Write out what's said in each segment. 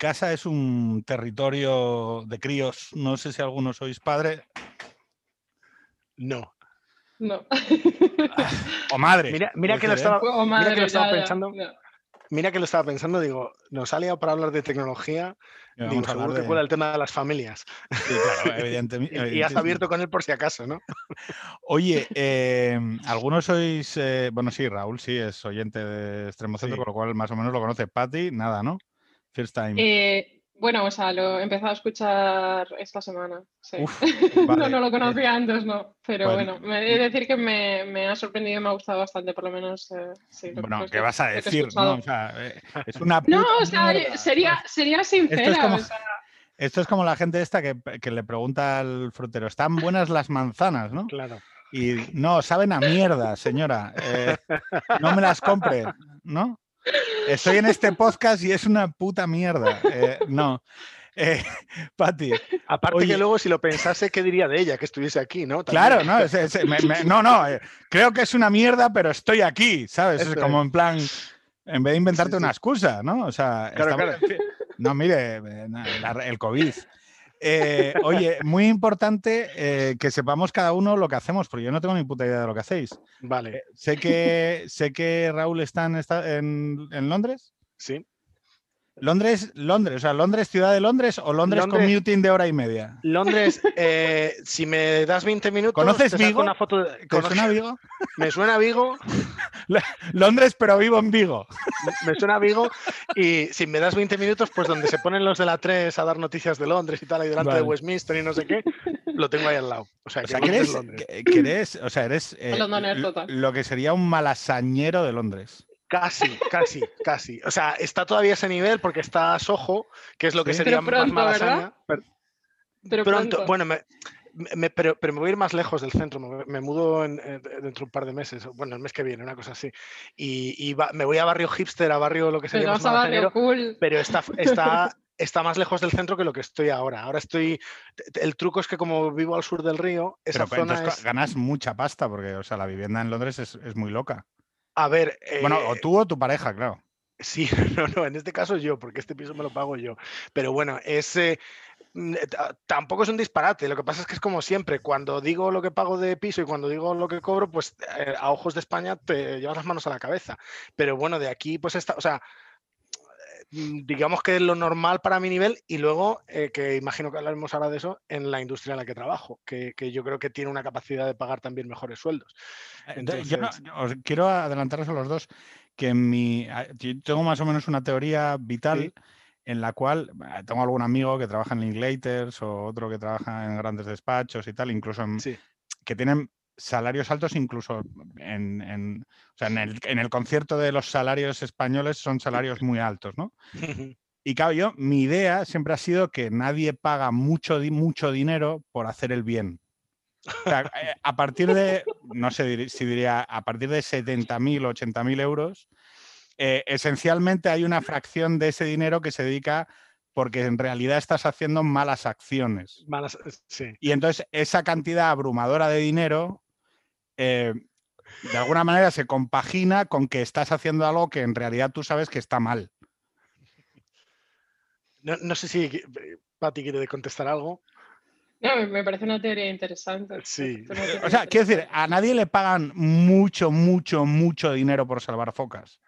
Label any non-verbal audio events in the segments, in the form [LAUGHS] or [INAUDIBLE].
casa es un territorio de críos. No sé si alguno sois padre. No. No. O madre. Mira, mira que lo ¿eh? estaba, O mira que madre, lo estaba ya, ya, pensando. no. Mira que lo estaba pensando, digo, nos ha liado para hablar de tecnología. Y Digo, seguro que de- cuela el tema de las familias. Sí, claro, evidentemente. [LAUGHS] Y has abierto con él por si acaso, ¿no? Oye, [LAUGHS] eh, algunos sois, eh, bueno, sí, Raúl sí es oyente de Extremo Centro, Sí. con lo cual más o menos lo conoce. Patty, nada, ¿no? First time. Eh, bueno, o sea, lo he empezado a escuchar esta semana. sí. Uf, [LAUGHS] no, vale, no lo eh, conocía antes, no. Pero pues- bueno, me he de decir que me, me ha sorprendido y me ha gustado bastante, por lo menos. eh, sí, lo- Bueno, ¿qué que- vas a decir? escuchado. No, o sea, eh, es una [LAUGHS] No, o sea, mierda, sería, ¿sabes? sería sincera. como- o sea, Esto es como la gente esta que, que le pregunta al frutero, ¿están buenas las manzanas, no? Claro. Y no, saben a mierda, señora. eh, no me las compre, ¿no? Estoy en este podcast y es una puta mierda. eh, no. Eh, [LAUGHS] Pati, Aparte Oye. que luego si lo pensase, ¿qué diría de ella que estuviese aquí, no? claro. ¿no? Es- es- me- me- no, no, eh, creo que es una mierda, pero estoy aquí, ¿sabes? Es como es. en plan, en vez de inventarte Sí, sí. una excusa, ¿no? O sea, Claro, estamos claro. no, mire, eh, la- el COVID. Eh, oye, muy importante eh, que sepamos cada uno lo que hacemos, porque yo no tengo ni puta idea de lo que hacéis. Vale, Eh, sé que sé que Raúl está en, esta- en, en Londres. sí. Londres, Londres, o sea, Londres, ciudad de Londres o Londres, Londres- commuting de hora y media. Londres, eh, si me das 20 minutos, ¿Conoces te saco Vigo? una foto de- ¿Te suena Vigo? Me suena Vigo, [LAUGHS] Londres, pero vivo en Vigo. me suena Vigo y si me das 20 minutos, pues donde se ponen los de la 3 a dar noticias de Londres y tal, ahí delante de. Westminster y no sé qué, lo tengo ahí al lado. O sea, O que sea, que Londres, eres, Londres. que- que eres- o sea, eres eh, lo que sería un malasañero de Londres. Casi, casi, casi. O sea, está todavía ese nivel porque está Soho, que es lo que Sí. sería Pero pronto, más ¿verdad? malasaña. Pero Pero pronto, pronto. bueno, me, me- pero, pero me voy a ir más lejos del centro, me, me mudo en- eh, dentro de un par de meses, bueno, el mes que viene, una cosa así. Y, y va- me voy a barrio hipster, a barrio lo que sería más vas a barrio malasañero, cool. pero está, está, está más lejos del centro que lo que estoy ahora. Ahora estoy. El truco es que, como vivo al sur del río, esa Pero zona entonces es. ganas mucha pasta, porque o sea, la vivienda en Londres es, es muy loca. A ver. Bueno, eh, o tú o tu pareja, claro. Sí, [LAUGHS] no, no, en este caso yo, porque este piso me lo pago yo. Pero bueno, es. eh, mm, ta- tampoco es un disparate. Lo que pasa es que es como siempre. Cuando digo lo que pago de piso y cuando digo lo que cobro, pues eh, a ojos de España te llevas las manos a la cabeza. Pero bueno, de aquí, pues está. O sea. Mm, Digamos que es lo normal para mi nivel y luego, eh, que imagino que hablaremos ahora de eso, en la industria en la que trabajo, que, que yo creo que tiene una capacidad de pagar también mejores suelos. Entonces, yo no- yo os quiero adelantaros a los dos que mi, yo tengo más o menos una teoría vital Sí. en la cual eh, tengo algún amigo que trabaja en Linklaters o otro que trabaja en grandes despachos y tal, incluso en- Sí. que tienen salarios altos incluso en, en- o sea, en el, en el concierto de los salarios españoles son salarios muy altos, ¿no? [LAUGHS] Y claro, yo, mi idea siempre ha sido que nadie paga mucho, mucho dinero por hacer el bien. O sea, eh, a partir de, no sé si diría, a partir de 70.000, 80.000 euros, eh, esencialmente hay una fracción de ese dinero que se dedica porque en realidad estás haciendo malas acciones. Malas- sí. Y entonces esa cantidad abrumadora de dinero, eh, de alguna manera se compagina con que estás haciendo algo que en realidad tú sabes que está mal. No, no sé si Pati quiere contestar algo. No, me, parece una teoría interesante. Sí. teoría O sea, quiero decir, a nadie le pagan mucho, mucho, mucho dinero por salvar focas.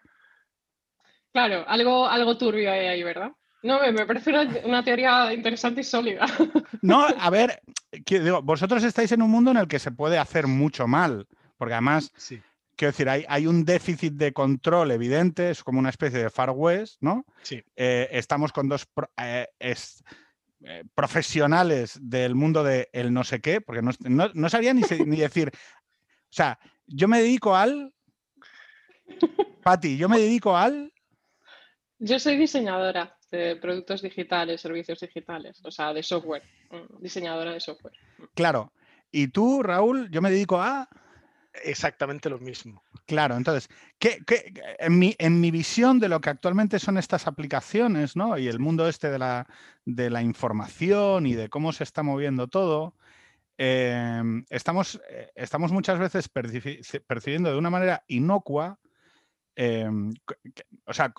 Claro, algo, algo turbio hay ahí, ¿verdad? No, me, me parece una, una teoría interesante y sólida. [LAUGHS] No, a ver, digo, vosotros estáis en un mundo en el que se puede hacer mucho mal, porque además, Sí. quiero decir, hay, hay un déficit de control evidente, es como una especie de Far West, ¿no? Sí. Eh, estamos con dos pro- eh, es- eh, profesionales del mundo del no sé qué, porque no, no- no sabría ni, se- ni decir, o sea, yo me dedico al... Pati, yo me dedico al... Yo soy diseñadora de productos digitales, servicios digitales, o sea, de software, mm, diseñadora de software. Claro. Y tú, Raúl, yo me dedico a... Exactamente lo mismo. Claro, entonces, ¿qué, qué- en, mi, en mi visión de lo que actualmente son estas aplicaciones, ¿no? Y el mundo este de la, de la información y de cómo se está moviendo todo, em, estamos, eh, estamos muchas veces percibi- ce- percibiendo de una manera inocua, em, o sea,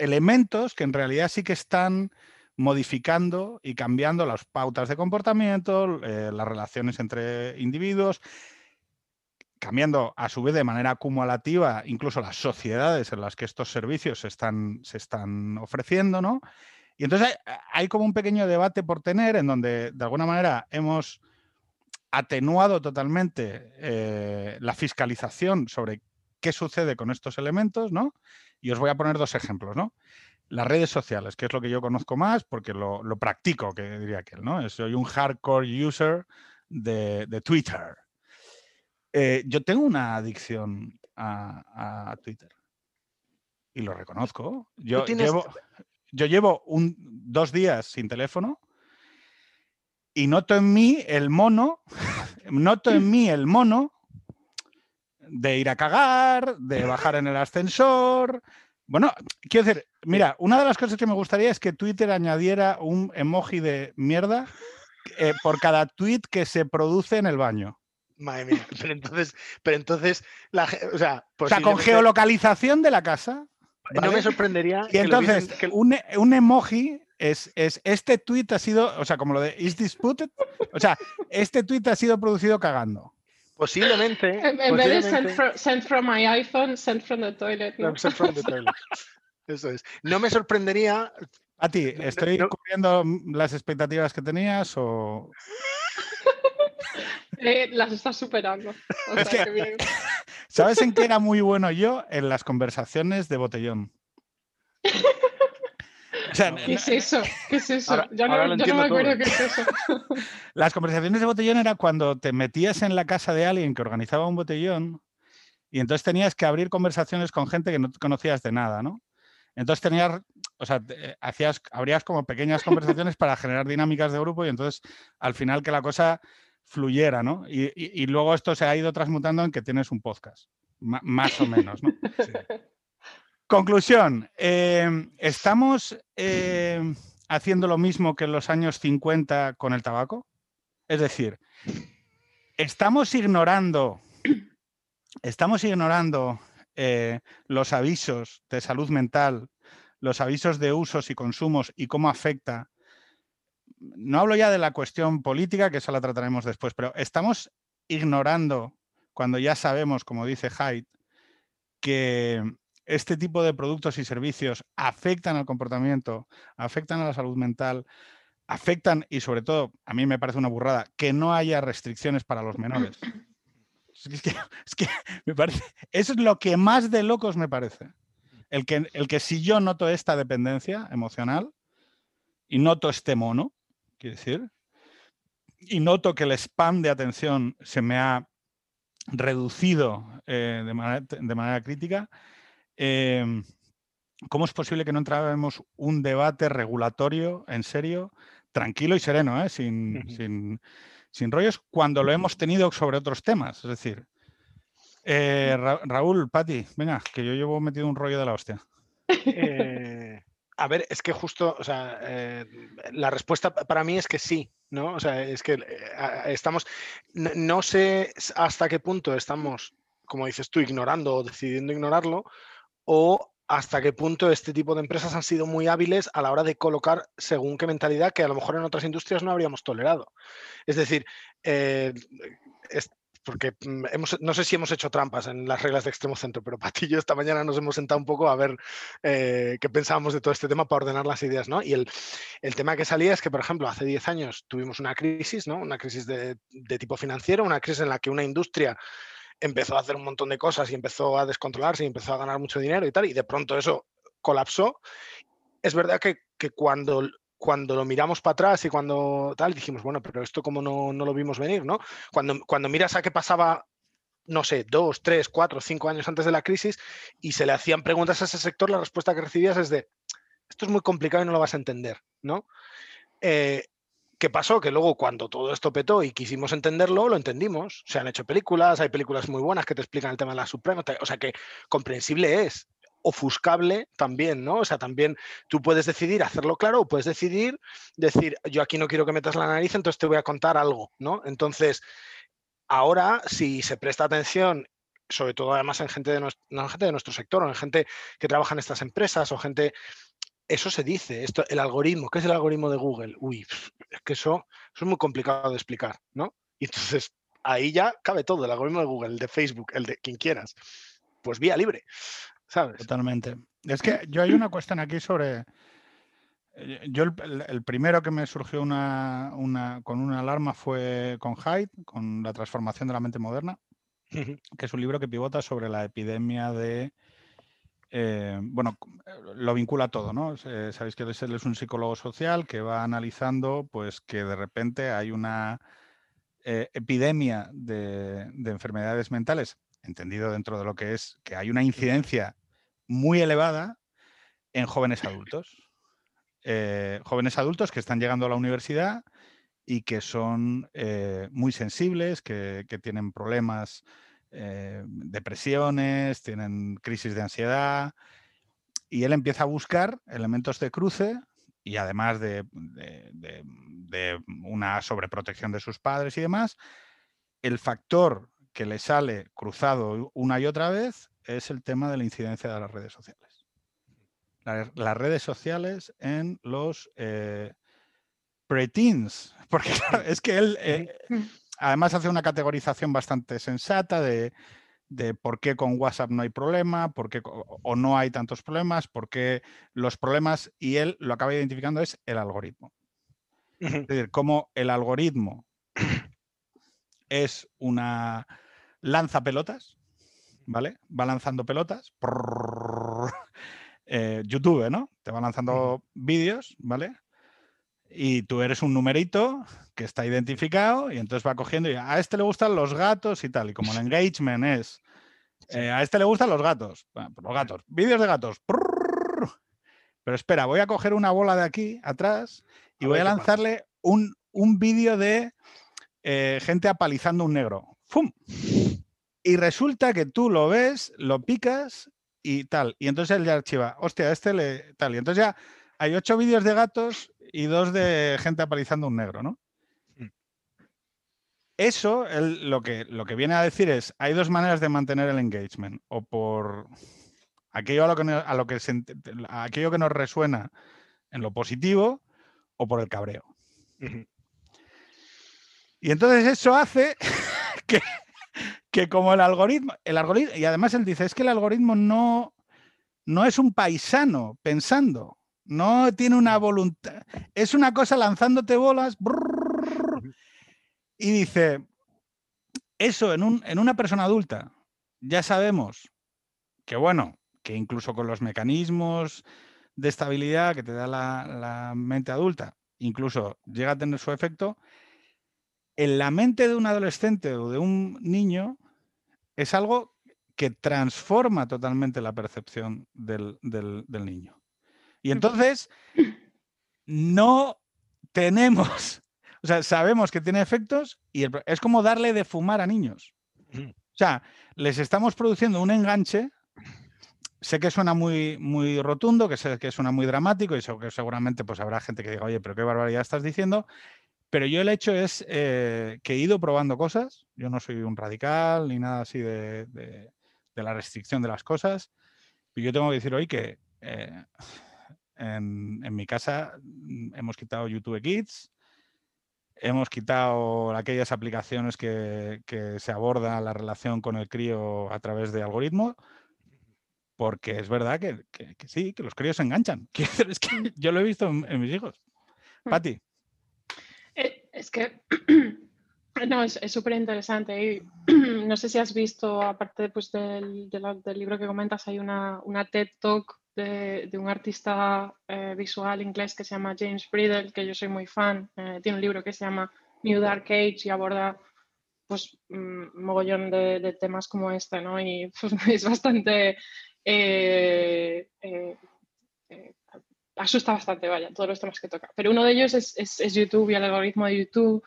elementos que en realidad sí que están modificando y cambiando las pautas de comportamiento, eh, las relaciones entre individuos, cambiando a su vez de manera acumulativa incluso las sociedades en las que estos servicios se están, se están ofreciendo, ¿no? Y entonces hay, como un pequeño debate por tener en donde de alguna manera hemos atenuado totalmente eh, la fiscalización sobre qué sucede con estos elementos, ¿no? Y os voy a poner dos ejemplos, ¿no? Las redes sociales, que es lo que yo conozco más porque lo, practico, que diría aquel, ¿no? Soy un hardcore user de, Twitter. Eh, yo tengo una adicción a, Twitter y lo reconozco. Yo llevo, yo llevo un, dos días sin teléfono y noto en mí el mono, [LAUGHS] noto en mí el mono de ir a cagar, de bajar en el ascensor. Bueno, quiero decir, mira, una de las cosas que me gustaría es que Twitter añadiera un emoji de mierda eh, por cada tweet que se produce en el baño. Madre mía, [LAUGHS] pero entonces, pero entonces, la, o sea, o sea, con geolocalización de la casa. No me sorprendería. Y entonces, un, un, emoji es, es, este tweet ha sido, o sea, como lo de is disputed, o sea, este tweet ha sido producido cagando. Posiblemente. [LAUGHS] En, vez de send from, my iPhone, send from the toilet. ¿no? Send from the toilet. [LAUGHS] Eso es. No me sorprendería. A ti, ¿estoy cubriendo las expectativas que tenías o.? [LAUGHS] Eh, las estás superando. ¿Sabes en qué era muy bueno yo? En las conversaciones de botellón. ¿Qué es eso? ¿Qué es eso? ya no, me acuerdo qué es eso. [LAUGHS] Las conversaciones de botellón era cuando te metías en la casa de alguien que organizaba un botellón y entonces tenías que abrir conversaciones con gente que no conocías de nada, ¿no? Entonces tenías, o sea, hacías, abrías como pequeñas conversaciones para generar dinámicas de grupo y entonces al final que la cosa fluyera, ¿no? Y, luego esto se ha ido transmutando en que tienes un podcast, más o menos, ¿no? [LAUGHS] Conclusión, em, ¿estamos em, haciendo lo mismo que en los años 50 con el tabaco? Es decir, estamos ignorando, estamos ignorando eh, los avisos de salud mental, los avisos de usos y consumos y cómo afecta. No hablo ya de la cuestión política, que esa la trataremos después, pero estamos ignorando cuando ya sabemos, como dice Haidt, que este tipo de productos y servicios afectan al comportamiento, afectan a la salud mental, afectan y sobre todo, a mí me parece una burrada, que no haya restricciones para los menores. Es que, [LAUGHS] me parece, es lo que más de locos me parece. El que, si yo noto esta dependencia emocional y noto este mono, quiero decir, y noto que el spam de atención se me ha reducido eh, de manera crítica, Em, ¿cómo es posible que no entráramos un debate regulatorio en serio, tranquilo y sereno, ¿eh? sin, sin, rollos, cuando lo hemos tenido sobre otros temas? Es decir, eh, Raúl, Pati, venga, que yo llevo metido un rollo de la hostia. Eh, a ver, es que justo, o sea, la respuesta para mí es que sí, ¿no? O sea, es que estamos, no, sé hasta qué punto estamos, como dices tú, ignorando o decidiendo ignorarlo, o hasta qué punto este tipo de empresas han sido muy hábiles a la hora de colocar según qué mentalidad que a lo mejor en otras industrias no habríamos tolerado. Es decir, eh, porque mm, hemos, no sé si hemos hecho trampas en las reglas de extremo centro, pero [LAUGHS] Pati y yo esta mañana nos hemos sentado un poco a ver eh, qué pensábamos de todo este tema para ordenar las ideas, ¿no? Y el, tema que salía es que, por ejemplo, hace 10 años tuvimos una crisis, ¿no? Una crisis de, de tipo financiero, una crisis en la que una industria empezó a hacer un montón de cosas y empezó a descontrolarse y empezó a ganar mucho dinero y tal, y de pronto eso colapsó. Es verdad que, cuando, cuando lo miramos para atrás y cuando tal, dijimos, bueno, pero esto como no, no, lo vimos venir, ¿no? Cuando, cuando miras a qué pasaba, no sé, dos, tres, cuatro, cinco años antes de la crisis y se le hacían preguntas a ese sector, la respuesta que recibías es de, esto es muy complicado y no lo vas a entender, ¿no? Eh, ¿Qué pasó? Que luego cuando todo esto petó y quisimos entenderlo, lo entendimos. Se han hecho películas, hay películas muy buenas que te explican el tema de la Suprema, o sea que comprensible es, ofuscable también, ¿no? O sea, también tú puedes decidir hacerlo claro o puedes decidir decir, yo aquí no quiero que metas la nariz, entonces te voy a contar algo, ¿no? Entonces, ahora, si se presta atención sobre todo además en gente de, nuestro, gente de nuestro sector o en gente que trabaja en estas empresas o gente eso se dice, esto, el algoritmo, ¿qué es el algoritmo de Google? Uy, es que eso, eso, es muy complicado de explicar, ¿no? Y entonces ahí ya cabe todo, el algoritmo de Google, el de Facebook, el de quien quieras. Pues vía libre, ¿sabes? Totalmente. Es que yo hay una cuestión aquí sobre... Eh, yo el, primero que me surgió una, una, con una alarma fue con Hyde, con la transformación de la mente moderna, que es un libro que pivota sobre la epidemia de eh, bueno, eh, lo vincula todo, ¿no? sabéis que él es un psicólogo social que va analizando, pues, que de repente hay una eh, epidemia de, enfermedades mentales, entendido dentro de lo que es que hay una incidencia muy elevada en jóvenes adultos. jóvenes adultos que están llegando a la universidad y que son muy sensibles, que, que tienen problemas eh, depresiones, tienen crisis de ansiedad, y él empieza a buscar elementos de cruce y además de, una sobreprotección de sus padres y demás, el factor que le sale cruzado una y otra vez es el tema de la incidencia de las redes sociales. las redes sociales en los eh, preteens, [LAUGHS] porque es que él, eh, además hace una categorización bastante sensata de, por qué con WhatsApp no hay problema, por qué o no hay tantos problemas, por qué los problemas, y él lo acaba identificando es el algoritmo. Es decir, cómo el algoritmo es una lanza pelotas, ¿vale? Va lanzando pelotas. Eh, YouTube, ¿no? Te va lanzando vídeos, ¿vale? Y tú eres un numerito que está identificado y entonces va cogiendo y a este le gustan los gatos y tal. Y como el engagement es, eh, a este le gustan los gatos, pues los gatos, vídeos de gatos. Pero espera, voy a coger una bola de aquí atrás y voy a lanzarle un, un vídeo de eh, gente apalizando un negro. ¡Fum! Y resulta que tú lo ves, lo picas y tal. Y entonces él ya archiva, hostia, este le tal. Y entonces ya hay ocho vídeos de gatos y dos de gente apalizando un negro, ¿no? Mm. Eso lo, que, lo que viene a decir es, hay dos maneras de mantener el engagement, o por aquello, a lo que, a lo que aquello que nos resuena en lo positivo, o por el cabreo. Y entonces eso hace [LAUGHS] que, que, como el algoritmo, el algoritmo, y además él dice, es que el algoritmo no, no es un paisano pensando, no tiene una voluntad. Es una cosa lanzándote bolas. y dice, eso en, un, en una persona adulta, ya sabemos que, bueno, que incluso con los mecanismos de estabilidad que te da la, la mente adulta, incluso llega a tener su efecto, en la mente de un adolescente o de un niño es algo que transforma totalmente la percepción del, del, del niño. Y entonces no tenemos, o sea, sabemos que tiene efectos y es como darle de fumar a niños. O sea, les estamos produciendo un enganche. Sé que suena muy, muy rotundo, que, sé que suena muy dramático y que seguramente pues, habrá gente que diga, oye, pero qué barbaridad estás diciendo. Pero yo el hecho es eh, que he ido probando cosas. Yo no soy un radical ni nada así de, de, la restricción de las cosas. Y yo tengo que decir hoy que eh, en, mi casa mm, hemos quitado YouTube Kids, hemos quitado aquellas aplicaciones que, se aborda la relación con el crío a través de algoritmos, porque es verdad que, sí, que los críos se enganchan. [LAUGHS] Es que yo lo he visto en, mis hijos. Hmm. Pati. Eh, es que [CLEARS THROAT] no, es súper interesante. Y [CLEARS THROAT] no sé si has visto, aparte pues, del, del, libro que comentas, hay una, una TED Talk de, un artista eh, visual inglés que se llama James Bridle, que yo soy muy fan. Eh, tiene un libro que se llama New Dark Age y aborda pues un mm, mogollón de, temas como este, ¿no? Y pues, [LAUGHS] es bastante... Eh, asusta bastante, vaya, todos los temas que toca. Pero uno de ellos es, es, YouTube y el algoritmo de YouTube.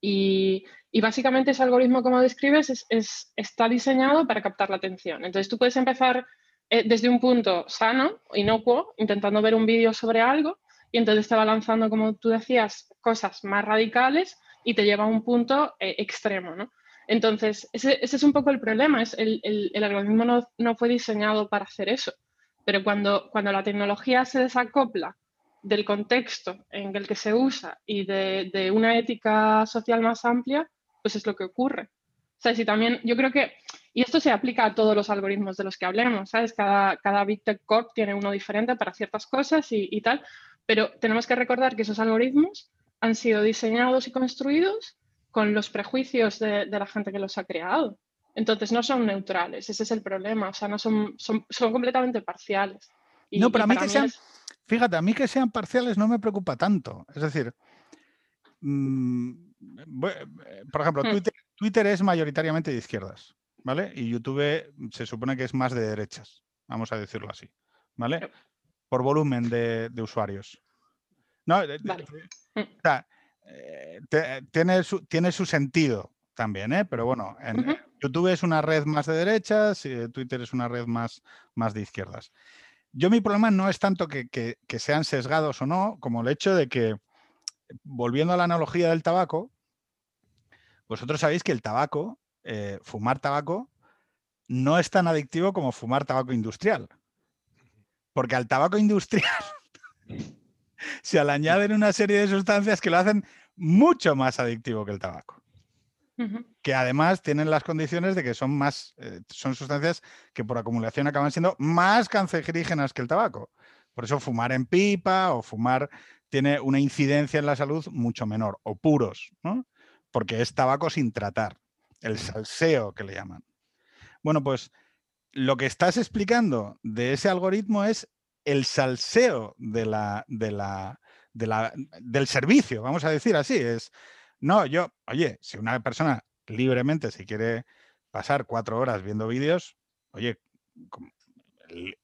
Y, y básicamente ese algoritmo, como describes, es, está diseñado para captar la atención. Entonces tú puedes empezar eh, desde un punto sano, inocuo, intentando ver un vídeo sobre algo y entonces te lanzando, como tú decías, cosas más radicales y te lleva a un punto eh, extremo, ¿no? Entonces, ese, es un poco el problema, es el, el, algoritmo no, no, fue diseñado para hacer eso, pero cuando, cuando la tecnología se desacopla del contexto en el que se usa y de, de una ética social más amplia, pues es lo que ocurre. O sea, si también, yo creo que, y esto se aplica a todos los algoritmos de los que hablemos, ¿sabes? Cada, cada Big Tech Corp tiene uno diferente para ciertas cosas y, y tal, pero tenemos que recordar que esos algoritmos han sido diseñados y construidos con los prejuicios de, la gente que los ha creado. Entonces no son neutrales, ese es el problema, o sea, no son, son, completamente parciales. no, pero a mí que sean, fíjate, a mí que sean parciales no me preocupa tanto. Es decir, mm, por ejemplo, hmm. Twitter, es mayoritariamente de izquierdas, ¿vale? Y YouTube se supone que es más de derechas, vamos a decirlo así, ¿vale? Por volumen de, usuarios. No, o sea, eh, tiene, su, tiene su sentido también, ¿eh? pero bueno, en, YouTube es una red más de derechas y Twitter es una red más, más de izquierdas. Yo mi problema no es tanto que, sean sesgados o no, como el hecho de que, volviendo a la analogía del tabaco, vosotros sabéis que el tabaco, eh, fumar tabaco, no es tan adictivo como fumar tabaco industrial. Porque al tabaco [LAUGHS] industrial se le añaden una serie de sustancias que lo hacen mucho más adictivo que el tabaco. Que además tienen las condiciones de que son más, eh, son sustancias que por acumulación acaban siendo más cancerígenas que el tabaco. Por eso fumar en pipa o fumar tiene una incidencia en la salud mucho menor, o puros, ¿no? Porque es tabaco sin tratar, el salseo que le llaman. Bueno, pues lo que estás explicando de ese algoritmo es el salseo de la, de la, del servicio, vamos a decir así. Es, no, yo, oye, si una persona libremente se quiere pasar cuatro horas viendo vídeos, oye,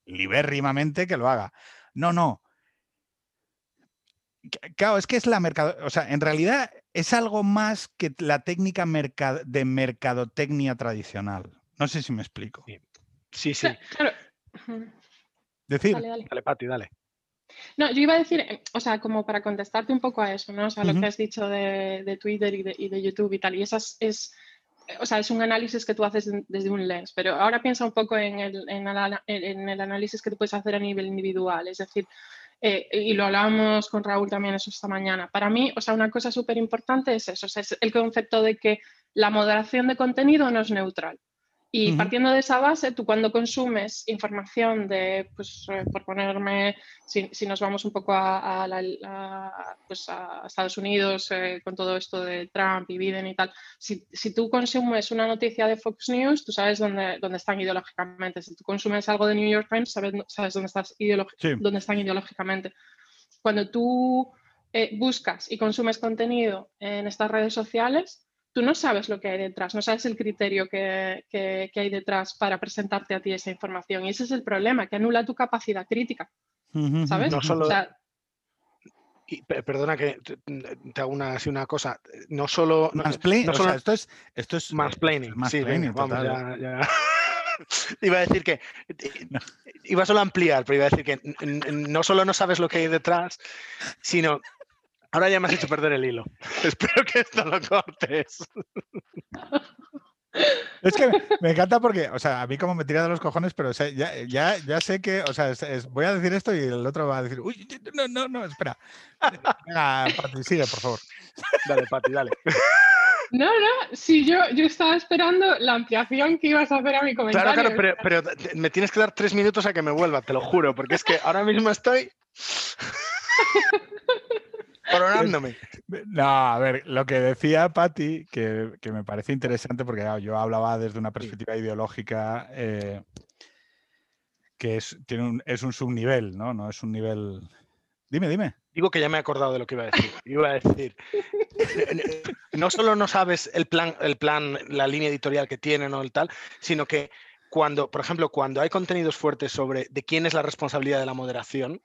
libérrimamente que lo haga. No, no. Claro, es que es la mercado, o sea, en realidad es algo más que la técnica de mercadotecnia tradicional. No sé si me explico. Sí, sí. Claro. Decir. Dale, dale. dale Pati, dale. No, yo iba a decir, eh, o sea, como para contestarte un poco a eso, ¿no? O sea, lo que has dicho de, Twitter y de, YouTube y tal. Y esas es, o sea, es un análisis que tú haces desde un lens, pero ahora piensa un poco en el, en el, análisis que tú puedes hacer a nivel individual. Es decir, eh, y lo hablábamos con Raúl también eso esta mañana. Para mí, o sea, una cosa súper importante es eso, es el concepto de que la moderación de contenido no es neutral. Y partiendo de esa base, tú cuando consumes información de, pues, eh, por ponerme, si, nos vamos un poco a, pues, Estados Unidos eh, con todo esto de Trump y Biden y tal, si, tú consumes una noticia de Fox News, tú sabes dónde, dónde están ideológicamente. Si tú consumes algo de New York Times, sabes, sabes dónde, estás dónde están ideológicamente. Cuando tú eh, buscas y consumes contenido en estas redes sociales, tú no sabes lo que hay detrás, no sabes el criterio que, hay detrás para presentarte a ti esa información. Y ese es el problema, que anula tu capacidad crítica. ¿Sabes? No solo... perdona que te hago una, así una cosa. No solo. No, solo esto es. Esto es mansplaining. sí, vamos, ya, ya. [LAUGHS] iba a decir que. [LAUGHS] Iba solo a ampliar, pero iba a decir que no solo no sabes lo que hay detrás, sino Ahora ya me has hecho perder el hilo. [LAUGHS] Espero que esto lo cortes. Es que me encanta porque, o sea, a mí como me tira de los cojones, pero ya, ya, ya, sé que, o sea, voy a decir esto y el otro va a decir, uy, no, no, no, espera. Venga, Pati, sigue, por favor. Dale, Pati, dale. No, no, si yo, yo estaba esperando la ampliación que ibas a hacer a mi comentario. Claro, claro, pero, pero me tienes que dar tres minutos a que me vuelva, te lo juro, porque es que ahora mismo estoy... Coronándome. No, a ver, lo que decía Patti, que, me parece interesante, porque yo hablaba desde una perspectiva ideológica eh, que es, tiene un, es un subnivel, ¿no? No es un nivel. Dime, dime. Digo que ya me he acordado de lo que iba a decir. Iba a decir, no solo no sabes el plan, el plan, la línea editorial que tienen o el tal, sino que cuando, por ejemplo, cuando hay contenidos fuertes sobre de quién es la responsabilidad de la moderación,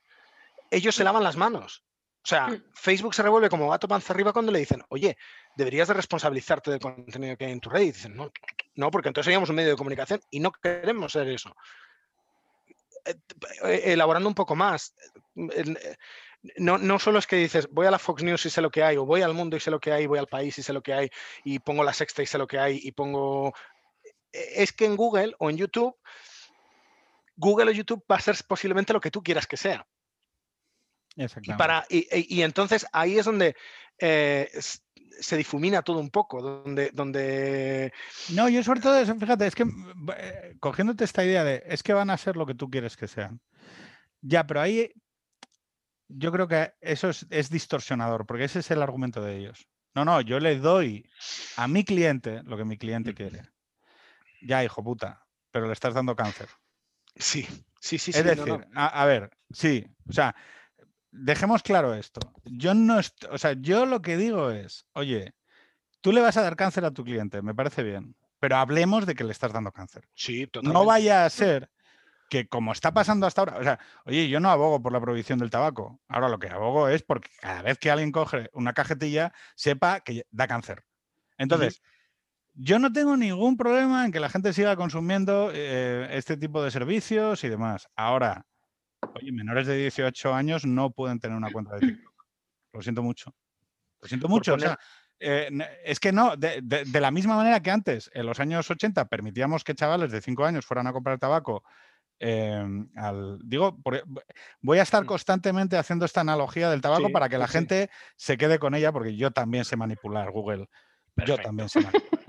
ellos se lavan las manos. O sea, mm. Facebook se revuelve como gato panza arriba cuando le dicen, oye, deberías de responsabilizarte del contenido que hay en tu red. Y dicen, no, no, porque entonces seríamos un medio de comunicación y no queremos ser eso. Eh, eh, elaborando un poco más, eh, no, no solo es que dices, voy a la Fox News y sé lo que hay, o voy al mundo y sé lo que hay, voy al país y sé lo que hay, y pongo la sexta y sé lo que hay, y pongo... e, Es que en Google o en YouTube, Google o YouTube va a ser posiblemente lo que tú quieras que sea. Y, para, y, y- y entonces ahí es donde eh, se difumina todo un poco, donde, donde No, yo sobre todo, eso, fíjate, es que mm, eh, cogiéndote esta idea de es que van a ser lo que tú quieres que sean. Ya, pero ahí yo creo que eso es, es distorsionador, porque ese es el argumento de ellos. No, no, yo le doy a mi cliente lo que mi cliente quiere. Ya, hijo puta, pero le estás dando cáncer. sí, sí, sí, es sí, no, decir, no. A, a ver, sí, o sea, dejemos claro esto. Yo no, o sea, yo lo que digo es, oye, tú le vas a dar cáncer a tu cliente, me parece bien, pero hablemos de que le estás dando cáncer. Sí, No totalmente. vaya a ser que como está pasando hasta ahora, o sea, oye, yo no abogo por la prohibición del tabaco. Ahora lo que abogo es porque cada vez que alguien coge una cajetilla, sepa que da cáncer. Entonces, yo no tengo ningún problema en que la gente siga consumiendo eh, este tipo de servicios y demás. Ahora, oye, menores de 18 años no pueden tener una cuenta de TikTok. Lo siento mucho. Lo siento mucho. o sea, eh, es que no, de, de- de la misma manera que antes, en los años 80, permitíamos que chavales de 5 años fueran a comprar tabaco. eh, al, digo, por- voy a estar Mm. constantemente haciendo esta analogía del tabaco Sí, para que la sí, gente se quede con ella, porque yo también sé manipular Google. Yo también sé manipular.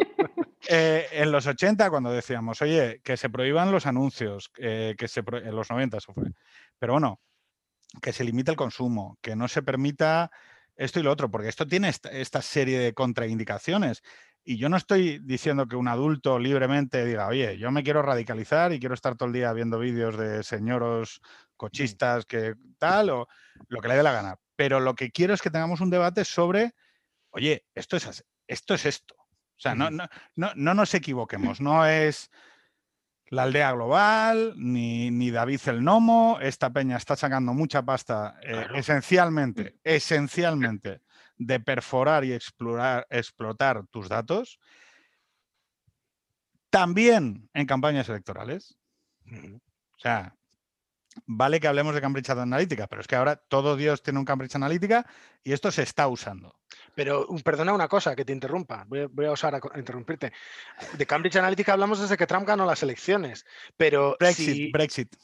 Eh, en los 80, cuando decíamos, oye, que se prohíban los anuncios, eh, que se pro- en los 90 eso fue. Pero bueno, que se limite el consumo, que no se permita esto y lo otro, porque esto tiene esta, esta serie de contraindicaciones. Y yo no estoy diciendo que un adulto libremente diga, oye, yo me quiero radicalizar y quiero estar todo el día viendo vídeos de señoros cochistas que tal, o lo que le dé la gana. Pero lo que quiero es que tengamos un debate sobre, oye, esto es, esto, es esto. O sea, no, no, no, no nos equivoquemos, no es la aldea global, ni, ni David el Nomo. Esta peña está sacando mucha pasta eh, Claro. esencialmente, [LAUGHS] esencialmente de perforar y explorar, explotar tus datos. También en campañas electorales. O sea, vale que hablemos de Cambridge Analytica, pero es que ahora todo Dios tiene un Cambridge Analytica y esto se está usando. Pero um, perdona una cosa, que te interrumpa. Voy a, voy a interrumpirte. De Cambridge Analytica hablamos desde que Trump ganó las elecciones. Pero Brexit, si- Brexit.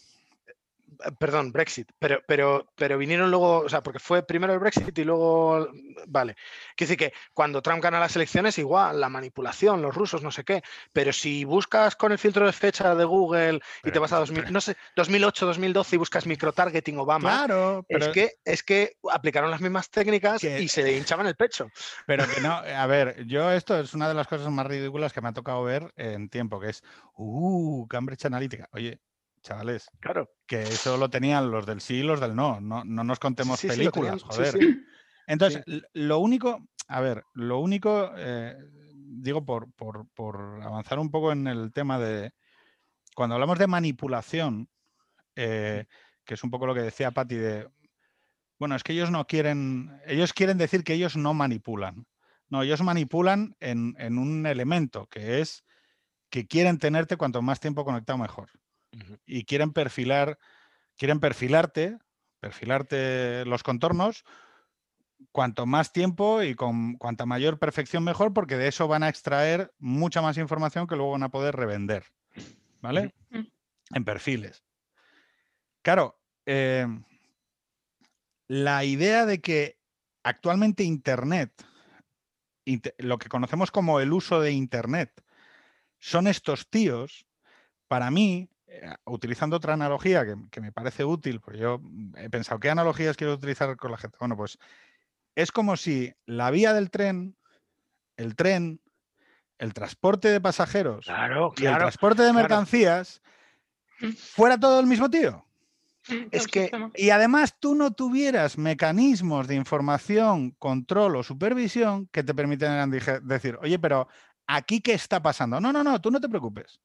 Perdón, Brexit, pero, pero, pero vinieron luego, o sea, porque fue primero el Brexit y luego, vale. Quiere decir que cuando Trump gana las elecciones, igual, la manipulación, los rusos, no sé qué, pero si buscas con el filtro de fecha de Google y te Pero- vas a 2000, no sé, 2008, 2012 y buscas microtargeting Obama, Claro, pero, es, que, es que aplicaron las mismas técnicas Que- y se le hinchaban el pecho. pero que no. [LAUGHS] A ver, yo esto es una de las cosas más ridículas que me ha tocado ver en tiempo, que es, uh, Cambridge Analytica. Oye, chavales, Claro. que eso lo tenían los del sí y los del no. No, no nos contemos Sí, películas, sí, joder. sí. Entonces, lo único, a ver, lo único, eh, digo, por, por- por avanzar un poco en el tema de, cuando hablamos de manipulación, eh, que es un poco lo que decía Patti de, bueno, es que ellos no quieren, ellos quieren decir que ellos no manipulan. No, ellos manipulan en, en un elemento que es que quieren tenerte cuanto más tiempo conectado mejor. Y quieren perfilar, quieren perfilarte, perfilarte los contornos cuanto más tiempo y con cuanta mayor perfección mejor, porque de eso van a extraer mucha más información que luego van a poder revender. ¿Vale? Ujú. En perfiles. Claro, eh, la idea de que actualmente Internet, inte- lo que conocemos como el uso de Internet, son estos tíos, para mí, utilizando otra analogía que, que me parece útil, porque yo mm, he pensado, ¿qué analogías quiero utilizar con la gente? Bueno, pues es como si la vía del tren, el tren, el transporte de pasajeros Claro, y el transporte de mercancías Mm. fuera todo el mismo tío. Es que- Y además tú no tuvieras mecanismos de información, control o supervisión que te permitieran decir, oye, pero aquí qué está pasando. No, no, no, tú no te preocupes.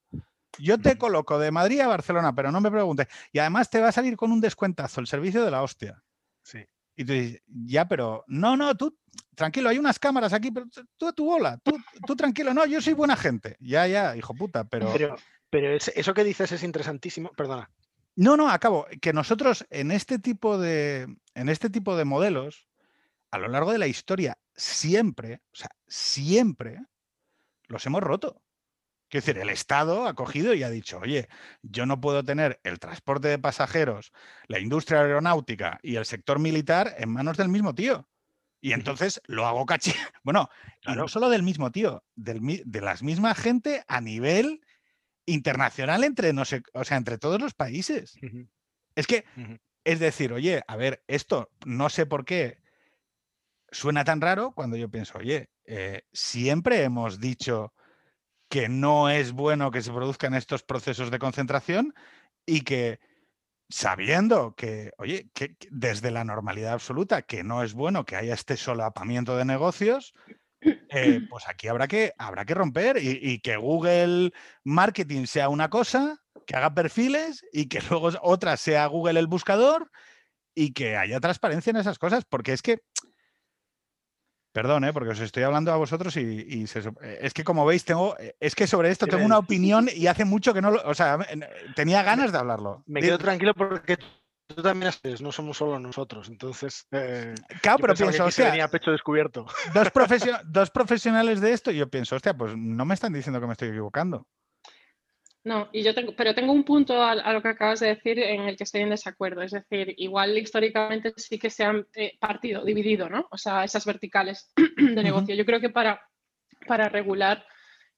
Yo te coloco de Madrid a Barcelona, pero no me preguntes. Y además te va a salir con un descuentazo el servicio de la hostia. Sí. Y tú dices, ya, pero no, no, tú tranquilo, hay unas cámaras aquí, pero tú- tú a tu bola, tú, tú tranquilo, no, yo soy buena gente. Ya, ya, hijo puta, pero Pero, pero es- eso que dices es interesantísimo. Perdona. No, no, acabo. Que nosotros en este tipo de, en este tipo de modelos, a lo largo de la historia, siempre, o sea, siempre los hemos roto. Quiero decir, el Estado ha cogido y ha dicho, oye, yo no puedo tener el transporte de pasajeros, la industria aeronáutica y el sector militar en manos del mismo tío. Y entonces lo hago caché. [LAUGHS] Bueno, no solo del mismo tío, de la misma gente a nivel internacional entre, no sé, o sea, entre todos los países. Es que, es decir, oye, a ver, esto no sé por qué suena tan raro cuando yo pienso, oye, eh, siempre hemos dicho que no es bueno que se produzcan estos procesos de concentración y que sabiendo que, oye, que, desde la normalidad absoluta, que no es bueno que haya este solapamiento de negocios, eh, [CLEARS THROAT] pues aquí habrá que, habrá que romper y, que Google Marketing sea una cosa, que haga perfiles y que luego otra sea Google el buscador y que haya transparencia en esas cosas, porque es que Perdón, ¿eh? porque os estoy hablando a vosotros y, es que como veis, tengo, es que sobre esto tengo una opinión y hace mucho que no lo, o sea, tenía ganas de hablarlo. Me quedo tranquilo porque tú también haces, no somos solo nosotros, entonces. Eh, claro, pero pienso, o sea, tenía pecho descubierto. Dos, [LAUGHS] dos profesionales de esto y yo pienso, hostia, pues no me están diciendo que me estoy equivocando. No, y yo tengo, pero tengo un punto a, lo que acabas de decir en el que estoy en desacuerdo. Es decir, igual históricamente sí que se han eh, partido, dividido, ¿no? O sea, esas verticales [CLEARS THROAT] de negocio. Yo creo que para, para regular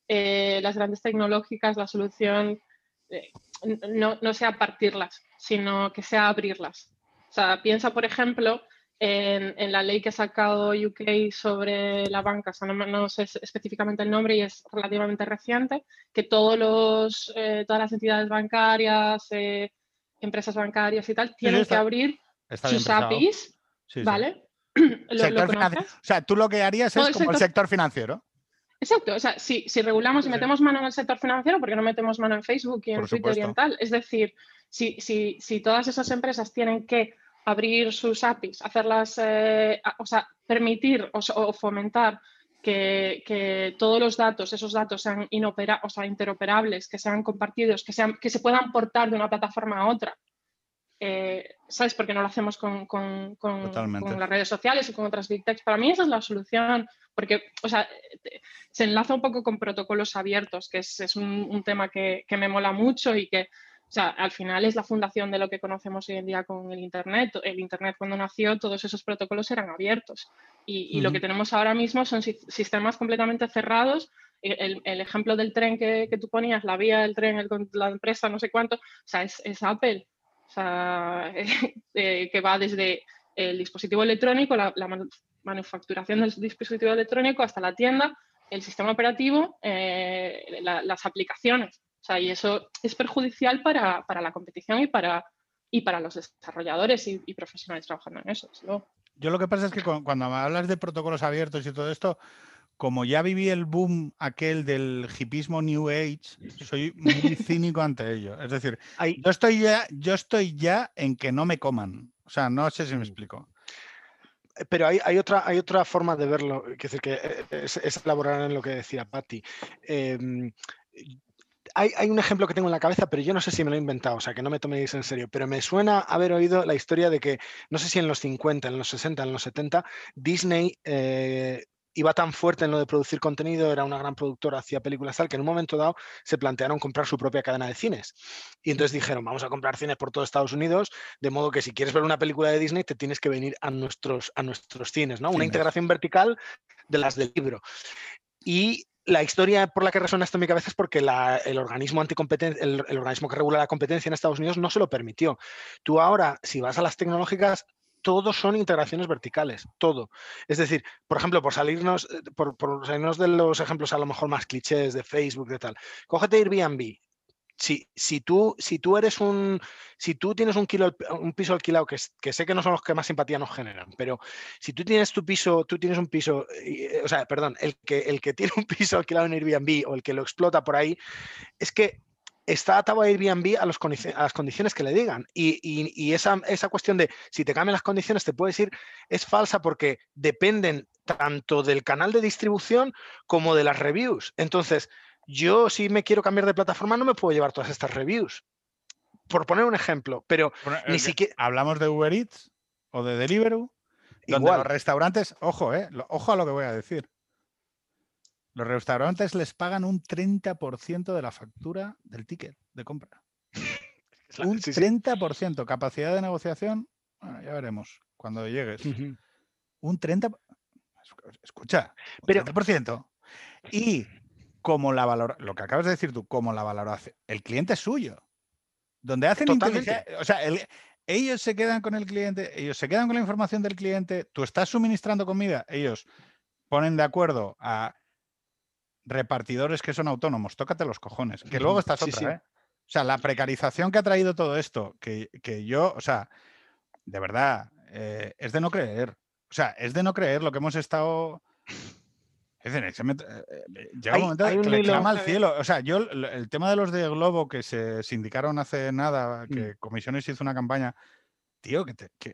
eh, las grandes tecnológicas, la solución eh, no, no sea partirlas, sino que sea abrirlas. O sea, piensa, por ejemplo, en, la ley que ha sacado UK sobre la banca, o sea, no, sé específicamente el nombre y es relativamente reciente, que todos los, eh, todas las entidades bancarias, eh, empresas bancarias y tal, tienen que abrir sus APIs, ¿vale? [CLEARS THROAT] o sea, tú lo que harías es como el sector financiero. Exacto, o sea, si, si regulamos y metemos mano en el sector financiero, ¿por qué no metemos mano en Facebook y en Twitter y en tal? Es decir, si, si, si todas esas empresas tienen que abrir sus APIs, hacerlas, eh, o sea, permitir o, fomentar que, todos los datos, esos datos sean inopera, o sea, interoperables, que sean compartidos, que, sean, que se puedan portar de una plataforma a otra. Eh, ¿Sabes? Porque no lo hacemos con, con, las redes sociales o con otras big techs. Para mí esa es la solución, porque o sea, se enlaza un poco con protocolos abiertos, que es, un, tema que, que, me mola mucho y que o sea, al final es la fundación de lo que conocemos hoy en día con el Internet. El Internet cuando nació, todos esos protocolos eran abiertos. Y, lo que tenemos ahora mismo son sistemas completamente cerrados. El, ejemplo del tren que, tú ponías, la vía del tren, la empresa, no sé cuánto, o sea, es, Apple. O sea, [LAUGHS] eh, que va desde el dispositivo electrónico, la, manufacturación del dispositivo electrónico hasta la tienda, el sistema operativo, eh, las aplicaciones y eso es perjudicial para, la competición y para, y para los desarrolladores y, profesionales trabajando en eso. Yo lo que pasa es que cuando hablas de protocolos abiertos y todo esto, como ya viví el boom aquel del hipismo New Age, soy muy [LAUGHS] cínico ante ello. Es decir, yo, estoy ya, yo estoy ya en que no me coman. O sea, no sé si me mm. explico. Pero hay, otra, hay otra forma de verlo, que es, que eh, es, elaborar en lo que decía Patti. Em, hay, un ejemplo que tengo en la cabeza, pero yo no sé si me lo he inventado, o sea, que no me toméis en serio, pero me suena haber oído la historia de que, no sé si en los 50, en los 60, en los 70, Disney eh, iba tan fuerte en lo de producir contenido, era una gran productora, hacía películas tal, que en un momento dado se plantearon comprar su propia cadena de cines. Y entonces dijeron, vamos a comprar cines por todo Estados Unidos, de modo que si quieres ver una película de Disney, te tienes que venir a nuestros, a nuestros cines, ¿no? Una integración vertical de las del libro. Y la historia por la que resuena esto en mi cabeza es porque el, organismo el, el, organismo que regula la competencia en Estados Unidos no se lo permitió. Tú ahora, si vas a las tecnológicas, todos son integraciones verticales, todo. Es decir, por ejemplo, por salirnos, eh, por, por salirnos de los ejemplos a lo mejor más clichés de Facebook, de tal, cógete Airbnb, si, si, tú, si tú eres un, si tú tienes un, kilo, un piso alquilado, que, sé que no son los que más simpatía nos generan, pero si tú tienes tu piso, tú tienes un piso, eh, o sea, perdón, el que, el que [LAUGHS] tiene un piso alquilado en Airbnb o el que lo explota por ahí, es que está atado a Airbnb a, los, a las condiciones que le digan. Y, y, esa, esa, cuestión de si te cambian las condiciones, te puedo decir, es falsa porque dependen tanto del canal de distribución como de las reviews. Entonces, yo si me quiero cambiar de plataforma no me puedo llevar todas estas reviews. por poner un ejemplo, pero ni Eh, siquiera... Hablamos de Uber Eats o de Deliveroo, donde Igual. los restaurantes, ojo, eh, ojo a lo que voy a decir. Los restaurantes les pagan un 30% de la factura del ticket de compra. [LAUGHS] Un sí, sí. 30%. Capacidad de negociación, bueno, ya veremos cuando llegues. Un 30%. Escucha, un Pero- 30%. Y como la valor, lo que acabas de decir tú, como la valoración, el cliente es suyo. Donde hacen inteligencia, o sea, el- ellos se quedan con el cliente, ellos se quedan con la información del cliente, tú estás suministrando comida, ellos ponen de acuerdo a repartidores que son autónomos, tócate los cojones, que luego estás sí, otra, sí. ¿eh? O sea, la precarización que ha traído todo esto, que, que yo, o sea, de verdad, eh, es de no creer. O sea, es de no creer lo que hemos estado. Es eh, eh, llega un momento que le clama al cielo. O sea, yo el, el tema de los de Globo que se sindicaron hace nada, que Comisiones hizo una campaña, tío, que, te- que,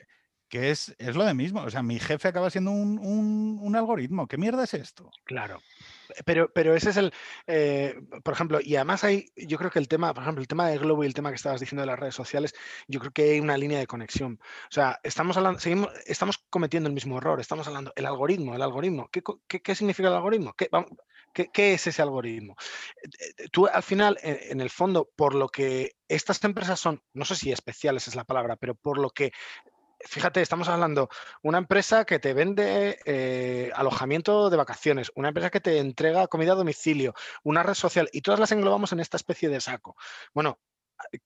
que es, es lo de mismo. O sea, mi jefe acaba siendo un, un- un algoritmo. ¿Qué mierda es esto? Claro. Pero, pero ese es el, eh, por ejemplo, y además hay, yo creo que el tema, por ejemplo, el tema de Globo y el tema que estabas diciendo de las redes sociales, yo creo que hay una línea de conexión. O sea, estamos hablando, seguimos, estamos cometiendo el mismo error, estamos hablando, el algoritmo, el algoritmo, ¿qué, qué- qué significa el algoritmo? ¿Qué, qué- es ese algoritmo? Eh, eh, Tú al final, en el fondo, por lo que estas empresas son, no sé si especiales es la palabra, pero por lo que fíjate, estamos hablando una empresa que te vende eh, alojamiento de vacaciones, una empresa que te entrega comida a domicilio, una red social, y todas las englobamos en esta especie de saco. Bueno,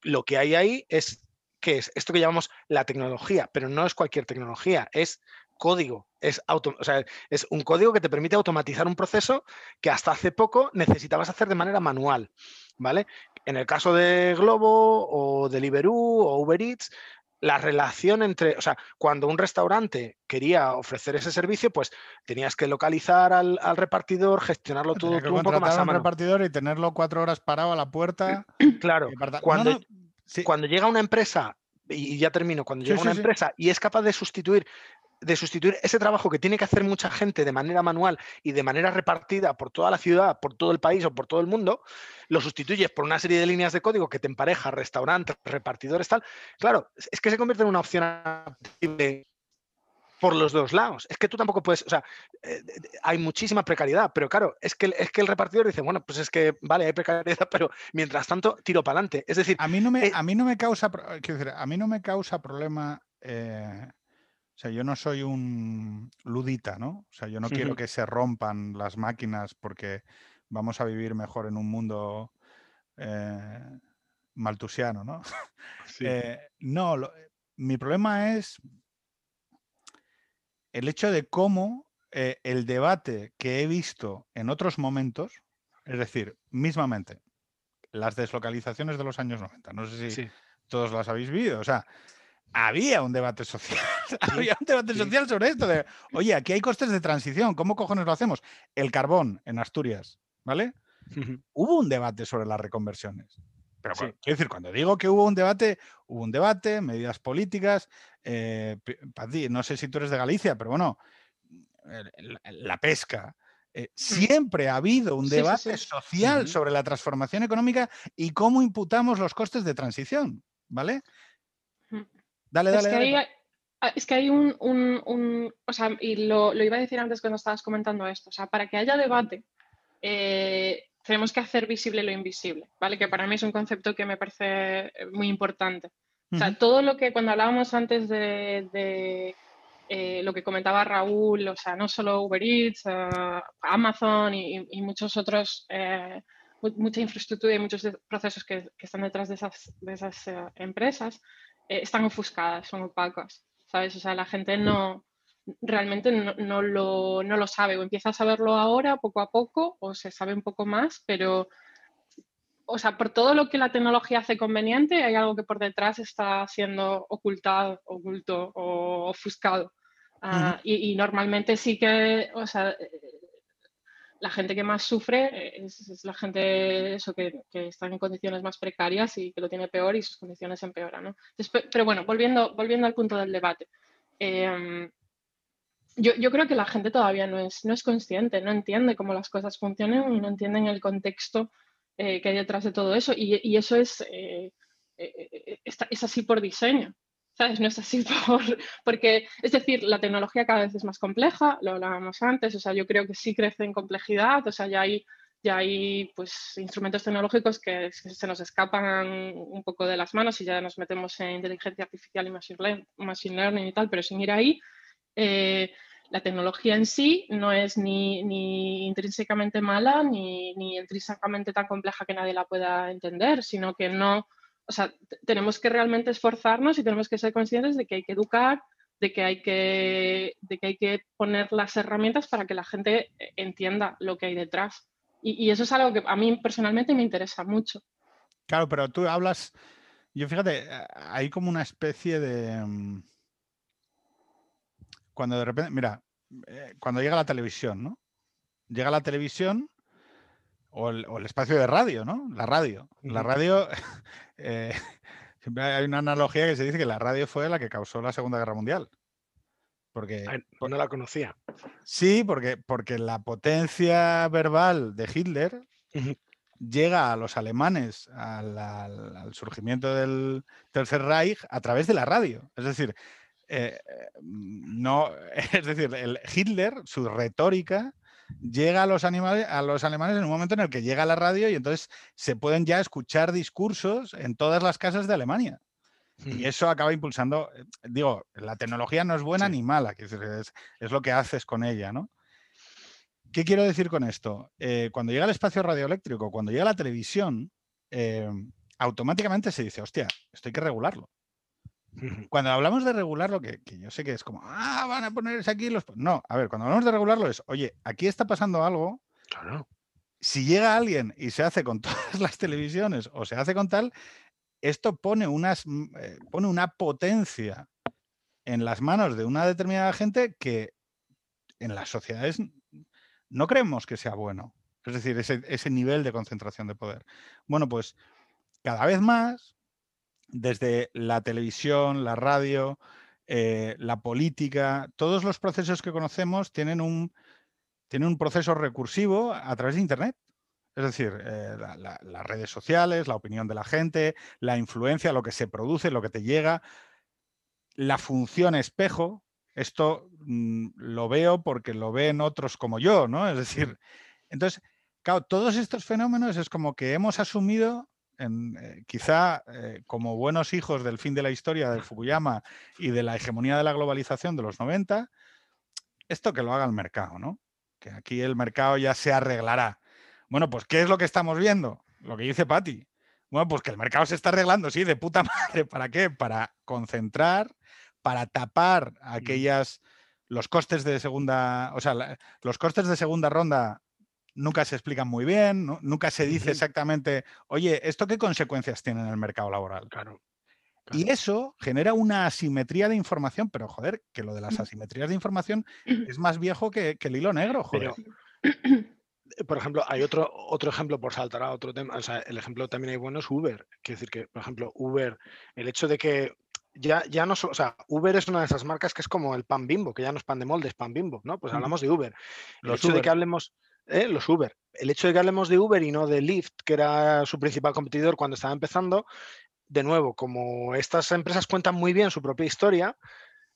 lo que hay ahí es, ¿qué es? Esto que llamamos la tecnología, pero no es cualquier tecnología, es código, es, auto, o sea, es un código que te permite automatizar un proceso que hasta hace poco necesitabas hacer de manera manual, ¿vale? En el caso de Globo o Deliveroo o Uber Eats, la relación entre, o sea, cuando un restaurante quería ofrecer ese servicio, pues tenías que localizar al, al repartidor, gestionarlo todo Tenía que tú un poco más a mano. repartidor y tenerlo cuatro horas parado a la puerta. [CLEARS THROAT] Claro, No, cuando, no, sí, cuando llega una empresa, y ya termino, cuando llega sí, una sí. empresa y es capaz de sustituir de sustituir ese trabajo que tiene que hacer mucha gente de manera manual y de manera repartida por toda la ciudad, por todo el país o por todo el mundo, lo sustituyes por una serie de líneas de código que te empareja restaurantes, repartidores, tal. Claro, es que se convierte en una opción por los dos lados. Es que tú tampoco puedes, o sea, eh, hay muchísima precariedad, pero claro, es que, el- es que el repartidor dice, bueno, pues es que, vale, hay precariedad, [LAUGHS] pero mientras tanto, tiro para adelante. Es decir, A mí no me, Eh, a mí no me causa, quiero decir, a mí no me causa problema. eh, o sea, yo no soy un ludita, ¿no? O sea, yo no quiero que se rompan las máquinas porque vamos a vivir mejor en un mundo eh, maltusiano, ¿no? [LAUGHS] Eh, no, lo- mi problema es el hecho de cómo eh, el debate que he visto en otros momentos, es decir, mismamente, las deslocalizaciones de los años 90, no sé si Sí. todos las habéis vivido, o sea, había un debate social, [LAUGHS] había un debate sí. social sobre esto de, oye, aquí hay costes de transición, ¿cómo cojones lo hacemos? El carbón en Asturias, ¿vale? Hubo un debate sobre las reconversiones. Pero Sí. quiero decir, cuando digo que hubo un debate, hubo un debate, medidas políticas. eh, no sé si tú eres de Galicia, pero bueno, la pesca. eh, siempre ha habido un debate social sobre la transformación económica y cómo imputamos los costes de transición, ¿vale? Ujú. Dale, Es dale, que dale. hay, ah, es que hay un, un- un- o sea, y lo, lo iba a decir antes cuando estabas comentando esto, o sea, para que haya debate, eh, tenemos que hacer visible lo invisible, ¿vale? Que para mí es un concepto que me parece eh, muy importante. O sea, Ujú. todo lo que cuando hablábamos antes de, de, eh, lo que comentaba Raúl, o sea, no solo Uber Eats, eh, Amazon y, y muchos otros, eh, mu- mucha infraestructura y muchos procesos que, que están detrás de esas, de esas eh, empresas, eh, están ofuscadas, son opacas, ¿sabes? O sea, la gente no realmente no, no lo, no lo sabe o empieza a saberlo ahora poco a poco o se sabe un poco más, pero o sea, por todo lo que la tecnología hace conveniente, hay algo que por detrás está siendo ocultado, oculto o ofuscado. Ah, y, y normalmente sí que, o sea, la gente que más sufre eh, es, la gente eso, que, que está en condiciones más precarias y que lo tiene peor y sus condiciones empeoran. ¿no? Pero bueno, volviendo, volviendo al punto del debate. eh, yo, yo creo que la gente todavía no es, no es consciente, no entiende cómo las cosas funcionan y no entienden el contexto eh, que hay detrás de todo eso. Y, eso es, eh, es así por diseño. ¿Sabes? No es así [LAUGHS] por, porque, es decir, la tecnología cada vez es más compleja, lo hablábamos antes, o sea, yo creo que sí crece en complejidad, o sea, ya hay, ya hay pues, instrumentos tecnológicos que, se nos escapan un poco de las manos y ya nos metemos en inteligencia artificial y machine, learning y tal, pero sin ir ahí, eh, la tecnología en sí no es ni, ni intrínsecamente mala ni, ni intrínsecamente tan compleja que nadie la pueda entender, sino que no o sea, tenemos que realmente esforzarnos y tenemos que ser conscientes de que hay que educar, de que hay que, de que, hay que poner las herramientas para que la gente entienda lo que hay detrás. Y, eso es algo que a mí personalmente me interesa mucho. Claro, pero tú hablas, yo fíjate, hay como una especie de... Mm, cuando de repente, mira, eh, cuando llega la televisión, ¿no? Llega la televisión o el, espacio de radio, ¿no? La radio. La radio, [LAUGHS] eh, [LAUGHS] siempre hay una analogía que se dice que la radio fue la que causó la Segunda Guerra Mundial. Porque, no la conocía. Sí, porque, porque la potencia verbal de Hitler llega a los alemanes al, surgimiento del Tercer Reich a través de la radio. Es decir, eh, no, [LAUGHS] es decir, el Hitler, su retórica llega a los, animales, a los alemanes en un momento en el que llega la radio y entonces se pueden ya escuchar discursos en todas las casas de Alemania. Y eso acaba impulsando, eh, digo, la tecnología no es buena ni mala, es, es, lo que haces con ella, ¿no? ¿Qué quiero decir con esto? Eh, cuando llega el espacio radioeléctrico, cuando llega la televisión, eh, automáticamente se dice, hostia, esto hay que regularlo. [LAUGHS] Cuando hablamos de regularlo, que, que yo sé que es como, ah, van a ponerse aquí los... No, a ver, cuando hablamos de regularlo es, oye, aquí está pasando algo. Claro. Si llega alguien y se hace con [LAUGHS] todas las televisiones o se hace con tal, esto pone, unas, mm, eh, pone una potencia en las manos de una determinada gente que en las sociedades no creemos que sea bueno. Es decir, ese, ese nivel de concentración de poder. Bueno, pues cada vez más desde la televisión, la radio, eh, la política, todos los procesos que conocemos tienen un, tienen un proceso recursivo a través de Internet. Es decir, eh, las redes sociales, la opinión de la gente, la influencia, lo que se produce, lo que te llega, la función espejo. Esto mm, lo veo porque lo ven otros como yo, ¿no? Es decir, entonces, claro, todos estos fenómenos es como que hemos asumido eh, quizá eh, como buenos hijos del fin de la historia de Fukuyama y de la hegemonía de la globalización de los 90, esto que lo haga el mercado, ¿no? Que aquí el mercado ya se arreglará. Bueno, pues ¿qué es lo que estamos viendo? Lo que dice Patti. Bueno, pues que el mercado se está arreglando, sí, de puta [LAUGHS] madre. ¿Para qué? Para concentrar, para tapar aquellas los costes de segunda, o sea, los costes de segunda ronda nunca se explican muy bien, nunca se dice exactamente, oye, ¿esto qué consecuencias tiene en el mercado laboral? Claro. Y eso genera una asimetría de información, pero joder, que lo de las asimetrías de información es más viejo que, el hilo negro, joder. por ejemplo, hay otro, otro ejemplo, por saltar a otro tema, o sea, el ejemplo también hay bueno es Uber. Quiero decir que, por ejemplo, Uber, el hecho de que ya, ya no, o sea, Uber es una de esas marcas que es como el pan bimbo, que ya no es pan de molde, es pan bimbo, ¿no? Pues hablamos de Uber. El hecho de que hablemos, ¿eh? los Uber. El hecho de que hablemos de Uber y no de Lyft, que era su principal competidor cuando estaba empezando, de nuevo, como estas empresas cuentan muy bien su propia historia,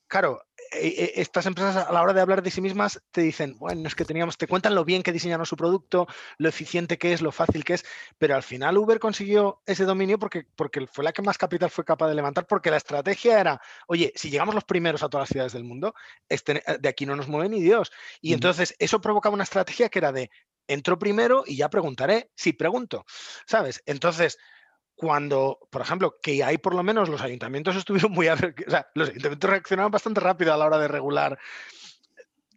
claro, estas empresas a la hora de hablar de sí mismas te dicen, bueno, es que teníamos, te cuentan lo bien que diseñaron su producto, lo eficiente que es, lo fácil que es, pero al final Uber consiguió ese dominio porque, porque fue la que más capital fue capaz de levantar, porque la estrategia era, oye, si llegamos los primeros a todas las ciudades del mundo, este, de aquí no nos mueve ni Dios. Y entonces eso provocaba una estrategia que era de, entro primero y ya preguntaré, si pregunto, ¿sabes? Entonces, cuando, por ejemplo, que ahí por lo menos los ayuntamientos [LAUGHS] estuvieron muy... O sea, los ayuntamientos reaccionaron bastante rápido a la hora de regular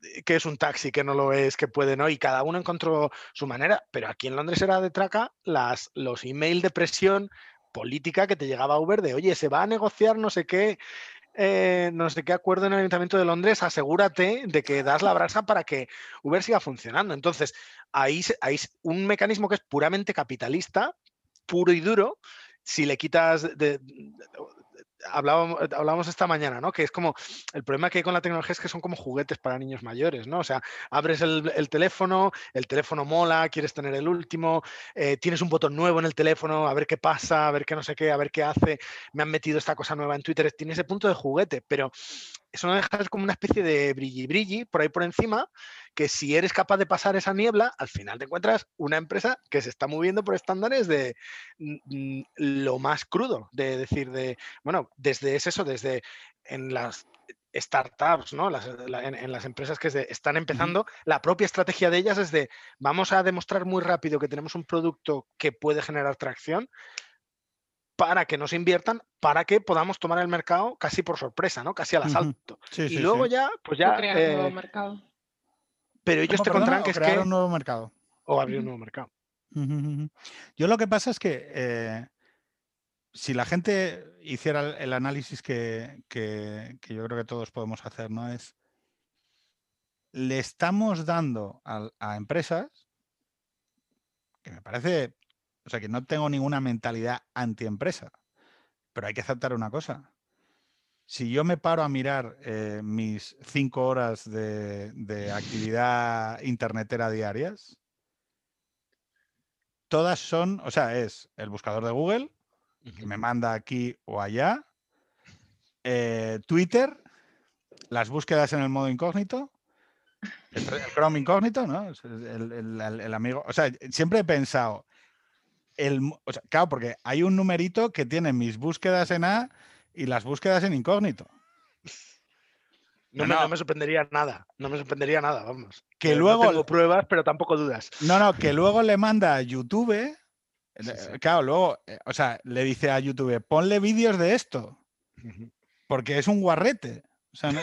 eh, qué es un taxi, qué no lo es, qué puede, ¿no? Y cada uno encontró su manera, pero aquí en Londres era de traca los emails de presión política que te llegaba Uber de, oye, se va a negociar no sé qué, eh, no sé qué acuerdo en el Ayuntamiento de Londres, asegúrate de que das la brasa para que Uber siga funcionando. Entonces, ahí hay un mecanismo que es puramente capitalista, puro y duro, si le quitas de, hablábamos, esta mañana, ¿no? Que es como, el problema que hay con la tecnología es que son como juguetes para niños mayores, ¿no? O sea, abres el, teléfono, el teléfono mola, quieres tener el último, eh, tienes un botón nuevo en el teléfono, a ver qué pasa, a ver qué no sé qué, a ver qué hace, me han metido esta cosa nueva en Twitter, tiene ese punto de juguete, pero eso no deja como una especie de brilli brilli por ahí por encima, que si eres capaz de pasar esa niebla, al final te encuentras una empresa que se está moviendo por estándares de lo más crudo, de decir, de, bueno, desde es eso, desde en las startups, ¿no? en, las empresas que están empezando, la propia estrategia de ellas es de vamos a demostrar muy rápido que tenemos un producto que puede generar tracción, para que no se inviertan, para que podamos tomar el mercado casi por sorpresa, ¿no? Casi al asalto. y luego ya, pues ya. Crear un nuevo eh, mercado. Pero ellos te contarán que es crear un nuevo mercado. O abrir un nuevo mercado. Yo lo que pasa es que eh, si la gente hiciera el análisis que, que, yo creo que todos podemos hacer, ¿no? Es le estamos dando a, a empresas que me parece o sea que no tengo ninguna mentalidad antiempresa. Pero hay que aceptar una cosa. Si yo me paro a mirar eh, mis cinco horas de, actividad internetera diarias, todas son, o sea, es el buscador de Google, que me manda aquí o allá, eh, Twitter, las búsquedas en el modo incógnito, el, Chrome incógnito, ¿no? el, amigo, o sea, siempre he pensado, claro, porque hay un numerito que tiene mis búsquedas en A y las búsquedas en incógnito. No, Me, sorprendería nada, no me sorprendería nada, vamos. Que eh, luego. tengo pruebas, pero tampoco dudas. No, no, que [LAUGHS] luego le manda a YouTube. Eh, claro, luego, eh, o sea, le dice a YouTube, ponle vídeos de esto. Porque es un guarrete. O sea, no,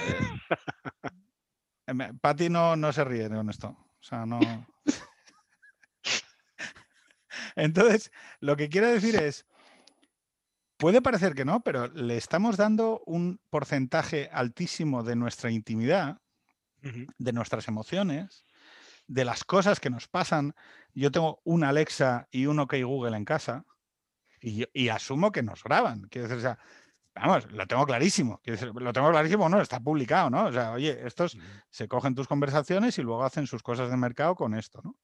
Patty no, no se ríe con esto. O sea, no. [LAUGHS] Entonces, lo que quiero decir es, puede parecer que no, pero le estamos dando un porcentaje altísimo de nuestra intimidad, de nuestras emociones, de las cosas que nos pasan. Yo tengo un Alexa y un OK Google en casa y, asumo que nos graban. Quiero decir, o sea, vamos, lo tengo clarísimo. lo tengo clarísimo, no, está publicado, ¿no? O sea, oye, estos se cogen tus conversaciones y luego hacen sus cosas de mercado con esto, ¿no?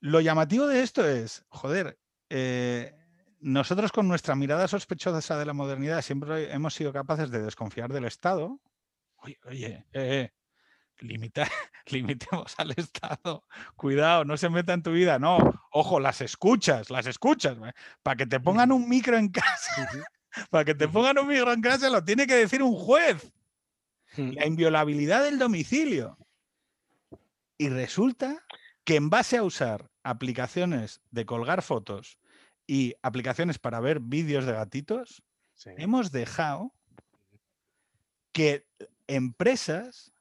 Lo llamativo de esto es, joder, eh, nosotros con nuestra mirada sospechosa de la modernidad siempre hemos sido capaces de desconfiar del Estado. Oye, oye, eh, [LAUGHS] limitemos al Estado. Cuidado, no se meta en tu vida. No, ojo, las escuchas, las escuchas. Para que te pongan un micro en casa, [LAUGHS] para que te pongan un micro en casa lo tiene que decir un juez. La inviolabilidad del domicilio. Y resulta que en base a usar aplicaciones de colgar fotos y aplicaciones para ver vídeos de gatitos, hemos dejado que empresas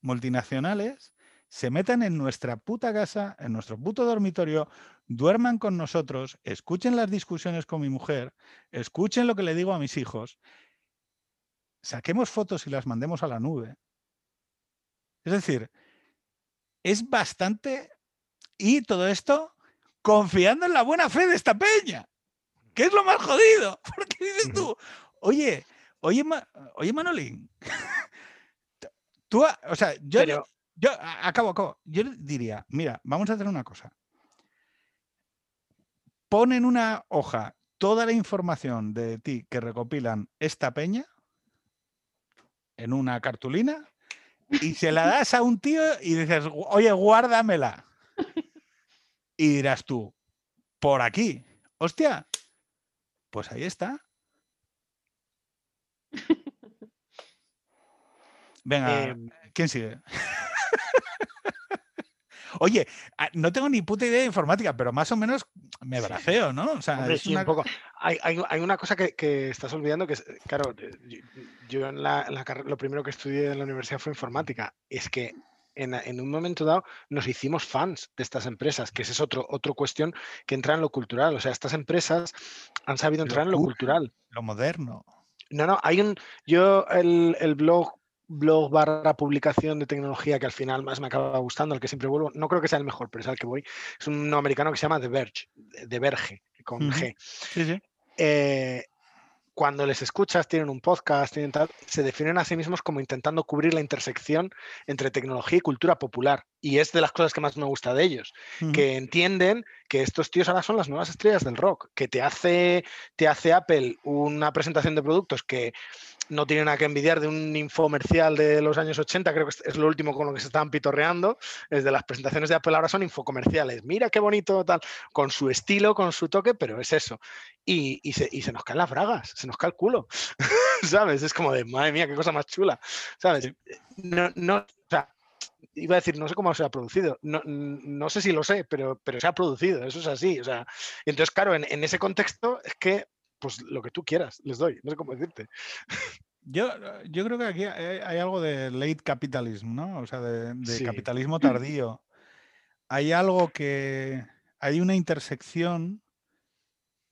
multinacionales se metan en nuestra puta casa, en nuestro puto dormitorio, duerman con nosotros, escuchen las discusiones con mi mujer, escuchen lo que le digo a mis hijos, saquemos fotos y las mandemos a la nube. Es decir, es bastante y todo esto confiando en la buena fe de esta peña, que es lo más jodido. [LAUGHS] Porque dices tú, oye, oye, oye Manolín, [LAUGHS] tú, o sea, yo, yo, acabo, acabo, yo diría, mira, vamos a hacer una cosa. Pon en una hoja toda la información de ti que recopilan esta peña en una cartulina y se la das a un tío y dices, oye, guárdamela. Y dirás tú, por aquí, hostia, pues ahí está. [LAUGHS] Venga, em, ¿quién sigue? [LAUGHS] Oye, no tengo ni puta idea de informática, pero más o menos me braceo, ¿no? O sea, es una... un poco. Hay, una cosa que, estás olvidando, que es, claro, yo en la, lo primero que estudié en la universidad fue informática. Es que en, un momento dado nos hicimos fans de estas empresas, que esa es otro, otra cuestión que entra en lo cultural. O sea, estas empresas han sabido entrar en lo cultural. Lo moderno. No, no, hay un. Yo, el, el blog blog barra publicación de tecnología que al final más me acaba gustando, al que siempre vuelvo, no creo que sea el mejor, pero es al que voy, es un americano que se llama The Verge, The Verge, con G. Sí, sí. Eh, cuando les escuchas, tienen un podcast, tienen tal, se definen a sí mismos como intentando cubrir la intersección entre tecnología y cultura popular. Y es de las cosas que más me gusta de ellos, que entienden que estos tíos ahora son las nuevas estrellas del rock, que te hace, te hace Apple una presentación de productos que no tiene nada que envidiar de un infomercial de los años 80, creo que es lo último con lo que se estaban pitorreando, desde las presentaciones de Apple ahora son infocomerciales, mira qué bonito tal, con su estilo, con su toque, pero es eso. Y, se, nos caen las bragas, se nos cae el culo, [LAUGHS] ¿sabes? Es como de, madre mía, qué cosa más chula, ¿sabes? No, no, o sea, iba a decir, no sé cómo se ha producido, no, sé si lo sé, pero, pero se ha producido, eso es así, o sea, entonces, claro, en, en ese contexto es que pues lo que tú quieras, les doy, no sé cómo decirte. Yo, yo creo que aquí hay, algo de late capitalism, ¿no? O sea, de, capitalismo [LAUGHS] tardío. Hay algo que. Hay una intersección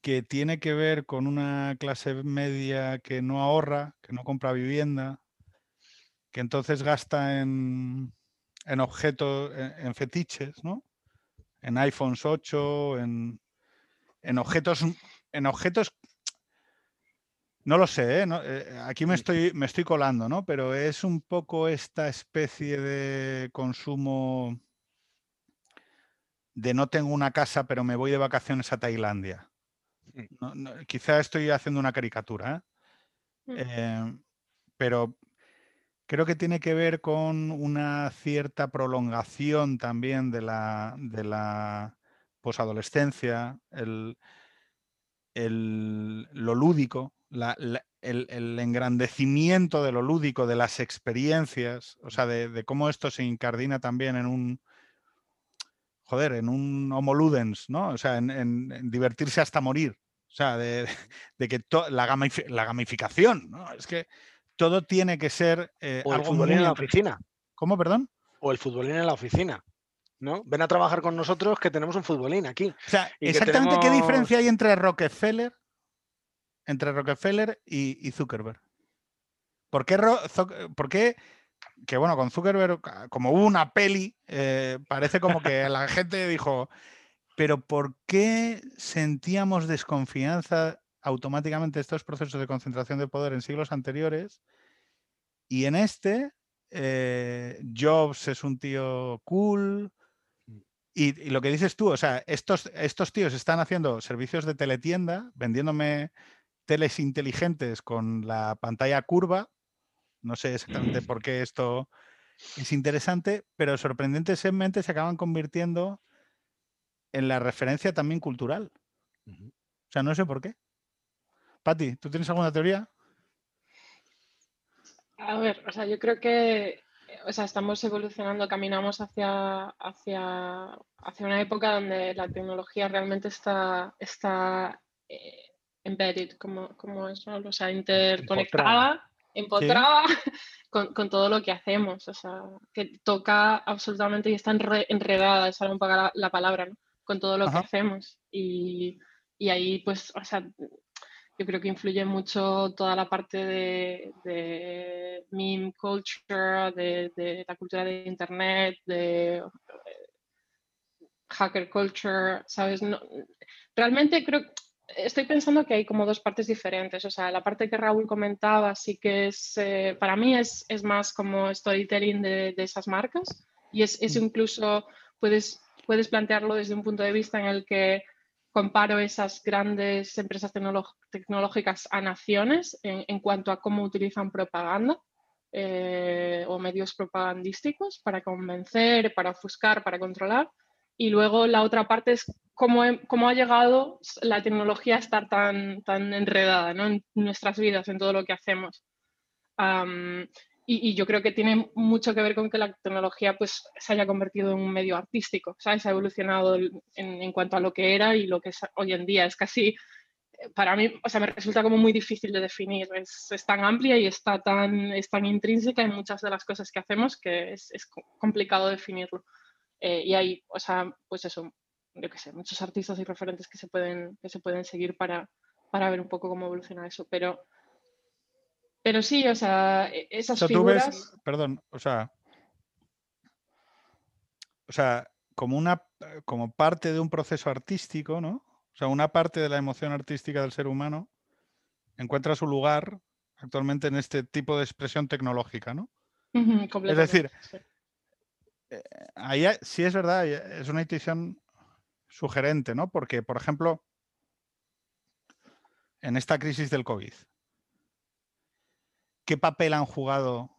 que tiene que ver con una clase media que no ahorra, que no compra vivienda, que entonces gasta en, en objetos, en, fetiches, ¿no? En iPhones 8, en, en objetos, en objetos no lo sé, ¿eh? Eh, aquí me estoy, me estoy colando, ¿no? Pero es un poco esta especie de consumo de no tengo una casa, pero me voy de vacaciones a Tailandia. Mm. quizá estoy haciendo una caricatura, ¿eh? mm. em, pero creo que tiene que ver con una cierta prolongación también de la, de la posadolescencia, el, lo lúdico, el, engrandecimiento de lo lúdico, de las experiencias, o sea, de, cómo esto se incardina también en un, joder, en un homo ludens, ¿no? O sea, en, divertirse hasta morir. O sea, de, [LAUGHS] que la, la, gamificación, ¿no? Es que todo tiene que ser... Eh, o el futbolín en la oficina. ¿Cómo, perdón? O el futbolín en la oficina. ¿no? Ven a trabajar con nosotros que tenemos un futbolín aquí. O sea, exactamente qué diferencia hay entre Rockefeller entre Rockefeller y, Zuckerberg. ¿Por qué, que bueno, con Zuckerberg, como hubo una peli, eh, parece como que la [LAUGHS] gente dijo, pero ¿por qué sentíamos desconfianza automáticamente estos procesos de concentración de poder en siglos anteriores? Y en este, eh, Jobs es un tío cool. Mm. Y, lo que dices tú, o sea, estos, estos tíos están haciendo servicios de teletienda, vendiéndome teles inteligentes con la pantalla curva. No sé exactamente mm. por qué esto es interesante, pero sorprendentemente se acaban convirtiendo en la referencia también cultural. O sea, no sé por qué. Patti, ¿tú tienes alguna teoría? A ver, o sea, yo creo que o sea, estamos evolucionando, caminamos hacia, hacia, hacia una época donde la tecnología realmente está, está eh, embedded, como, como eso, o sea, interconectada, empotrada [LAUGHS] con, con, todo lo que hacemos, o sea, que toca absolutamente y está enredada, esa es un poco la, palabra, ¿no? con todo lo que hacemos. Y, y, ahí, pues, o sea, yo creo que influye mucho toda la parte de, de meme culture, de, de, la cultura de Internet, de eh, hacker culture, ¿sabes? No, realmente creo estoy pensando que hay como dos partes diferentes. O sea, la parte que Raúl comentaba sí que es, eh, para mí es, es, más como storytelling de, de esas marcas y es, es, mm. incluso, puedes, puedes plantearlo desde un punto de vista en el que comparo esas grandes empresas tecnológicas a naciones en, en, cuanto a cómo utilizan propaganda. Eh, o medios propagandísticos para convencer, para ofuscar, para controlar. Y luego la otra parte es cómo, cómo ha llegado la tecnología a estar tan, tan enredada ¿no? en nuestras vidas, en todo lo que hacemos. Y, yo creo que tiene mucho que ver con que la tecnología pues, se haya convertido en un medio artístico, ¿sabes? Ha evolucionado en, en cuanto a lo que era y lo que es hoy en día. Es casi, para mí, o sea, me resulta como muy difícil de definir. Es, es tan amplia y está tan, es tan intrínseca en muchas de las cosas que hacemos que es, es complicado definirlo. Eh, y hay, o sea, pues eso, yo qué sé, muchos artistas y referentes que se pueden, que se pueden seguir para, para ver un poco cómo evoluciona eso. Pero, pero sí, o sea, e, esas figuras... perdón, o sea, o sea, como una como parte de un proceso artístico, ¿no? O sea, una parte de la emoción artística del ser humano encuentra su lugar actualmente en este tipo de expresión tecnológica, ¿no? Es decir, sí. eh, ahí hay- sí es verdad, es una intuición sugerente, ¿no? Porque, por ejemplo, en esta crisis del COVID, ¿qué papel han jugado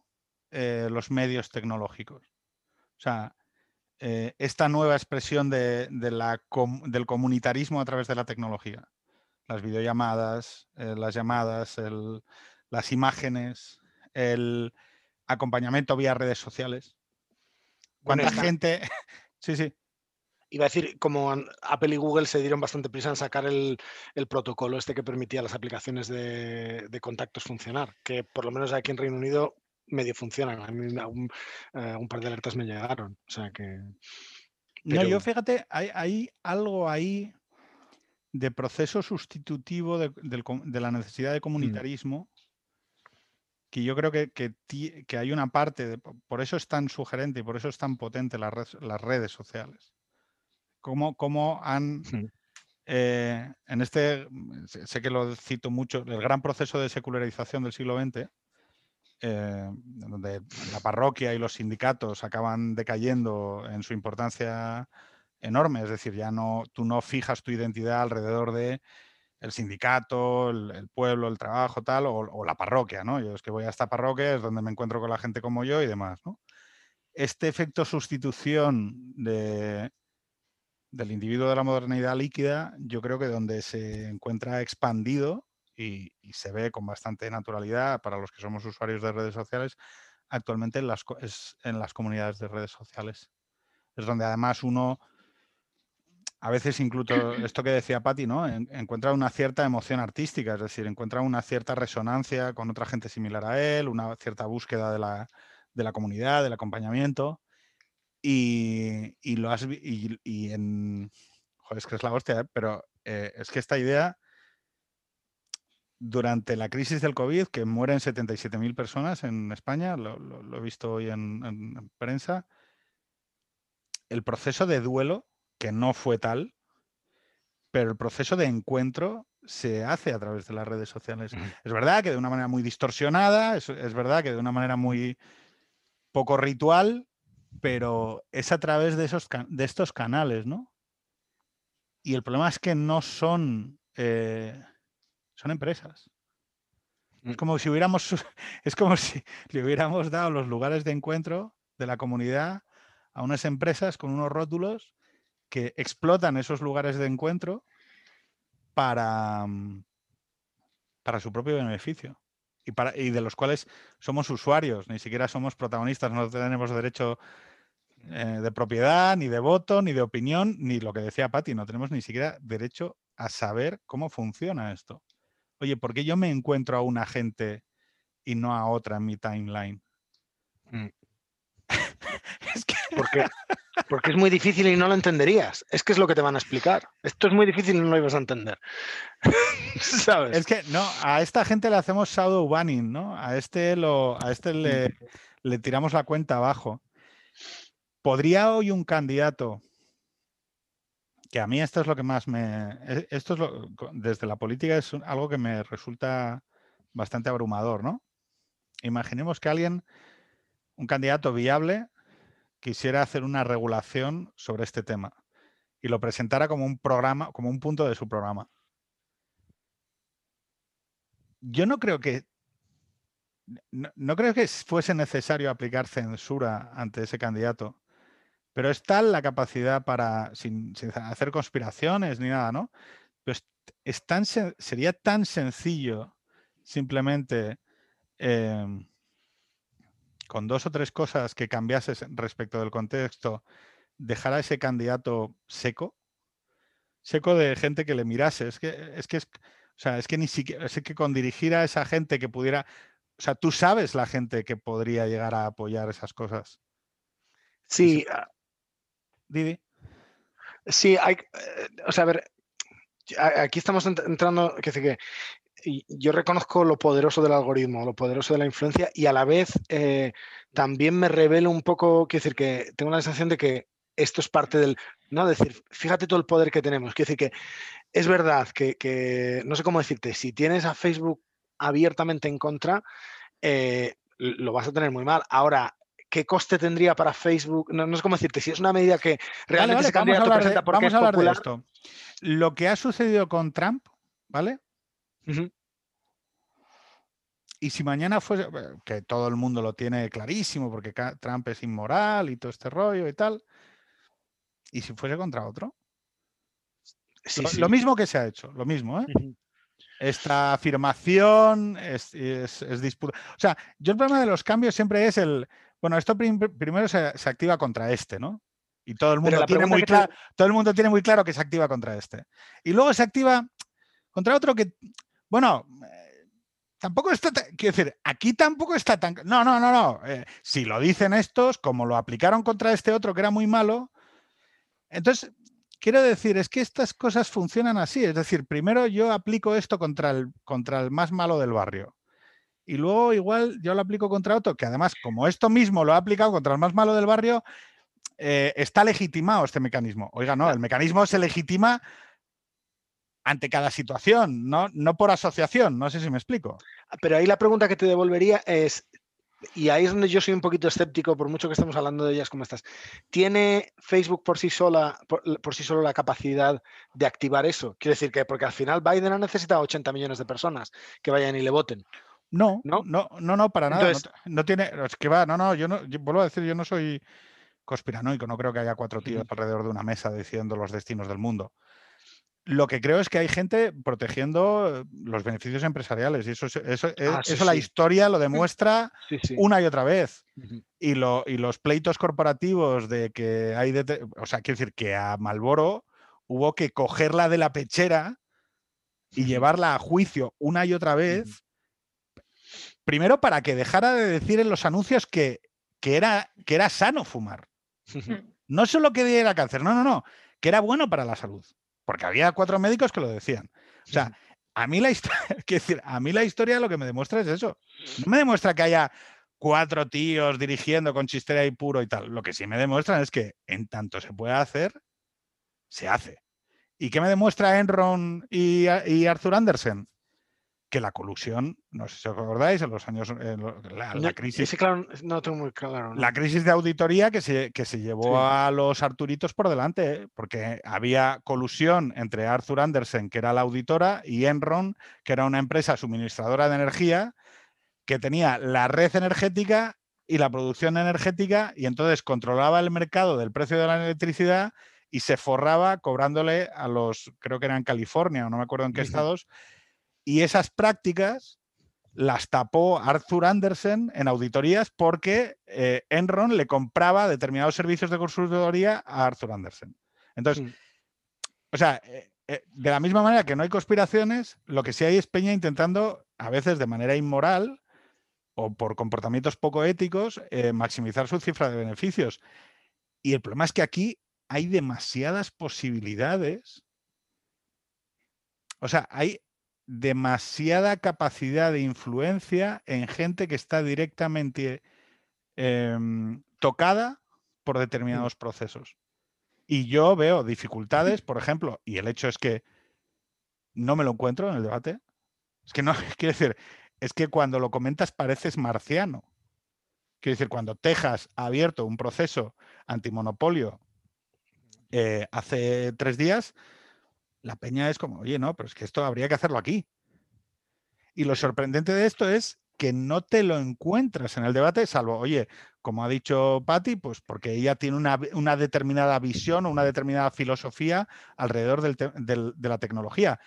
eh, los medios tecnológicos? O sea, eh, esta nueva expresión de- de la com- del comunitarismo a través de la tecnología, las videollamadas, eh, las llamadas, el- las imágenes, el acompañamiento vía redes sociales. ¿Cuánta gente? [LAUGHS] Sí, sí. Iba a decir, como Apple y Google se dieron bastante prisa en sacar el, el protocolo este que permitía a las aplicaciones de, de contactos funcionar, que por lo menos aquí en Reino Unido medio funcionan. A mí un, eh, un par de alertas me llegaron. O sea que. No, yo fíjate, hay, hay algo ahí de proceso sustitutivo de, de la necesidad Mm. de comunitarismo que yo creo que, que que hay una parte, de- po- por eso es tan sugerente y por eso es tan potente las, red- las redes sociales. Cómo, cómo han, eh, en este, sé, sé que lo cito mucho, el gran proceso de secularización del siglo XX, eh, donde la parroquia y los sindicatos acaban decayendo en su importancia enorme, es decir, ya no, tú no fijas tu identidad alrededor de el sindicato, el, el pueblo, el trabajo, tal, o, o la parroquia, ¿no? Yo es que voy a esta parroquia, es donde me encuentro con la gente como yo y demás, ¿no? Este efecto sustitución de, del individuo de la modernidad líquida, yo creo que donde se encuentra expandido y, se ve con bastante naturalidad para los que somos usuarios de redes sociales, actualmente en las, es en las comunidades de redes sociales. Es donde además uno, a veces incluso esto que decía Patti, ¿no? En- encuentra una cierta emoción artística, es decir, encuentra una cierta resonancia con otra gente similar a él, una cierta búsqueda de la, de la comunidad, del acompañamiento. Y, y lo has y, y en. Joder, es que es la hostia, ¿eh? pero eh, es que esta idea, durante la crisis del COVID, que mueren 77.000 personas en España, lo, lo- lo he visto hoy en, en- en prensa, el proceso de duelo, que no fue tal, pero el proceso de encuentro se hace a través de las redes sociales. Es verdad que de una manera muy distorsionada, es, es verdad que de una manera muy poco ritual, pero es a través de, esos, de estos canales, ¿no? Y el problema es que no son, eh, son empresas. Es Mm. como si hubiéramos, [LAUGHS] es como si le hubiéramos dado los lugares de encuentro de la comunidad a unas empresas con unos rótulos que explotan esos lugares de encuentro para, mm, para su propio beneficio y, de los cuales somos usuarios, ni siquiera somos protagonistas, no tenemos derecho eh, de propiedad, ni de voto, ni de opinión, ni lo que decía Patti, no tenemos ni siquiera derecho a saber cómo funciona esto. Oye, ¿por qué yo me encuentro a una gente y no a otra en mi timeline? Porque, porque es muy difícil y no lo entenderías. Es que es lo que te van a explicar. Esto es muy difícil y no lo ibas a entender. [LAUGHS] ¿Sabes? Es que no, a esta gente le hacemos shadow banning, ¿no? A este lo, a este le, le tiramos la cuenta abajo. ¿Podría hoy un candidato, que a mí esto es lo que más me, e- esto es lo, desde la política es algo que me resulta bastante abrumador, ¿no? Imaginemos que alguien, un candidato viable, quisiera hacer una regulación sobre este tema y lo presentara como un programa, como un punto de su programa. Yo no creo que no, no creo que fuese necesario aplicar censura ante ese candidato, pero es tal la capacidad para, sin, hacer conspiraciones ni nada, ¿no? Pues es tan sen- sería tan sencillo simplemente em, con dos o tres cosas que cambiases respecto del contexto, dejar a ese candidato seco, seco de gente que le mirase. Es que es que es, o sea, es que ni siquiera, es que con dirigir a esa gente que pudiera, o sea, tú sabes la gente que podría llegar a apoyar esas cosas. Sí, ah, Didi. sí, hay. eh, O sea, a ver, aquí estamos ent- entrando. Que que yo reconozco lo poderoso del algoritmo, lo poderoso de la influencia y a la vez eh, también me revelo un poco, quiero decir que tengo la sensación de que esto es parte del, no decir, fíjate todo el poder que tenemos, quiero decir que es verdad que, no sé cómo decirte, si tienes a Facebook abiertamente en contra, eh, lo vas a tener muy mal. Ahora, ¿qué coste tendría para Facebook? No, sé cómo decirte, si es una medida que realmente vale, vamos a hablar, de, vamos a hablar de esto. Lo que ha sucedido con Trump, ¿vale? Y si mañana fuese, que todo el mundo lo tiene clarísimo porque Trump es inmoral y todo este rollo y tal, ¿y si fuese contra otro? lo, mismo que se ha hecho, lo mismo, ¿eh? Esta afirmación es, disputa. O sea, yo el problema de los cambios siempre es el, bueno, esto primero se, activa contra este, ¿no? Y todo el mundo tiene muy claro, todo el mundo tiene muy claro que se activa contra este. Y luego se activa contra otro que, bueno, eh, tampoco está, quiero decir, aquí tampoco está tan, no, no, no, no. Eh, si lo dicen estos, como lo aplicaron contra este otro que era muy malo, entonces quiero decir, es que estas cosas funcionan así. Es decir, primero yo aplico esto contra el, contra el más malo del barrio. Y luego igual yo lo aplico contra otro, que además, como esto mismo lo ha aplicado contra el más malo del barrio, eh, está legitimado este mecanismo. Oiga, no, el mecanismo se legitima ante cada situación, no, no por asociación. No sé si me explico. Pero ahí la pregunta que te devolvería es, y ahí es donde yo soy un poquito escéptico, por mucho que estemos hablando de ellas como estas. ¿Tiene Facebook por sí sola, por, sí solo la capacidad de activar eso? Quiero decir que, porque al final Biden ha necesitado 80 millones de personas que vayan y le voten. No, no, no, no, no para nada. no, tiene, es que va, no, no, yo no, vuelvo a decir, yo no soy conspiranoico, no creo que haya cuatro tíos alrededor de una mesa diciendo los destinos del mundo. Lo que creo es que hay gente protegiendo los beneficios empresariales y eso, eso, ah, eso la historia lo [LAUGHS] demuestra una y otra vez. y, lo, y, los pleitos corporativos de que hay, o sea, quiero decir que a Malboro hubo que cogerla de la pechera y llevarla a juicio una y otra vez. Primero para que dejara de decir en los anuncios que, que, era, que era sano fumar. No solo que diera cáncer, no, no, no, que era bueno para la salud porque había cuatro médicos que lo decían. O sea, a mí la historia, [LAUGHS] decir, a mí la historia lo que me demuestra es eso. No me demuestra que haya cuatro tíos dirigiendo con chistera y puro y tal. Lo que sí me demuestran es que en tanto se puede hacer, se hace. ¿Y qué me demuestra Enron y, y Arthur Andersen? Que la colusión, no sé si os acordáis, en los años, la, crisis... no tengo muy claro. La crisis de auditoría que se, que se llevó a los Arturitos por delante, porque había colusión entre Arthur Andersen, que era la auditora, y Enron, que era una empresa suministradora de energía, que tenía la red energética y la producción energética, y entonces controlaba el mercado del precio de la electricidad y se forraba cobrándole a los, creo que era en California, o no me acuerdo en qué estados, y esas prácticas las tapó Arthur Andersen en auditorías porque eh, Enron le compraba determinados servicios de consultoría a Arthur Andersen. Entonces, mm. o sea, eh, eh, de la misma manera que no hay conspiraciones, lo que sí hay es Peña intentando, a veces de manera inmoral o por comportamientos poco éticos, maximizar su cifra de beneficios. Y el problema es que aquí hay demasiadas posibilidades. O sea, hay, demasiada capacidad de influencia en gente que está directamente em, tocada por determinados procesos. Y yo veo dificultades, por ejemplo, y el hecho es que no me lo encuentro en el debate. Es que no, [LAUGHS] quiero decir, es que cuando lo comentas pareces marciano. Quiero decir, cuando Texas ha abierto un proceso antimonopolio eh, hace tres días, la peña es como, oye, no, pero es que esto habría que hacerlo aquí. Y lo sorprendente de esto es que no te lo encuentras en el debate, salvo, oye, como ha dicho Patti, pues porque ella tiene una, determinada visión o una determinada filosofía alrededor de la tecnología.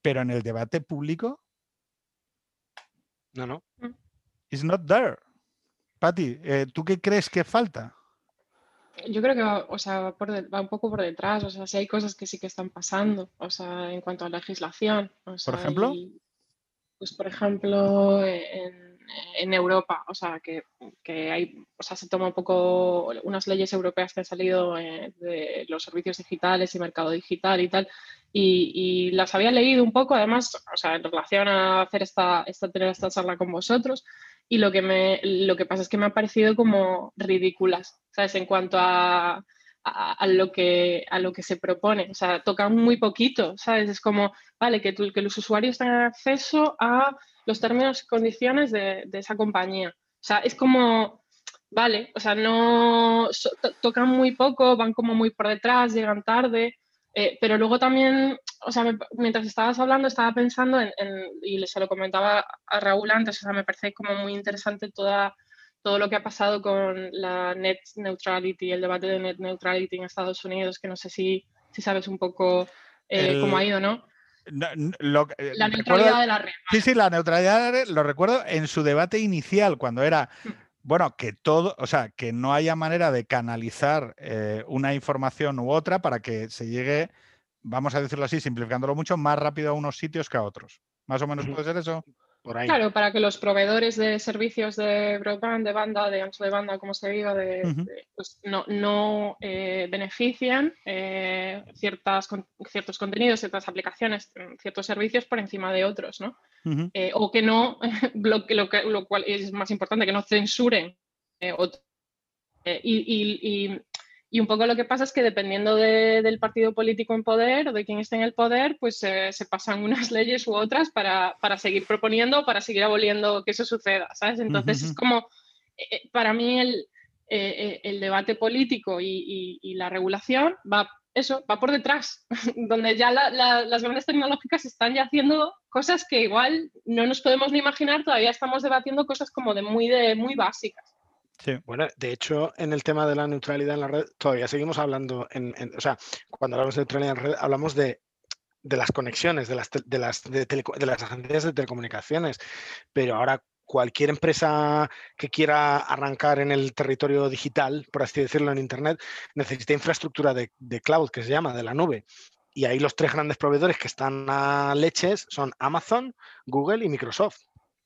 Pero en el debate público. No, no. Mm. It's not there. Patti, eh, ¿tú qué crees que falta? Yo creo que va, o sea, va, un poco por detrás, o sea, si hay cosas que sí que están pasando, o sea, en cuanto a legislación. ¿Por ejemplo? pues, por ejemplo, en, en Europa, o sea, que, que, hay, o sea, se toma un poco unas leyes europeas que han salido eh, de los servicios digitales y mercado digital y tal, y, y, las había leído un poco, además, o sea, en relación a hacer esta, esta, tener esta charla con vosotros, y lo que, me, lo que pasa es que me ha parecido como ridículas, ¿sabes? En cuanto a, a, lo que, a lo que se propone. O sea, tocan muy poquito, ¿sabes? Es como, vale, que, que los usuarios tengan acceso a los términos y condiciones de, esa compañía. O sea, es como, vale, o sea, no tocan muy poco, van como muy por detrás, llegan tarde, eh, pero luego también, o sea, mientras estabas hablando, estaba pensando en, y se lo comentaba a Raúl antes, o sea, me parece como muy interesante toda todo lo que ha pasado con la net neutrality, el debate de net neutrality en Estados Unidos, que no sé si, si sabes un poco eh, cómo ha ido, ¿no? Eh, la neutralidad de la red. Sí, sí, la neutralidad de la red, lo recuerdo en su debate inicial, cuando era, mm. bueno, que todo, o sea, que no haya manera de canalizar eh, una información u otra para que se llegue, vamos a decirlo así, simplificándolo mucho, más rápido a unos sitios que a otros. Más o menos puede ser eso. Claro, para que los proveedores de servicios de broadband, de banda, de ancho de banda, como se diga, de, pues no, no eh, benefician eh, ciertas, ciertos contenidos, ciertas aplicaciones, ciertos servicios por encima de otros, ¿no? Eh, o que no, [LAUGHS] lo, lo, lo, cual es más importante, que no censuren y, y, y un poco lo que pasa es que dependiendo del partido político en poder o de quién esté en el poder, pues se pasan [LAUGHS] unas leyes u otras para, seguir proponiendo, para seguir aboliendo que eso suceda, ¿sabes? Entonces es como, eh, eh, para mí el, eh, el debate político y, la regulación va, eso, va por detrás, [LAUGHS] donde ya las grandes tecnológicas están ya haciendo cosas que igual no nos podemos ni imaginar, todavía estamos debatiendo cosas como de muy, de, muy básicas. Bueno, de hecho, en el tema de la neutralidad en la red, todavía seguimos hablando, en, o sea, cuando hablamos de neutralidad en la red, hablamos de, las conexiones, de las, de, las, de, las agencias de telecomunicaciones, pero ahora cualquier empresa que quiera arrancar en el territorio digital, por así decirlo, en Internet, necesita infraestructura de, cloud, que se llama, de la nube. Y ahí los tres grandes proveedores que están a leches son Amazon, Google y Microsoft.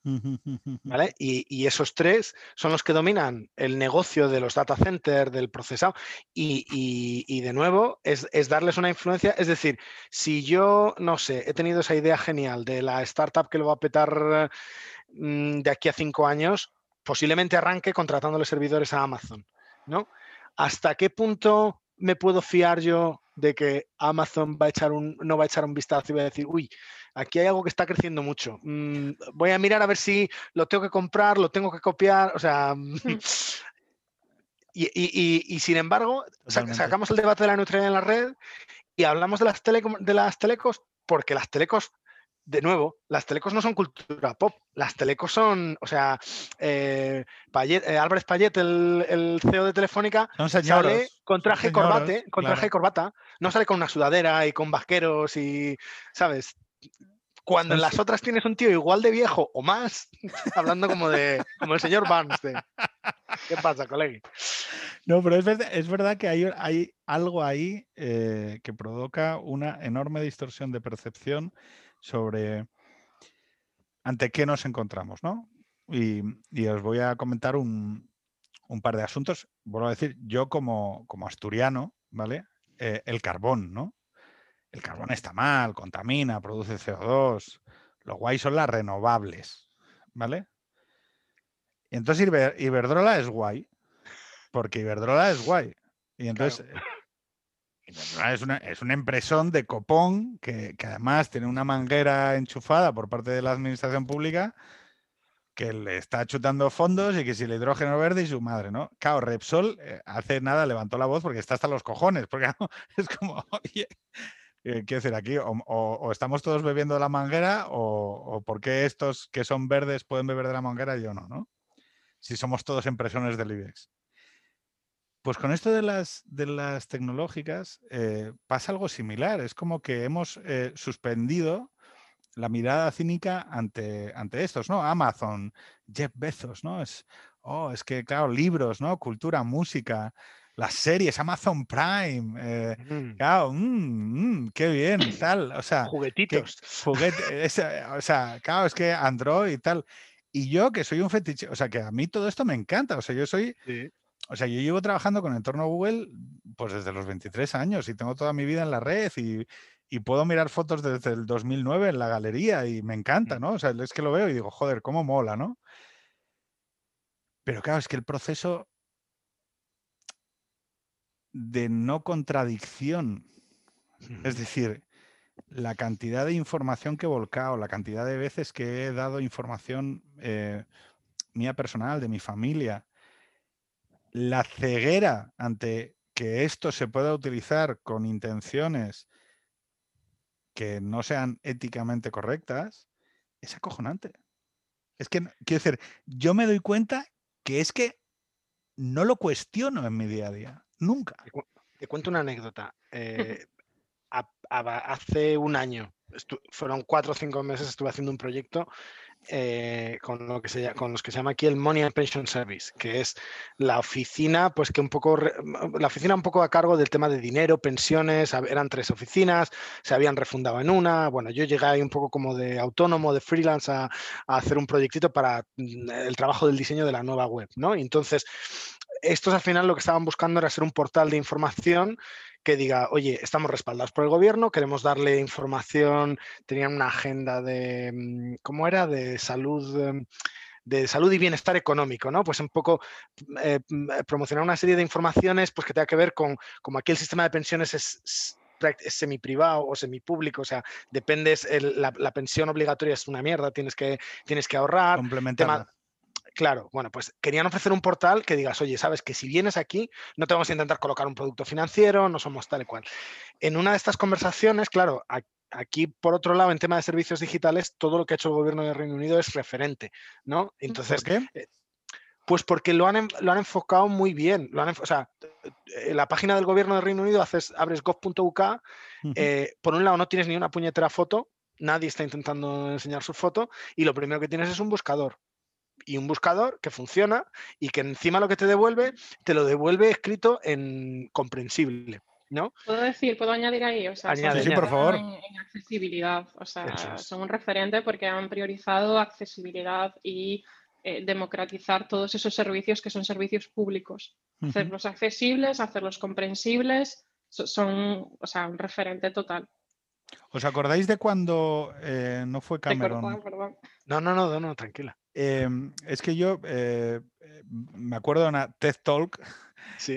¿Vale? Y, esos tres son los que dominan el negocio de los data centers, del procesado. Y, de nuevo, es, darles una influencia. Es decir, si yo, no sé, he tenido esa idea genial de la startup que lo va a petar mm, de aquí a cinco años, posiblemente arranque contratándole servidores a Amazon, ¿no? ¿Hasta qué punto me puedo fiar yo de que Amazon va a echar un, no va a echar un vistazo y va a decir, uy, aquí hay algo que está creciendo mucho. Mm, voy a mirar a ver si lo tengo que comprar, lo tengo que copiar, o sea... Mm, hmm. [LAUGHS] Y, sin embargo, sacamos el debate de la neutralidad en la red y hablamos de las, de las telecos porque las telecos de nuevo, las telecos no son cultura pop, las telecos son, o sea, eh, eh Álvarez Payet, el, CEO de Telefónica, sale con traje, corbate, con traje y corbata, no sale con una sudadera y con vaqueros y, ¿sabes? Cuando en las otras tienes un tío igual de viejo o más, hablando como de como el señor Barnes. ¿Qué pasa, colega? No, pero es verdad, es verdad que hay, hay algo ahí eh, que provoca una enorme distorsión de percepción sobre ante qué nos encontramos, ¿no? Y, os voy a comentar un, par de asuntos. Vuelvo a decir, yo como, como asturiano, ¿vale? Eh, el carbón, ¿no? El carbón está mal, contamina, produce CO2. Lo guay son las renovables, ¿vale? Y entonces Iberdrola es guay, porque Iberdrola es guay. Y entonces es una, es una empresón de copón que, además tiene una manguera enchufada por parte de la administración pública que le está chutando fondos y que si el hidrógeno verde y su madre, ¿no? Claro, Repsol eh, hace nada levantó la voz porque está hasta los cojones, porque [LAUGHS] es como, oye, eh, quiero decir, aquí o, estamos todos bebiendo de la manguera o, o por qué estos que son verdes pueden beber de la manguera y yo no, ¿no? Si somos todos impresiones del IBEX. Pues con esto de las, de las tecnológicas eh, pasa algo similar. Es como que hemos eh, suspendido la mirada cínica ante, ante estos, ¿no? Amazon, Jeff Bezos, ¿no? Es, oh, es que, claro, libros, ¿no? Cultura, música, las series, Amazon Prime, eh, mm. claro, mm, mm, qué bien, [CLEARS THROAT] tal, o sea... Juguetitos. [LAUGHS] o sea, claro, es que Android y tal. Y yo que soy un fetiche, o sea, que a mí todo esto me encanta, o sea, yo soy o sea, yo llevo trabajando con el entorno Google pues desde los 23 años y tengo toda mi vida en la red y, puedo mirar fotos desde el 2009 en la galería y me encanta. ¿no? O sea, es que lo veo y digo, joder, cómo mola, ¿no? Pero claro, es que el proceso de no contradicción. Es decir, la cantidad de información que he volcado, la cantidad de veces que he dado información eh, mía personal, de mi familia, la ceguera ante que esto se pueda utilizar con intenciones que no sean éticamente correctas, es acojonante. Es que, quiero decir, yo me doy cuenta que es que no lo cuestiono en mi día a día, nunca. Te, cuento una anécdota. [LAUGHS] Eh, hace un año, fueron cuatro o cinco meses, estuve haciendo un proyecto eh, con, lo que se, con los que se llama aquí el Money and Pension Service, que es la oficina, pues que un poco, la oficina un poco a cargo del tema de dinero, pensiones, eran tres oficinas, se habían refundado en una, bueno, yo llegué ahí un poco como de autónomo, de freelance a, a hacer un proyectito para mm, el trabajo del diseño de la nueva web, ¿no? Y entonces, estos al final lo que estaban buscando era ser un portal de información que diga, oye, estamos respaldados por el gobierno, queremos darle información, tenían una agenda de, mm, ¿cómo era? De salud em, de salud y bienestar económico, ¿no? Pues un poco eh, mm, eh, promocionar una serie de informaciones pues, que tenga que ver con como aquí el sistema de pensiones es, semi privado o semi público, o sea, dependes, la, pensión obligatoria es una mierda, tienes que, tienes que ahorrar. Complementar. Claro, bueno, pues querían ofrecer un portal que digas, oye, sabes que si vienes aquí, no te vamos a intentar colocar un producto financiero, no somos tal y cual. En una de estas conversaciones, claro, aquí por otro lado, en tema de servicios digitales, todo lo que ha hecho el gobierno de Reino Unido es referente, ¿no? Entonces, ¿Por qué? Eh, pues porque lo han, lo han enfocado muy bien. Lo han, o sea, en la página del gobierno de Reino Unido haces, abres gov.uk, eh, por un lado no tienes ni una puñetera foto, nadie está intentando enseñar su foto, y lo primero que tienes es un buscador y un buscador que funciona y que encima lo que te devuelve, te lo devuelve escrito en comprensible. ¿No? Puedo decir, puedo añadir ahí, o sea, sí, por favor. En, accesibilidad, o sea, son un referente porque han priorizado accesibilidad y eh, democratizar todos esos servicios que son servicios públicos, hacerlos accesibles, hacerlos comprensibles, son, o sea, un referente total. ¿Os acordáis de cuando eh, no fue Cameron? No, no, no, no, tranquila. Em, es que yo eh, me acuerdo de una TED Talk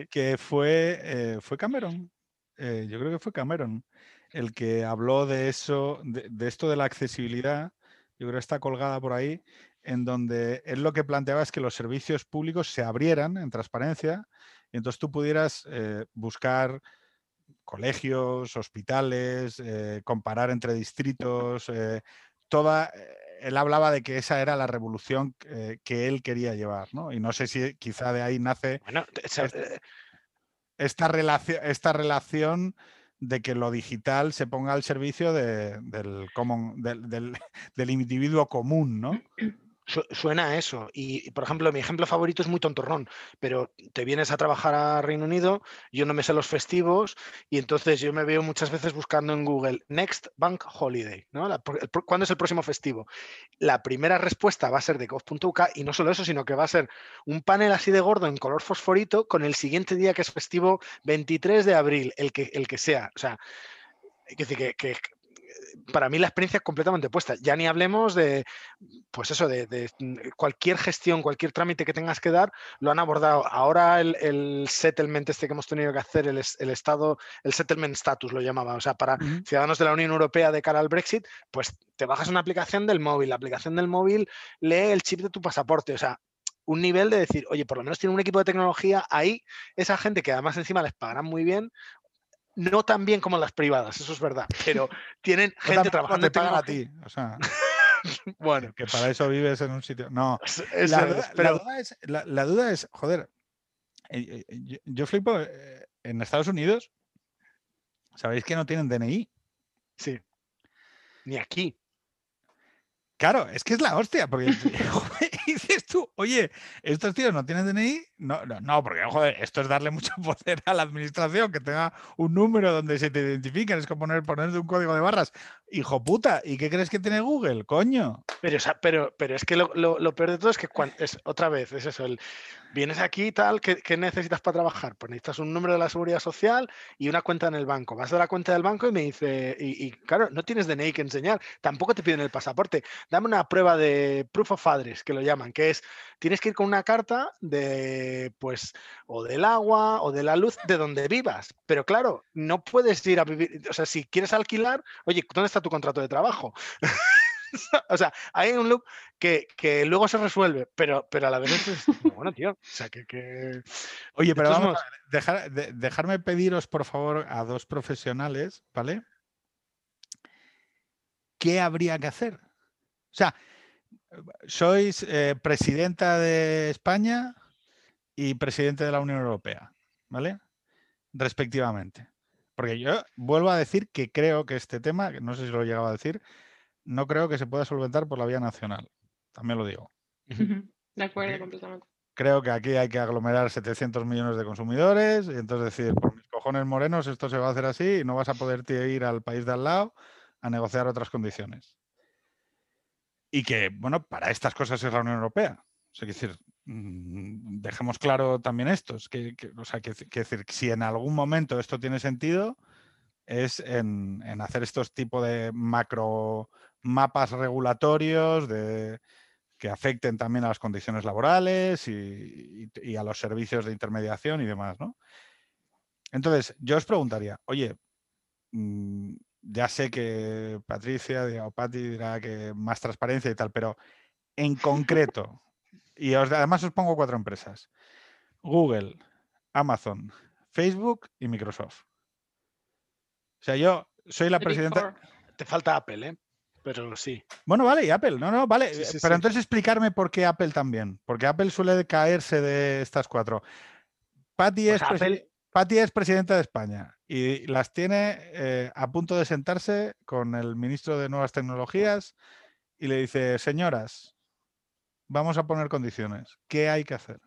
que fue, eh, fue Cameron. yo creo que fue Cameron el que habló de eso, de, esto de la accesibilidad. Yo creo que está colgada por ahí, en donde él lo que planteaba es que los servicios públicos se abrieran en transparencia y entonces tú pudieras buscar colegios, hospitales, eh, comparar entre distritos, eh, toda, eh, él hablaba de que esa era la revolución que él quería llevar, ¿no? Y no sé si quizá de ahí nace esta, relación, esta relación de que lo digital se ponga al servicio del, del, [LAUGHS] del individuo común, ¿no? [CLEARS THROAT] suena a eso. Y, por ejemplo, mi ejemplo favorito es muy tontorrón, pero te vienes a trabajar a Reino Unido, yo no me sé los festivos y entonces yo me veo muchas veces buscando en Google Next Bank Holiday, ¿no? ¿Cuándo es el próximo festivo? La primera respuesta va a ser de gov.uk y no solo eso, sino que va a ser un panel así de gordo en color fosforito con el siguiente día que es festivo 23 de abril, el que, el que sea. O sea, decir, que, que, para mí la experiencia es completamente opuesta. Ya ni hablemos de, pues eso, de, mm, cualquier gestión, cualquier trámite que tengas que dar, lo han abordado. Ahora el, settlement este que hemos tenido que hacer, el, Estado, el settlement status lo llamaba, o sea, para ciudadanos de la Unión Europea de cara al Brexit, pues te bajas una aplicación del móvil, la aplicación del móvil lee el chip de tu pasaporte, o sea, un nivel de decir, oye, por lo menos tiene un equipo de tecnología ahí, esa gente que además encima les pagarán muy bien, no tan bien como las privadas, eso es verdad, pero [LAUGHS] tienen gente trabajando. Te pagan a ti, o sea. [LAUGHS] bueno. Que para eso vives en un sitio. No. [LAUGHS] la, duda, es, la, duda, es, joder, eh, eh, yo, flipo, eh, en Estados Unidos, ¿sabéis que no tienen DNI? Sí. Ni aquí. Claro, es que es la hostia, porque [LAUGHS] dices tú, oye, estos tíos no tienen DNI, no, no, no, porque esto es darle mucho [LAUGHS] poder a la administración, que tenga un número donde se te identifiquen, es como poner, ponerle un código de barras. Hijo puta, ¿y qué crees que tiene Google, coño? Pero, pero, pero es que lo, peor de todo es que es, otra vez, es eso, el, vienes aquí y tal, ¿qué, necesitas para trabajar? Pues necesitas un número de la seguridad social y una cuenta en el banco. Vas a la cuenta del banco y me dice, y, claro, no tienes DNI que enseñar, tampoco te piden el pasaporte. Dame una prueba de proof of address, que lo llaman, que es, tienes que ir con una carta de, pues, o del agua o de la luz de donde vivas. Pero claro, no puedes ir a vivir, o sea, si quieres alquilar, oye, ¿dónde está tu contrato de trabajo? [LAUGHS] o sea, hay un loop que, luego se resuelve, pero, pero a la vez es bueno, tío. O sea, que. Oye, pero vamos, a dejarme pediros, por favor, a dos profesionales, ¿vale? ¿Qué habría que hacer? O sea, sois eh, presidenta de España y presidente de la Unión Europea, ¿vale? Respectivamente. Porque yo vuelvo a decir que creo que este tema, no sé si lo he llegado a decir, no creo que se pueda solventar por la vía nacional. También lo digo. [LAUGHS] De acuerdo, completamente. Creo que aquí hay que aglomerar 700 millones de consumidores y entonces decir, por mis cojones morenos, esto se va a hacer así y no vas a poder ir al país de al lado a negociar otras condiciones. Y que, bueno, para estas cosas es la Unión Europea. O sea, decir, mm, dejemos claro también esto. que, o sea, que, decir, si en algún momento esto tiene sentido, es en, en hacer estos tipos de macro mapas regulatorios de, que afecten también a las condiciones laborales y, a los servicios de intermediación y demás, ¿no? Entonces, yo os preguntaría, oye, mm, ya sé que Patricia o Patti dirá que más transparencia y tal, pero en [LAUGHS] concreto, y además os pongo cuatro empresas, Google, Amazon, Facebook y Microsoft. O sea, yo soy la presidenta... Te falta Apple, ¿eh? pero sí. Bueno, vale, y Apple, no, no, vale. pero entonces explicarme por qué Apple también, porque Apple suele caerse de estas cuatro. Patty, pues es, es presidenta de España y las tiene eh, a punto de sentarse con el ministro de Nuevas Tecnologías y le dice, señoras, vamos a poner condiciones. ¿Qué hay que hacer?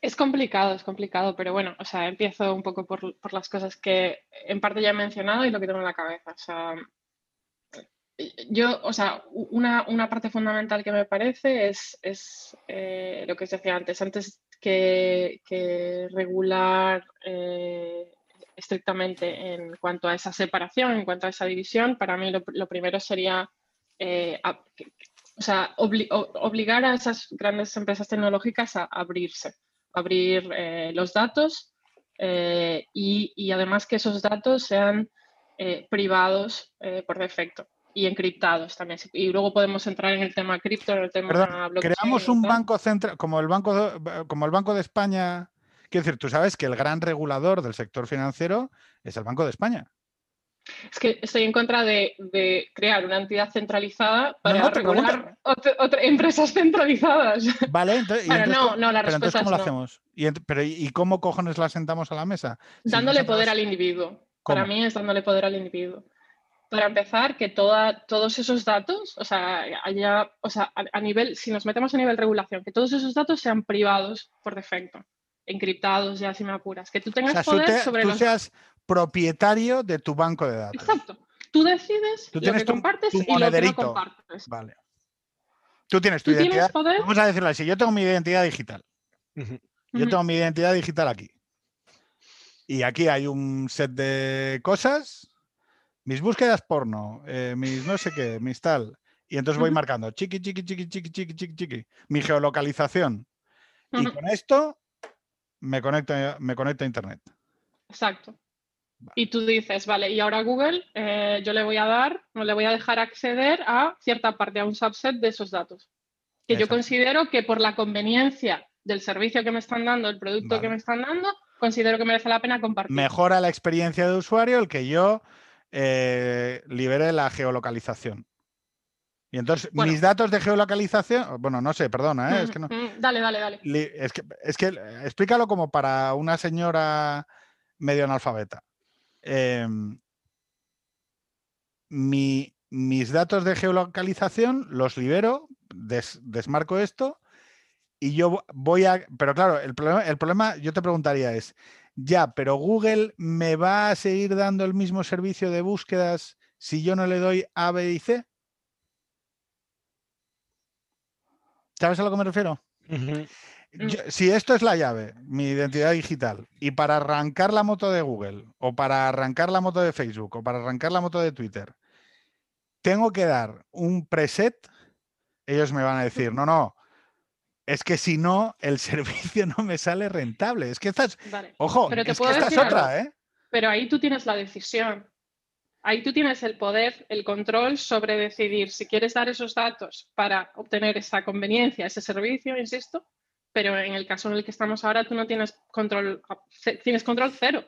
Es complicado, es complicado, pero bueno, o sea, empiezo un poco por, las cosas que en parte ya he mencionado y lo que tengo en la cabeza. O sea, yo, o sea, una, parte fundamental que me parece es, es eh, lo que os decía antes, antes que, regular eh, estrictamente en cuanto a esa separación, en cuanto a esa división, para mí lo, primero sería eh, o sea, obligar a esas grandes empresas tecnológicas a abrirse abrir los datos eh, y, además que esos datos sean privados por defecto y encriptados también. Y luego podemos entrar en el tema cripto, en el tema Creamos un banco central, como el banco, de, como el Banco de España. Quiero decir, tú sabes que el gran regulador del sector financiero es el Banco de España. Es que estoy en contra de, crear una entidad centralizada para regular empresas [LAUGHS] centralizadas. Vale, entonces, no, no, la respuesta ¿cómo lo hacemos? ¿Y, pero, ¿Y cómo cojones la sentamos a la mesa? Dándole poder al individuo. Para mí es dándole poder al individuo. Para empezar, que toda, todos esos datos, o sea, haya, o sea, a, nivel, si nos metemos a nivel regulación, que todos esos datos sean privados por defecto encriptados, ya si me apuras. Que tú tengas poder sobre tú seas propietario de tu banco de datos. Exacto. Tú decides tú lo que compartes y lo que no compartes. Vale. Tú tienes tu identidad. Vamos a decirlo así, yo tengo mi identidad digital. Yo tengo mi identidad digital aquí. Y aquí hay un set de cosas, mis búsquedas porno, eh, mis no sé qué, mis tal. Y entonces voy marcando chiqui, chiqui, chiqui, chiqui, chiqui, chiqui, chiqui, mi geolocalización. Y con esto me conecto, me conecto a Internet. Exacto. Y tú dices, vale, y ahora Google, eh, yo le voy a dar, no le voy a dejar acceder a cierta parte, a un subset de esos datos. Que yo considero que por la conveniencia del servicio que me están dando, el producto que me están dando, considero que merece la pena compartir. Mejora la experiencia de usuario el que yo eh, libere la geolocalización. Y entonces, mis datos de geolocalización, bueno, no sé, perdona, ¿eh? es que no. Dale, dale, dale. Es que, es que explícalo como para una señora medio analfabeta. Em, mis datos de geolocalización los libero, desmarco esto y yo voy a... Pero claro, el problema, el problema, yo te preguntaría es, ya, pero Google me va a seguir dando el mismo servicio de búsquedas si yo no le doy A, B y C. ¿Sabes a lo que me refiero? Mm. si esto es la llave, mi identidad digital, y para arrancar la moto de Google, o para arrancar la moto de Facebook, o para arrancar la moto de Twitter, tengo que dar un preset, ellos me van a decir, no, no, es que si no, el [LAUGHS] servicio no me sale rentable. Es que estás, Vale. ojo, Pero te es que puedo esta es decir otra, algo. ¿eh? Pero ahí tú tienes la decisión. Ahí tú tienes el poder, el control sobre decidir si quieres dar esos datos para obtener esa conveniencia, ese servicio, insisto. Pero en el caso en el que estamos ahora, tú no tienes control, tienes control cero.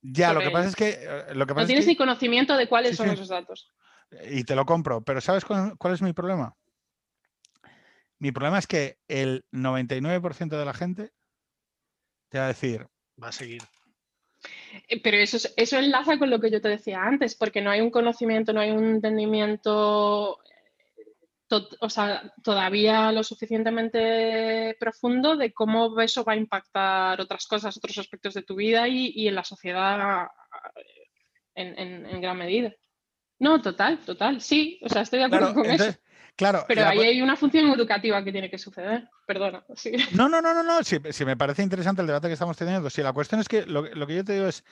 Ya, lo que pasa es que, eh, lo que No es tienes que- ni conocimiento de cuáles Sí, son sí. esos datos. y te lo compro, pero ¿sabes cuál, cuál es mi problema? Mi problema es que el 99% de la gente te va a decir, Va a seguir. Eh, Pero eso, es- eso enlaza con lo que yo te decía antes, porque no hay un conocimiento, no hay un entendimiento eh, to- o sea, todavía lo suficientemente profundo de cómo eso va a impactar otras cosas, otros aspectos de tu vida y, y en la sociedad eh, en, en- en gran medida. No, total, total, sí, o sea, estoy de acuerdo claro, con entonces, eso. Claro, Pero ahí hay una función educativa que tiene que suceder. Perdona. [LAUGHS] sí. No, no, no, no, no. Si, si me parece interesante el debate que estamos teniendo. Si la cuestión es que lo, que- lo que yo te digo es,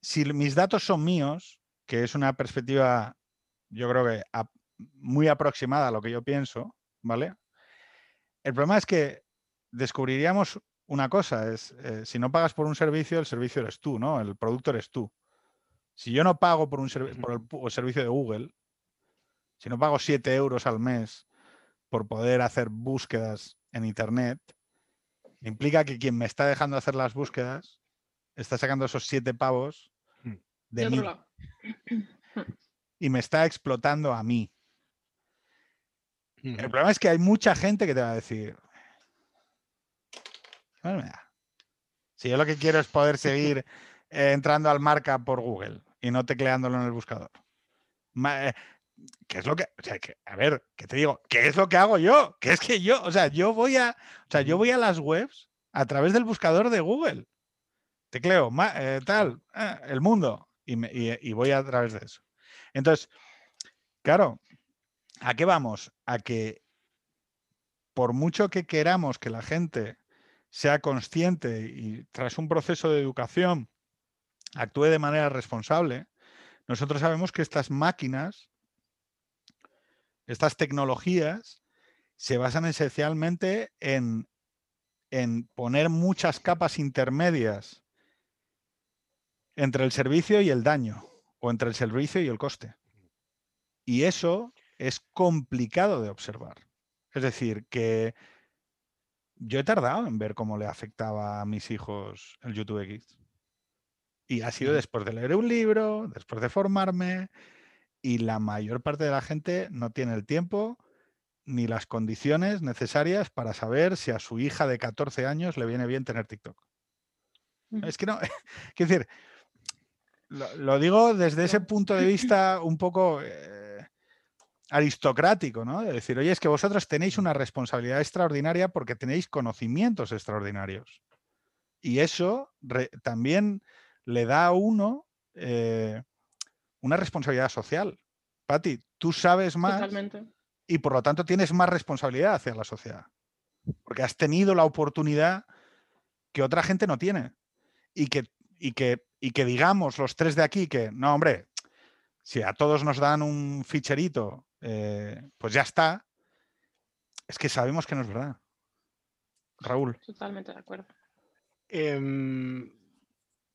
si mis datos son míos, que es una perspectiva, yo creo que muy aproximada a lo que yo pienso, ¿vale? El problema es que descubriríamos una cosa, es eh, si no pagas por un servicio, el servicio eres tú, ¿no? El producto eres tú. Si yo no pago por un servi- por el servicio de Google, si no pago 7 euros al mes por poder hacer búsquedas en Internet, implica que quien me está dejando hacer las búsquedas está sacando esos 7 pavos Mm. de De mí [CLEARS THROAT] y me está explotando a mí. El problema es que hay mucha gente que te va a decir, "¿Qué más me da? si yo lo que quiero es poder [LAUGHS] seguir eh, entrando al marca por Google y no tecleándolo en el buscador. Ma- eh, ¿Qué es lo que, o sea, que, a ver, ¿qué te digo? ¿Qué es lo que hago yo? Que es que yo, o sea, yo voy a, o sea, yo voy a las webs a través del buscador de Google. Tecleo, ma- eh, tal, ah, el mundo, y, me- y- y voy a través de eso. Entonces, claro, ¿a qué vamos? A que por mucho que queramos que la gente sea consciente y tras un proceso de educación actúe de manera responsable, nosotros sabemos que estas máquinas, estas tecnologías, se basan esencialmente en, en poner muchas capas intermedias entre el servicio y el daño, o entre el servicio y el coste. Y eso es complicado de observar. Es decir, que yo he tardado en ver cómo le afectaba a mis hijos el YouTube Kids. Y ha sido después de leer un libro, después de formarme, y la mayor parte de la gente no tiene el tiempo ni las condiciones necesarias para saber si a su hija de 14 años le viene bien tener TikTok. Es que no, [LAUGHS] quiero decir, lo, lo digo desde ese punto de [LAUGHS] vista un poco eh, aristocrático, ¿no? De decir, oye, es que vosotros tenéis una responsabilidad extraordinaria porque tenéis conocimientos extraordinarios. Y eso re- también le da a uno eh, una responsabilidad social. Pati, tú sabes más Totalmente. y por lo tanto tienes más responsabilidad hacia la sociedad. Porque has tenido la oportunidad que otra gente no tiene. Y que, y que, y que digamos los tres de aquí que, no, hombre, si a todos nos dan un ficherito, eh, pues ya está. Es que sabemos que no es verdad. Raúl, Totalmente de acuerdo. Em,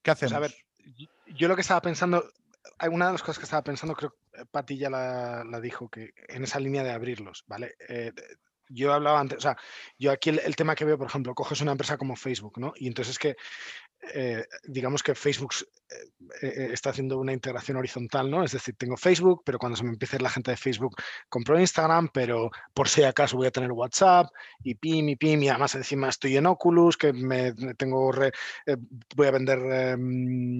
¿qué pues hacemos? a ver, yo lo que estaba pensando, una de las cosas que estaba pensando, creo que Pati ya la, dijo, que en esa línea de abrirlos, ¿vale? Eh, yo hablaba antes, o sea, yo aquí el, el tema que veo, por ejemplo, coges una empresa como Facebook, ¿no? Y entonces es que, eh, digamos que Facebook eh, eh, está haciendo una integración horizontal, ¿no? Es decir, tengo Facebook, pero cuando se me empiece la gente de Facebook, compro Instagram, pero por si acaso voy a tener WhatsApp y PIM y PIM, y además encima estoy en Oculus, que me tengo re- voy a vender em,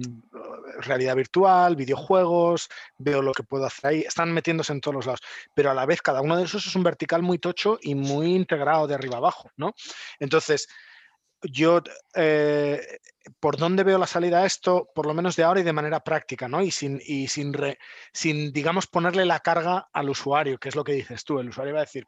realidad virtual, videojuegos, veo lo que puedo hacer ahí. Están metiéndose en todos los lados, pero a la vez cada uno de esos es un vertical muy tocho y muy integrado de arriba abajo, ¿no? Entonces, yo, eh, ¿por dónde veo la salida a esto? Por lo menos de ahora y de manera práctica, ¿no? Y sin, y sin, re- sin digamos, ponerle la carga al usuario, que es lo que dices tú. El usuario va a decir,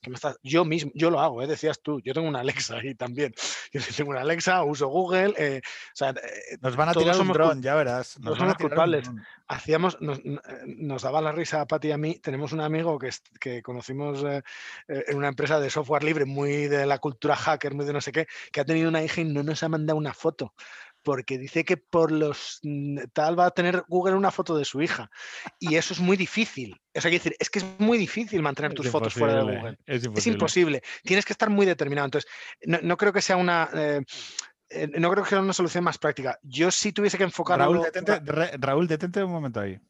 "Pf, me estás? Yo mismo, yo lo hago, ¿eh? decías tú, yo tengo una Alexa ahí también. [LAUGHS] Yo tengo una Alexa, uso Google. Eh, o sea, eh, nos van a tirar un dron, ya verás. Nos somos culpables. Hacíamos, nos, nos, daba la risa a Pati y a mí. Tenemos un amigo que, que conocimos en una empresa de software libre, muy de la cultura hacker, muy de no sé qué, que ha tenido una hija y no nos ha mandado una foto porque dice que por los mm, tal va a tener Google una foto de su hija. Y eso es muy difícil. Es, decir, es que es muy difícil mantener tus fotos fuera de Google. Es imposible. Tienes que estar muy determinado. Entonces, no, creo que sea una. Eh, eh, no creo que sea una solución más práctica. Yo sí tuviese que enfocar. Raúl, detente, Raúl, detente un momento ahí.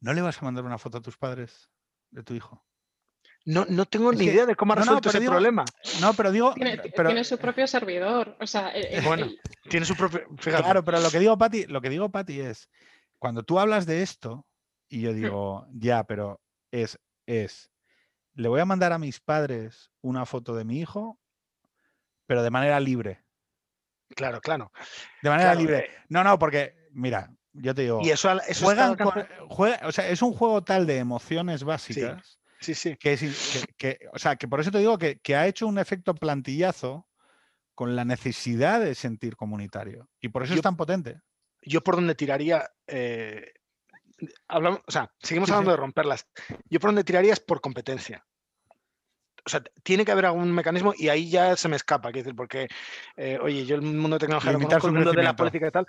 ¿No le vas a mandar una foto a tus padres de tu hijo? No, no tengo ni idea de cómo ha resuelto ese problema. No, pero digo. Tiene, su propio servidor. O sea, bueno, tiene su propio. Claro, pero lo que digo, Pati, lo que digo, Pati, es cuando tú hablas de esto, y yo hmm. digo, ya, pero es, es. Le voy a mandar a mis padres una foto de mi hijo, pero de manera libre. Claro, claro. De manera libre. Eh. No, no, porque, mira, yo te digo. Y eso, juegan o sea, es un juego tal de emociones básicas. Sí, sí. Que, o sea, que por eso te digo que, ha hecho un efecto plantillazo con la necesidad de sentir comunitario. Y por eso es tan potente. Yo por donde tiraría, eh, hablamos, o sea, seguimos hablando de romperlas. Yo por donde tiraría es por competencia o sea, tiene que haber algún mecanismo y ahí ya se me escapa, decir, porque, eh, oye, yo el mundo de tecnología lo conozco, el mundo de la política y tal,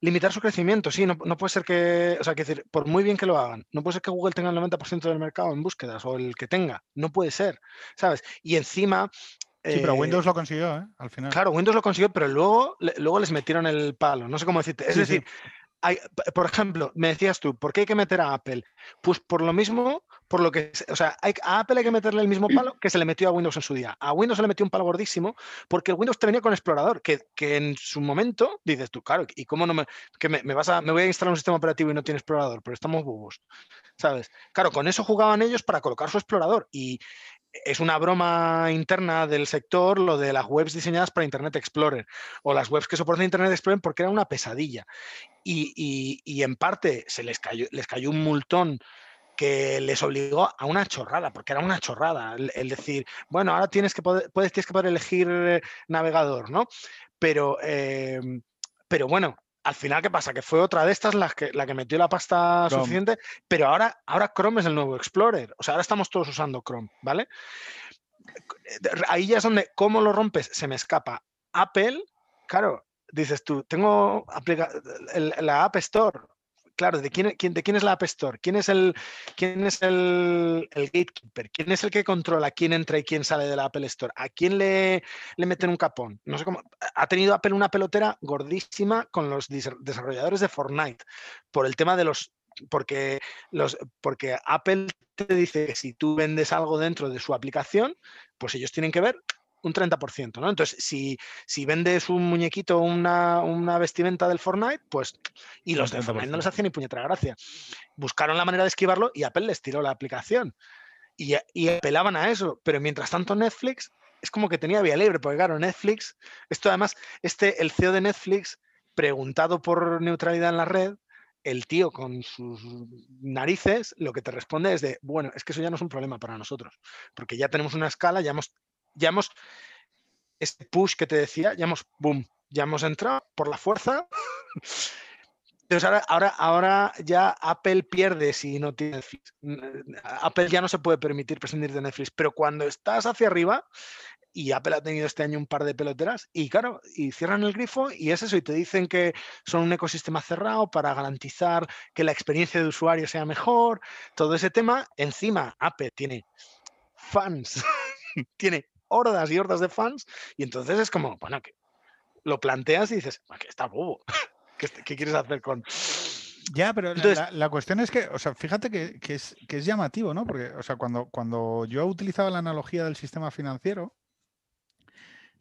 limitar su crecimiento, sí, no, puede ser que, o sea, que decir, por muy bien que lo hagan, no puede ser que Google tenga el 90% del mercado en búsquedas o el que tenga, no puede ser, ¿sabes? Y encima... Sí, pero Windows eh, lo consiguió, ¿eh? Al final. Claro, Windows lo consiguió, pero luego, luego les metieron el palo. No sé cómo decirte. Es decir, por ejemplo, me decías tú, ¿por qué hay que meter a Apple? Pues por lo mismo, por lo que, o sea, a Apple hay que meterle el mismo palo que se le metió a Windows en su día. A Windows se le metió un palo gordísimo porque el Windows te venía con Explorador, que, en su momento dices tú, claro, ¿y cómo no me, que me, vas a, me voy a instalar un sistema operativo y no tiene Explorador? Pero estamos bobos, ¿sabes? Claro, con eso jugaban ellos para colocar su Explorador y, es una broma interna del sector lo de las webs diseñadas para Internet Explorer o las webs que soportan Internet Explorer porque era una pesadilla. Y, en parte se les cayó, les cayó un multón que les obligó a una chorrada, porque era una chorrada el, decir, bueno, ahora tienes que poder, puedes, tienes que poder elegir eh, navegador, ¿no? Pero, em, pero bueno, al final, ¿qué pasa? Que fue otra de estas la que, la que metió la pasta suficiente, pero ahora, ahora Chrome es el nuevo Explorer. O sea, ahora estamos todos usando Chrome, ¿vale? Ahí ya es donde, ¿cómo lo rompes? Se me escapa. Apple, claro, dices tú, tengo la App Store, claro, ¿de quién, ¿de quién es la App Store? ¿Quién es, el, quién es el, gatekeeper? ¿Quién es el que controla quién entra y quién sale de la Apple Store? ¿A quién le, le meten un capón? No sé cómo. Ha tenido Apple una pelotera gordísima con los desarrolladores de Fortnite por el tema de los porque, los, porque Apple te dice que si tú vendes algo dentro de su aplicación, pues ellos tienen que ver un 30%, ¿no? Entonces, si, si vendes un muñequito, una, una vestimenta del Fortnite, pues, y los de Fortnite no les hacían ni puñetera gracia. Buscaron la manera de esquivarlo y Apple les tiró la aplicación. Y, y apelaban a eso, pero mientras tanto Netflix es como que tenía vía libre, porque claro, Netflix, esto además, este, el CEO de Netflix, preguntado por neutralidad en la red, el tío con sus narices lo que te responde es de, bueno, es que eso ya no es un problema para nosotros, porque ya tenemos una escala, ya hemos ya hemos, este push que te decía, ya hemos, boom, ya hemos entrado por la fuerza. [LAUGHS] Entonces ahora, ahora, ahora ya Apple pierde si no tiene Netflix. Apple ya no se puede permitir prescindir de Netflix, pero cuando estás hacia arriba, y Apple ha tenido este año un par de peloteras, y claro, y cierran el grifo y es eso, y te dicen que son un ecosistema cerrado para garantizar que la experiencia de usuario sea mejor, todo ese tema. Encima, Apple tiene fans, [LAUGHS] tiene hordas y hordas de fans, y entonces es como, bueno, que lo planteas y dices, que está bobo. [LAUGHS] ¿Qué, quieres hacer con.? Ya, pero la, cuestión es que, o sea, fíjate que, es, que, es, llamativo, ¿no? Porque, o sea, cuando, cuando yo utilizaba la analogía del sistema financiero,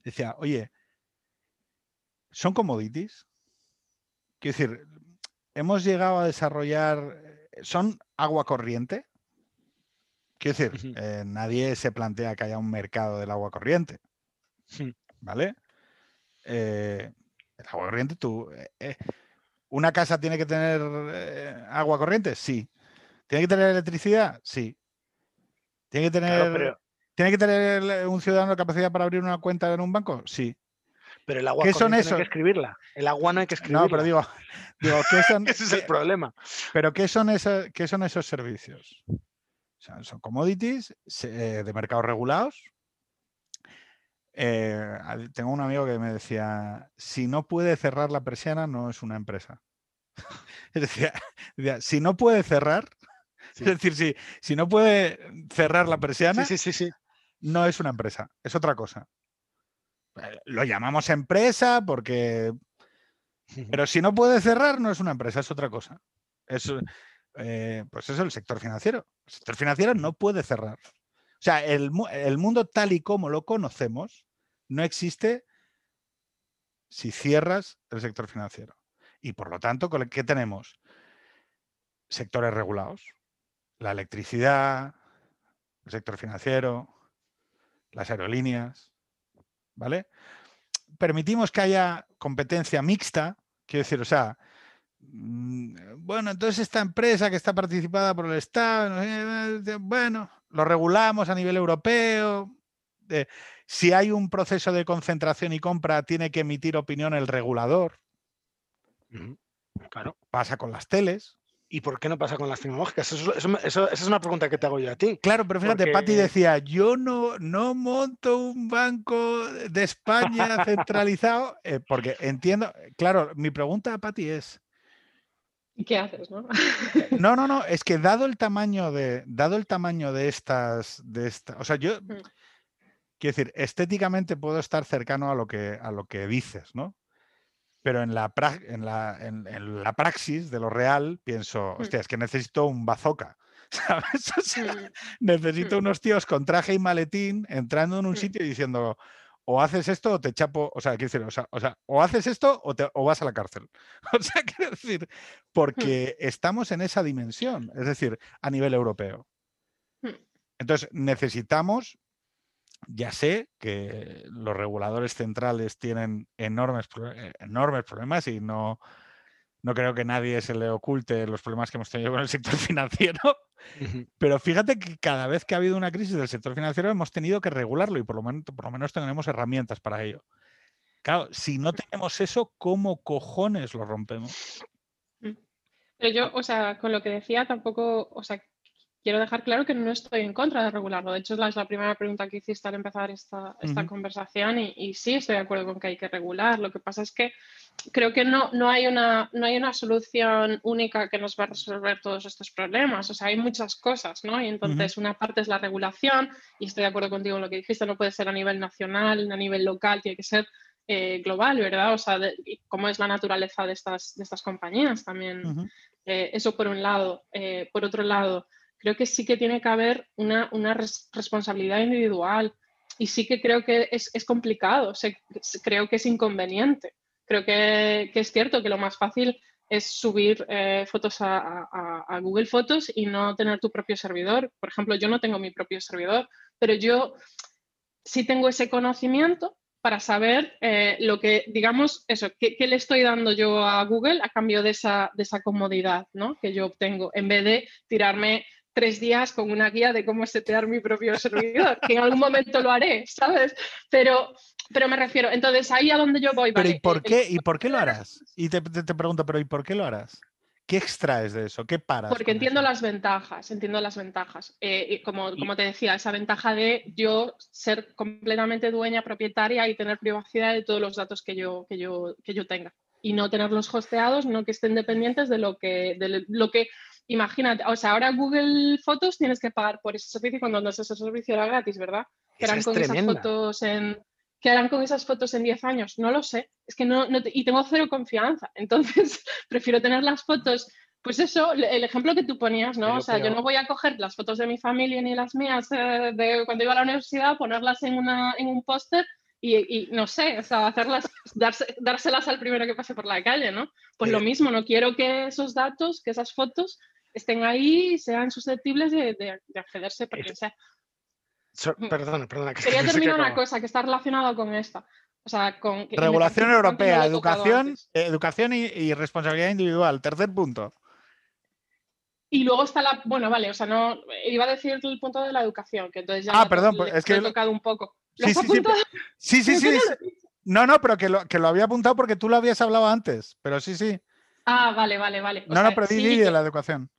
decía, oye, ¿son commodities? Quiero decir, hemos llegado a desarrollar, ¿son agua corriente? Quiero decir, eh, nadie se plantea que haya un mercado del agua corriente. ¿Vale? Eh, el agua corriente, tú. Eh, ¿Una casa tiene que tener agua corriente? Sí. ¿Tiene que tener electricidad? Sí. ¿Tiene que tener, ¿tiene que tener un ciudadano capacidad para abrir una cuenta en un banco? Sí. Pero el agua ¿Qué son no hay que escribirla. El agua no hay que escribirla. No, pero digo, digo ¿qué [LAUGHS] son, Ese es el problema. pero ¿qué son, esos, qué son esos servicios? O sea, son commodities eh, de mercados regulados. Eh, tengo un amigo que me decía, si no puede cerrar la persiana, no es una empresa. [LAUGHS] Es decir, [LAUGHS] si no puede cerrar, [LAUGHS] Sí. es decir, si, si no puede cerrar la persiana, Sí, sí, no es una empresa, es otra cosa. Eh, Lo llamamos empresa porque... Pero si no puede cerrar, no es una empresa, es otra cosa. Es, eh, pues eso, el sector financiero. El sector financiero no puede cerrar. O sea, el, el mundo tal y como lo conocemos no existe si cierras el sector financiero. Y por lo tanto, ¿con el- ¿qué tenemos? Sectores regulados. La electricidad, el sector financiero, las aerolíneas, ¿vale? Permitimos que haya competencia mixta, quiero decir, o sea, bueno, entonces esta empresa que está participada por el Estado, eh, bueno, lo regulamos a nivel europeo. eh, si hay un proceso de concentración y compra, tiene que emitir opinión el regulador. Claro. Pasa con las teles. ¿Y por qué no pasa con las tecnológicas? Eso, eso- eso- esa es una pregunta que te hago yo a ti. Claro, pero fíjate, Patti Porque- decía, yo no, no monto un banco de España [LAUGHS] centralizado, eh, porque entiendo, claro, mi pregunta a Patti es, ¿Y qué haces, no? no, no, no, es que dado el tamaño de, dado el tamaño de estas, de esta, o sea, yo, Mm. quiero decir, estéticamente puedo estar cercano a lo que, a lo que dices, ¿no? Pero en la, pra- en la, en- en la praxis de lo real pienso, Mm. hostia, es que necesito un bazooka, [LAUGHS] ¿sabes? O sea, Mm, necesito Mm. unos tíos con traje y maletín entrando en un sitio y diciendo o haces esto o te chapo, o sea, quiero decir, o sea, o, sea, o haces esto o, te- o vas a la cárcel. [LAUGHS] O sea, quiero decir, porque estamos en esa dimensión, es decir, a nivel europeo. Mm. Entonces, necesitamos, ya sé que los reguladores centrales tienen enormes, eh, enormes problemas y no, no creo que nadie se le oculte los problemas que hemos tenido con el sector [LAUGHS] financiero, pero fíjate que cada vez que ha habido una crisis del sector financiero hemos tenido que regularlo y por lo menos, por lo menos tenemos herramientas para ello. Claro, si no tenemos eso, ¿cómo cojones lo rompemos? Pero yo, o sea, con lo que decía, tampoco, o sea, quiero dejar claro que no estoy en contra de regularlo. De hecho, es la, es la primera pregunta que hiciste al empezar esta, esta conversación y, y sí estoy de acuerdo con que hay que regular. Lo que pasa es que creo que no, no, hay una, no hay una solución única que nos va a resolver todos estos problemas. O sea, hay muchas cosas, ¿no? Y entonces una parte es la regulación y estoy de acuerdo contigo en lo que dijiste, no puede ser a nivel nacional, a nivel local, tiene que ser eh, global, ¿verdad? O sea, de- cómo es la naturaleza de estas, de estas compañías también. Eh, eso por un lado. Eh, por otro lado, creo que sí que tiene que haber una, una res- responsabilidad individual y sí que creo que es, es complicado, se- creo que es inconveniente. Creo que, que es cierto que lo más fácil es subir eh, fotos a, a- a Google Fotos y no tener tu propio servidor. Por ejemplo, yo no tengo mi propio servidor, pero yo sí tengo ese conocimiento para saber eh, lo que, digamos, eso, ¿qué, qué le estoy dando yo a Google a cambio de esa, de esa comodidad ¿no? que yo obtengo, en vez de tirarme tres días con una guía de cómo setear mi propio servidor, que en algún momento lo haré, ¿sabes? Pero, pero me refiero, entonces ahí a donde yo voy, Pero ¿vale? ¿y por El- qué, ¿y por qué lo harás? Y te, te- te pregunto, pero ¿y por qué lo harás? ¿Qué extraes de eso? ¿Qué paras? Porque entiendo eso? las ventajas, entiendo las ventajas. Eh, y como, como te decía, esa ventaja de yo ser completamente dueña, propietaria y tener privacidad de todos los datos que yo, que yo, que yo tenga. Y no tenerlos hosteados, no que estén dependientes de lo que, de lo que, imagínate, o sea, ahora Google Fotos tienes que pagar por ese servicio cuando antes ese servicio era gratis, ¿verdad? ¿Qué Esa harán es con esas fotos en... ¿Qué harán con esas fotos en 10 años? No lo sé. Es que no, no te- y tengo cero confianza. [LAUGHS] Entonces, prefiero tener las fotos pues eso, el ejemplo que tú ponías, ¿no? Pero- o sea, yo no voy a coger las fotos de mi familia ni las mías eh, de cuando iba a la universidad, ponerlas en, una, en un póster y, y no sé, o sea, hacerlas, darse- dárselas al primero que pase por la calle, ¿no? Pues lo Eh, mismo, no quiero que esos datos, que esas fotos estén ahí y sean susceptibles de, de- de accederse por Es- quien sea. So- Mm. perdona, perdona. que Quería [LAUGHS] no terminar una cosa que está relacionada con esta. O sea, con... que Regulación no europea, educación, eh, educación y, y responsabilidad individual. Tercer punto. Y luego está la, bueno, vale, o sea, no, iba a decir el punto de la educación, que entonces ya Ah, perdón, le- pues, es lo he que- tocado un poco. ¿Lo Sí, sí, sí? Sí, sí, ¿Por qué sí. no. No, no, pero que lo, que lo había apuntado porque tú lo habías hablado antes. Pero sí, sí. Ah, vale, vale, vale. O No, no, sea, pero di, sí, di de que- la educación.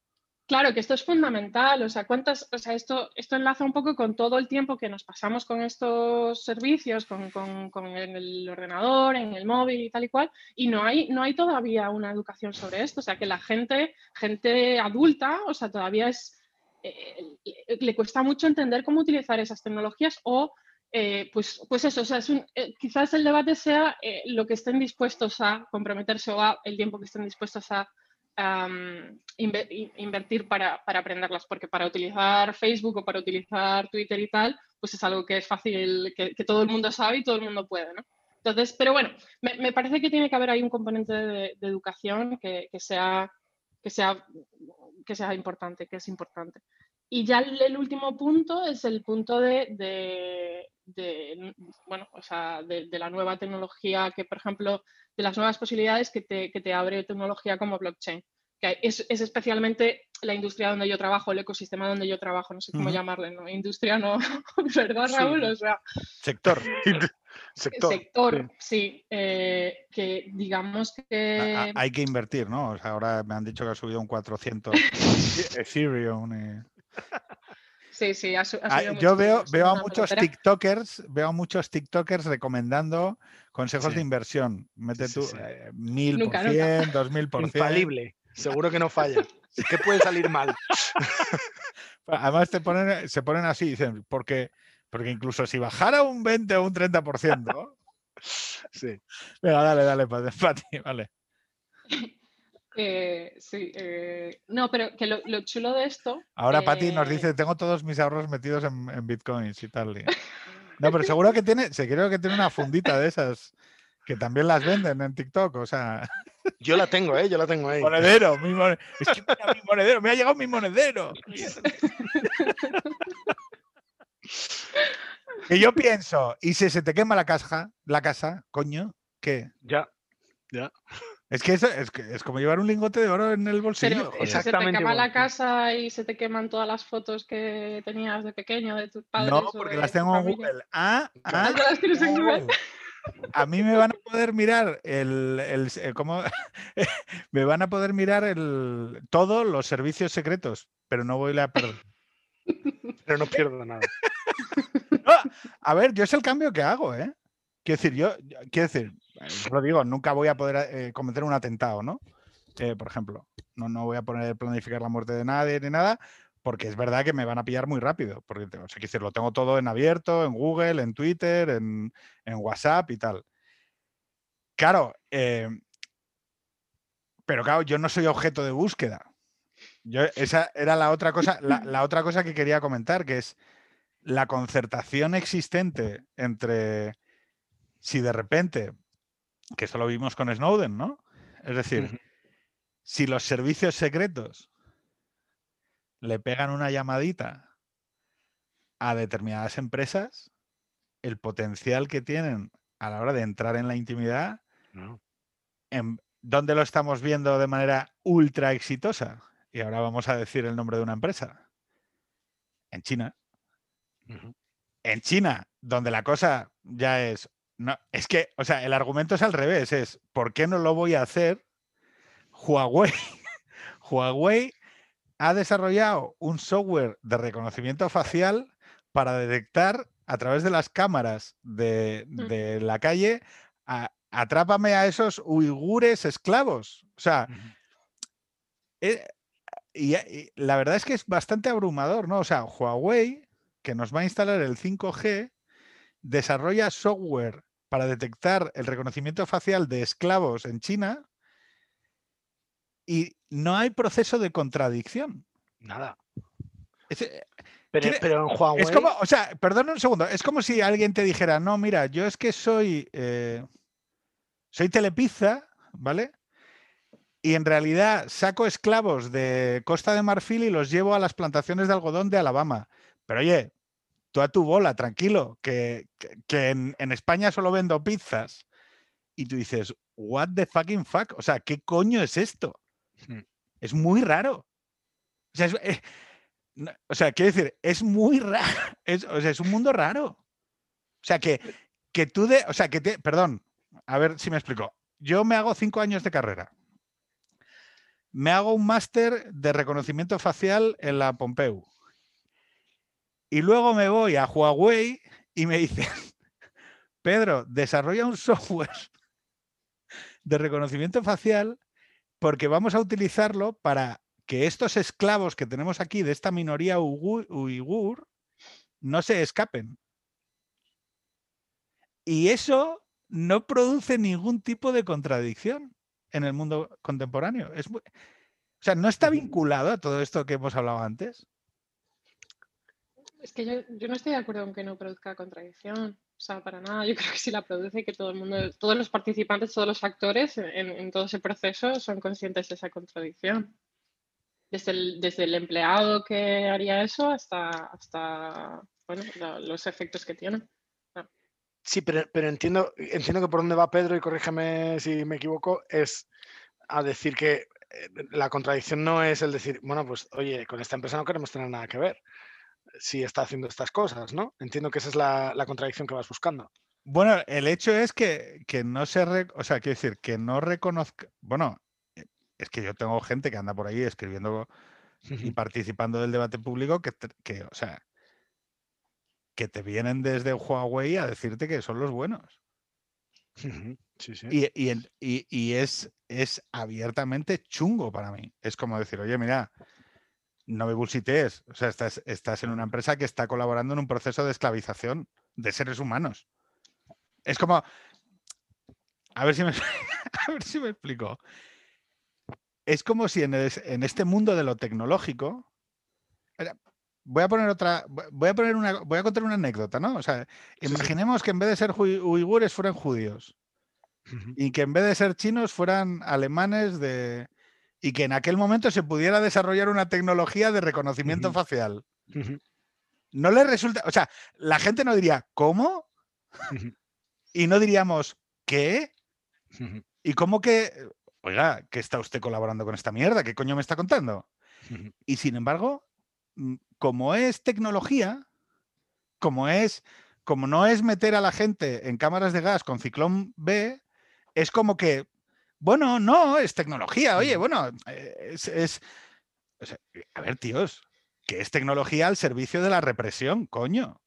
Claro, que esto es fundamental. O sea, cuántas, o sea, esto, esto enlaza un poco con todo el tiempo que nos pasamos con estos servicios, con, con- con el ordenador, en el móvil y tal y cual, y no hay, no hay todavía una educación sobre esto. O sea, que la gente, gente adulta, o sea, todavía es eh, le- cuesta mucho entender cómo utilizar esas tecnologías o eh, pues, pues eso, o sea, es un- eh, quizás el debate sea eh, lo que estén dispuestos a comprometerse o a el tiempo que estén dispuestos a in- invertir para, para aprenderlas, porque para utilizar Facebook o para utilizar Twitter y tal, pues es algo que es fácil, que, todo el mundo sabe y todo el mundo puede, ¿no? Entonces, pero bueno, me, me parece que tiene que haber ahí un componente de, educación que, que sea, que, sea, que sea importante, que es importante. Y ya el, último punto es el punto de- de, bueno, o sea, de, de la nueva tecnología que, por ejemplo, de las nuevas posibilidades que te, que te abre tecnología como blockchain. Que es, es especialmente la industria donde yo trabajo, el ecosistema donde yo trabajo, no sé cómo Ujú. llamarle, ¿no? Industria no, [LAUGHS] ¿verdad, Sí. Raúl? O sea, Sector. [LAUGHS] Sector. sector, sí, eh, que digamos que... Hay que invertir, ¿no? O sea, ahora me han dicho que ha subido un 400 [LAUGHS] Ethereum. y- Sí, sí, ha su- ha Ah, yo veo, veo a muchos pelotera. TikTokers, veo a muchos TikTokers recomendando consejos Sí. de inversión. Mete Sí, tú eh, mil por cien, dos mil por cien. Infalible. Seguro que no falla. [LAUGHS] ¿Qué puede salir mal? [LAUGHS] Además te ponen, se ponen así, dicen, porque, porque incluso si bajara un 20 o un 30%, [LAUGHS] Sí. venga, dale, dale, Pati, vale. Eh, sí, eh, no, pero que lo, lo chulo de esto. Ahora Pati nos eh, dice, tengo todos mis ahorros metidos en, en bitcoins y tal. y- [LAUGHS] No, pero seguro que tiene, se creo que tiene una fundita de esas que también las venden en TikTok, o sea, [LAUGHS] Yo la tengo, ¿eh? Yo la tengo ahí. monedero, mi mone- es que mira, mi monedero, me ha llegado mi monedero. [LAUGHS] Que yo pienso, y si se te quema la caja, la casa, coño, ¿qué? Ya. Ya. Es que eso es, que es como llevar un lingote de oro en el bolsillo. Pero si se te Exactamente quema la casa y se te queman todas las fotos que tenías de pequeño de tus padres. No, porque las tengo en. Google. Ah, [LAUGHS] ah, Ah, ¿ya las tienes en Google? A mí me van a poder mirar el, el- ¿cómo? [LAUGHS] me van a poder mirar el todos los servicios secretos, pero no voy a perder. Pero no pierdo nada. [LAUGHS] No, a ver, yo es el cambio que hago, ¿eh? Quiero decir, yo, yo- quiero decir, eh, os lo digo, nunca voy a poder eh, cometer un atentado, ¿no? Eh, por ejemplo, no, no voy a poner planificar la muerte de nadie ni nada, porque es verdad que me van a pillar muy rápido. Porque, te- o sea, quiero decir, lo tengo todo en abierto, en Google, en Twitter, en, en WhatsApp y tal. Claro, pero claro, yo no soy objeto de búsqueda. Yo, esa era la otra cosa, la otra cosa que quería comentar, que es la concertación existente entre si de repente, que esto lo vimos con Snowden, ¿no? Es decir, si los servicios secretos le pegan una llamadita a determinadas empresas, el potencial que tienen a la hora de entrar en la intimidad, No. en, ¿dónde lo estamos viendo de manera ultra exitosa? Y ahora vamos a decir el nombre de una empresa. En China. En China, donde la cosa ya es. No, es que, o sea, el argumento es al revés, es ¿por qué no lo voy a hacer? Huawei. [LAUGHS] Huawei ha desarrollado un software de reconocimiento facial para detectar a través de las cámaras de, Mm. de la calle, a- atrápame a esos uigures esclavos. O sea, eh, y, y la verdad es que es bastante abrumador, ¿no? O sea, Huawei, que nos va a instalar el 5G, desarrolla software para detectar el reconocimiento facial de esclavos en China y no hay proceso de contradicción. Nada. Es, eh, Pero, en Huawei. es como, o sea, perdona un segundo, es como si alguien te dijera, no, mira, yo es que soy, eh, soy telepizza, ¿vale? Y en realidad saco esclavos de Costa de Marfil y los llevo a las plantaciones de algodón de Alabama. Pero oye, tú a tu bola, tranquilo, que, que- que en, en España solo vendo pizzas. Y tú dices, what the fucking fuck? O sea, ¿qué coño es esto? Mm. Es muy raro. O sea, es, eh, no- o sea, quiero decir, es muy [LAUGHS] raro. Es, o sea, es un mundo raro. O sea, que, que tú de. O sea, que te. Perdón, a ver si me explico. Yo me hago cinco años de carrera. Me hago un máster de reconocimiento facial en la Pompeu. Y luego me voy a Huawei y me dicen, [LAUGHS] Pedro, desarrolla un software [LAUGHS] de reconocimiento facial porque vamos a utilizarlo para que estos esclavos que tenemos aquí de esta minoría uigur, uigur no se escapen. Y eso no produce ningún tipo de contradicción en el mundo contemporáneo. Es muy- o sea, no está vinculado a todo esto que hemos hablado antes. Es que yo, no estoy de acuerdo en que no produzca contradicción. O sea, para nada. Yo [LAUGHS] creo que sí la produce, que todo el mundo, todos los participantes, todos los actores en, todo ese proceso son conscientes de esa contradicción. Desde el, empleado que haría eso hasta, hasta bueno, los efectos que tiene. Sí, pero, pero entiendo, entiendo que por dónde va Pedro, y corrígeme si me equivoco, es a decir que eh, la contradicción no es el decir, bueno, pues oye, con esta empresa no queremos tener nada que ver si está haciendo estas cosas, ¿no? Entiendo que esa es la, la contradicción que vas buscando. Bueno, el hecho es que, que no se, re- o sea, quiero decir, que no reconozca, bueno, eh, es que yo tengo gente que anda por ahí escribiendo y participando del debate público que, que, o sea, que te vienen desde Huawei a decirte que son los buenos. Sí, sí. Y, y en- y- y es, es abiertamente chungo para mí. Es como decir, oye, mira, no me bullshitees. O sea, estás, estás en una empresa que está colaborando en un proceso de esclavización de seres humanos. Es como. A ver si me, [LAUGHS] a ver si me explico. Es como si en, es- en este mundo de lo tecnológico. Voy a poner otra. Voy a poner una. Voy a contar una anécdota, ¿no? O sea, Sí, sí. imaginemos que en vez de ser uigures fueran judíos y que en vez de ser chinos fueran alemanes de y que en aquel momento se pudiera desarrollar una tecnología de reconocimiento facial. No le resulta, o sea, la gente no diría ¿cómo? [LAUGHS] y no diríamos ¿qué? ¿Y cómo que oiga, que está usted colaborando con esta mierda? ¿Qué coño me está contando? Y sin embargo, mm, como es tecnología, como es como no es meter a la gente en cámaras de gas con ciclón B, es como que, bueno, no, es tecnología, oye, bueno, es, es- o sea, a ver, tíos, que es tecnología al servicio de la represión, coño.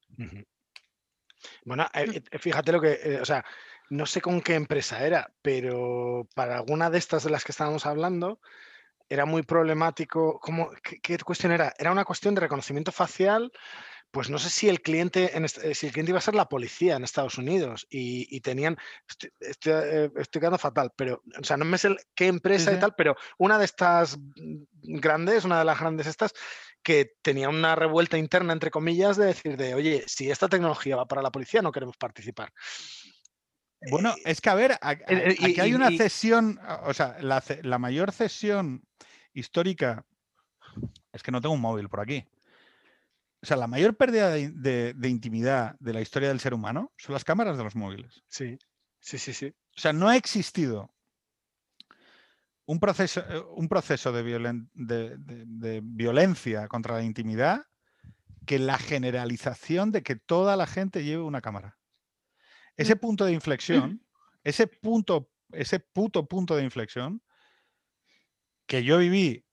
Bueno, eh, eh, fíjate lo que, eh, o sea, no sé con qué empresa era, pero para alguna de estas de las que estábamos hablando, era muy problemático. ¿Cómo, qué, qué cuestión era? Era una cuestión de reconocimiento facial. Pues no sé si el cliente, en eh, si el cliente iba a ser la policía en Estados Unidos y, y tenían, estoy, estoy, eh, estoy quedando fatal, pero, o sea, no me sé qué empresa sí. y tal, pero una de estas grandes, una de las grandes estas, que tenía una revuelta interna, entre comillas, de decir de, oye, si esta tecnología va para la policía, no queremos participar. Bueno, Eh, es que a ver, a- a- y- aquí hay una y- cesión, o sea, la, la mayor cesión histórica, es que no tengo un móvil por aquí. O sea, la mayor pérdida de, de- de intimidad de la historia del ser humano son las cámaras de los móviles. Sí, sí, sí, sí. O sea, no ha existido un proceso, eh, un proceso de, violen- de- violencia contra la intimidad que la generalización de que toda la gente lleve una cámara. Ese punto de inflexión, [CLEARS THROAT] ese punto, ese puto punto de inflexión que yo viví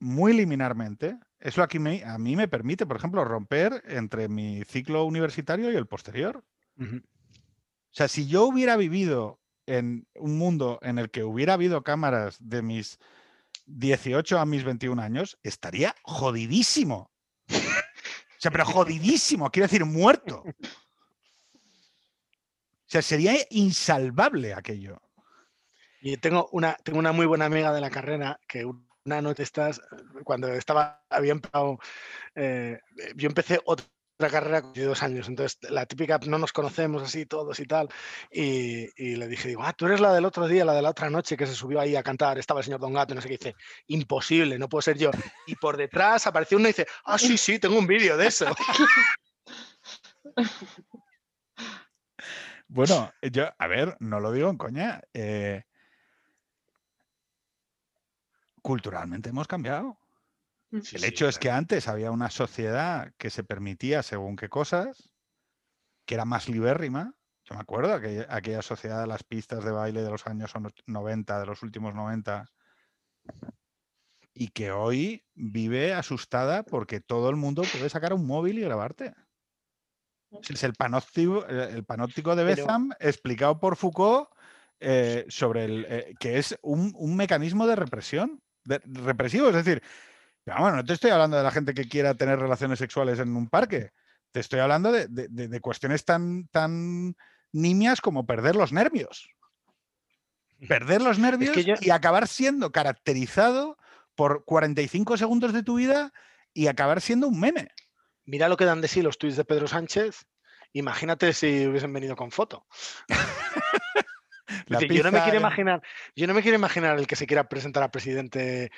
muy liminarmente, es lo que me- a mí me permite, por ejemplo, romper entre mi ciclo universitario y el posterior. O sea, si yo hubiera vivido en un mundo en el que hubiera habido cámaras de mis 18 a mis 21 años, estaría jodidísimo. O sea, pero jodidísimo, quiero decir, muerto. O sea, sería insalvable aquello. Y tengo una, tengo una muy buena amiga de la carrera que una noche estás, cuando estaba, había empezado, eh, yo empecé otra carrera de dos años, entonces la típica, no nos conocemos así todos y tal, y, y le dije, digo, ah, tú eres la del otro día, la de la otra noche que se subió ahí a cantar, estaba el señor Don Gato, y no sé qué, dice, imposible, no puedo ser yo. Y por detrás apareció uno y dice, ah, sí, sí, tengo un vídeo de eso. [LAUGHS] Bueno, yo, a ver, no lo digo en coña. eh, culturalmente hemos cambiado. Sí, El sí, hecho es que antes había una sociedad que se permitía según qué cosas, que era más libérrima. Yo me acuerdo aquella, aquella sociedad de las pistas de baile de los años son- 90, de los últimos 90, y que hoy vive asustada porque todo el mundo puede sacar un móvil y grabarte. Es el panóptico, eh, el panóptico de Pero- Betham explicado por Foucault eh, sobre el eh, que es un, un mecanismo de represión, de- represivo. Es decir, pero vamos, no te estoy hablando de la gente que quiera tener relaciones sexuales en un parque. Te estoy hablando de, de- de- cuestiones tan, tan nimias como perder los nervios. Perder los nervios yo- y acabar siendo caracterizado por 45 segundos de tu vida y acabar siendo un meme. Mira lo que dan de sí los tuits de Pedro Sánchez. Imagínate si hubiesen venido con foto. [LAUGHS] Es La decir, yo no me quiero imaginar, yo no me quiero imaginar el que se quiera presentar a presidente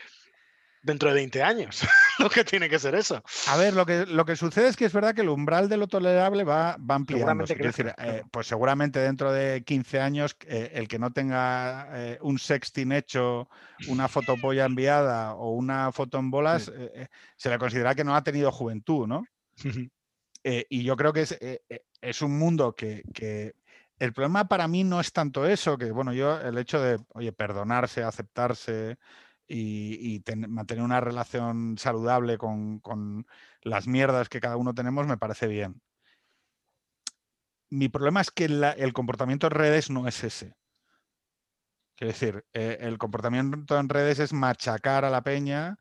dentro de 20 años. [LAUGHS] lo que tiene que ser eso. A ver, lo que, lo que sucede es que es verdad que el umbral de lo tolerable va, va Quiero decir, eh, pues seguramente dentro de 15 años, eh, el que no tenga eh, un sexting hecho, una fotopolla enviada o una foto en bolas, se le considera que no ha tenido juventud, ¿no? [LAUGHS] Y yo creo que es, es un mundo que, que el problema para mí no es tanto eso, que bueno, yo el hecho de, oye, perdonarse, aceptarse y, y ten- mantener una relación saludable con, con las mierdas que cada uno tenemos me parece bien. Mi problema es que la- el comportamiento en redes no es ese. Quiero decir, eh, el comportamiento en redes es machacar a la peña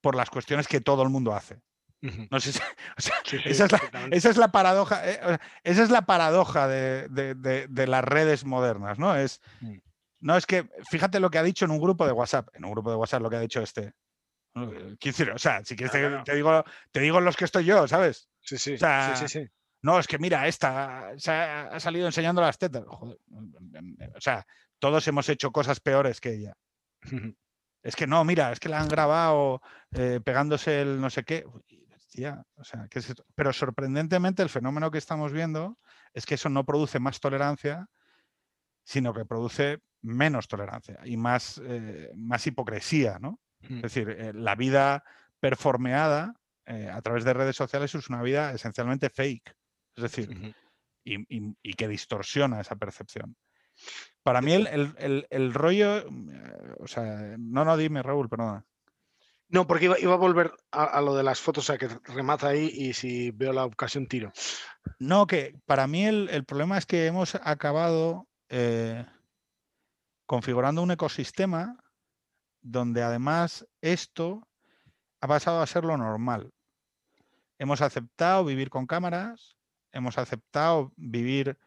por las cuestiones que todo el mundo hace. No sé si- [LAUGHS] o sea, Sí, sí, esa es la, perfectamente. esa es la paradoja, eh, esa es la paradoja de, de- de- de las redes modernas, ¿no? Es, Mm. no es que, fíjate lo que ha dicho en un grupo de WhatsApp, en un grupo de WhatsApp lo que ha dicho este. Eh, decir, o sea, si quieres te, digo, te digo los que estoy yo, ¿sabes? Sí, sí, o sea, sí, sí, sí. No, es que mira, esta se ha, ha salido enseñando las tetas. Joder, o sea, todos hemos hecho cosas peores que ella. Es que no, mira, es que la han grabado eh, pegándose el no sé qué. Hostia, o sea. Pero sorprendentemente el fenómeno que estamos viendo es que eso no produce más tolerancia, sino que produce menos tolerancia y más, eh, más hipocresía, ¿no? Ujú. Es decir, eh, la vida performeada eh, a través de redes sociales es una vida esencialmente fake. Es decir, y, y- y que distorsiona esa percepción. Para mí el, el- el- el rollo, mm, o sea, no, no, dime Raúl, perdona. No, porque iba, iba a volver a, a lo de las fotos, sea, que remata ahí y si veo la ocasión tiro. No, que para mí el, el problema es que hemos acabado eh, configurando un ecosistema donde además esto ha pasado a ser lo normal. Hemos aceptado vivir con cámaras, hemos aceptado vivir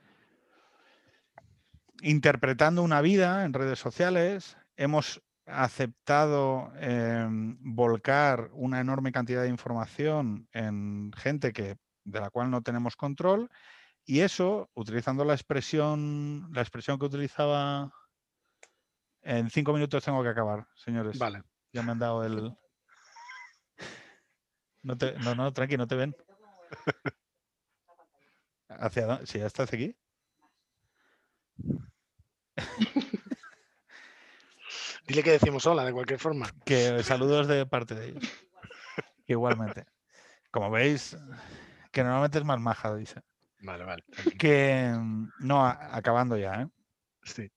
interpretando una vida en redes sociales, hemos aceptado em, volcar una enorme cantidad de información en gente que, de la cual no tenemos control y eso, utilizando la expresión, la expresión que utilizaba en cinco minutos tengo que acabar, señores. Vale. Ya me han dado el. [LAUGHS] No, te, no, no, tranqui, no te ven. ¿Hacia dónde? Si ya estás aquí. [LAUGHS] Dile que decimos hola, de cualquier forma. Que saludos de parte de ellos. Igualmente. Como veis, que normalmente es más maja, dice. Vale, vale. Que no, a- acabando ya, ¿eh? Sí.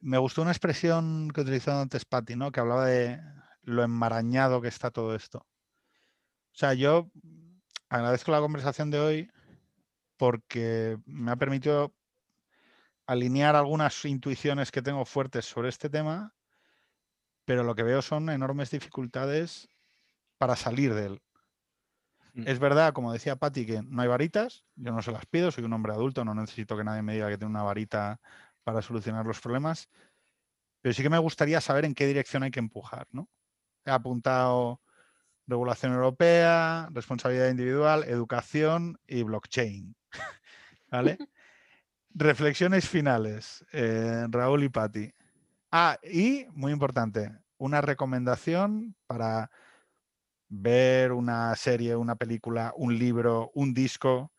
Me gustó una expresión que utilizó antes Patti, ¿no? Que hablaba de lo enmarañado que está todo esto. O sea, yo agradezco la conversación de hoy porque me ha permitido alinear algunas intuiciones que tengo fuertes sobre este tema, pero lo que veo son enormes dificultades para salir de él. Mm. Es verdad, como decía Patti, que no hay varitas, yo no se las pido, soy un hombre adulto, no necesito que nadie me diga que tiene una varita para solucionar los problemas, pero sí que me gustaría saber en qué dirección hay que empujar. ¿no? He apuntado regulación europea, responsabilidad individual, educación y blockchain. [LAUGHS] ¿Vale? Reflexiones finales, eh, Raúl y Patti. Ah, y muy importante, una recomendación para ver una serie, una película, un libro, un disco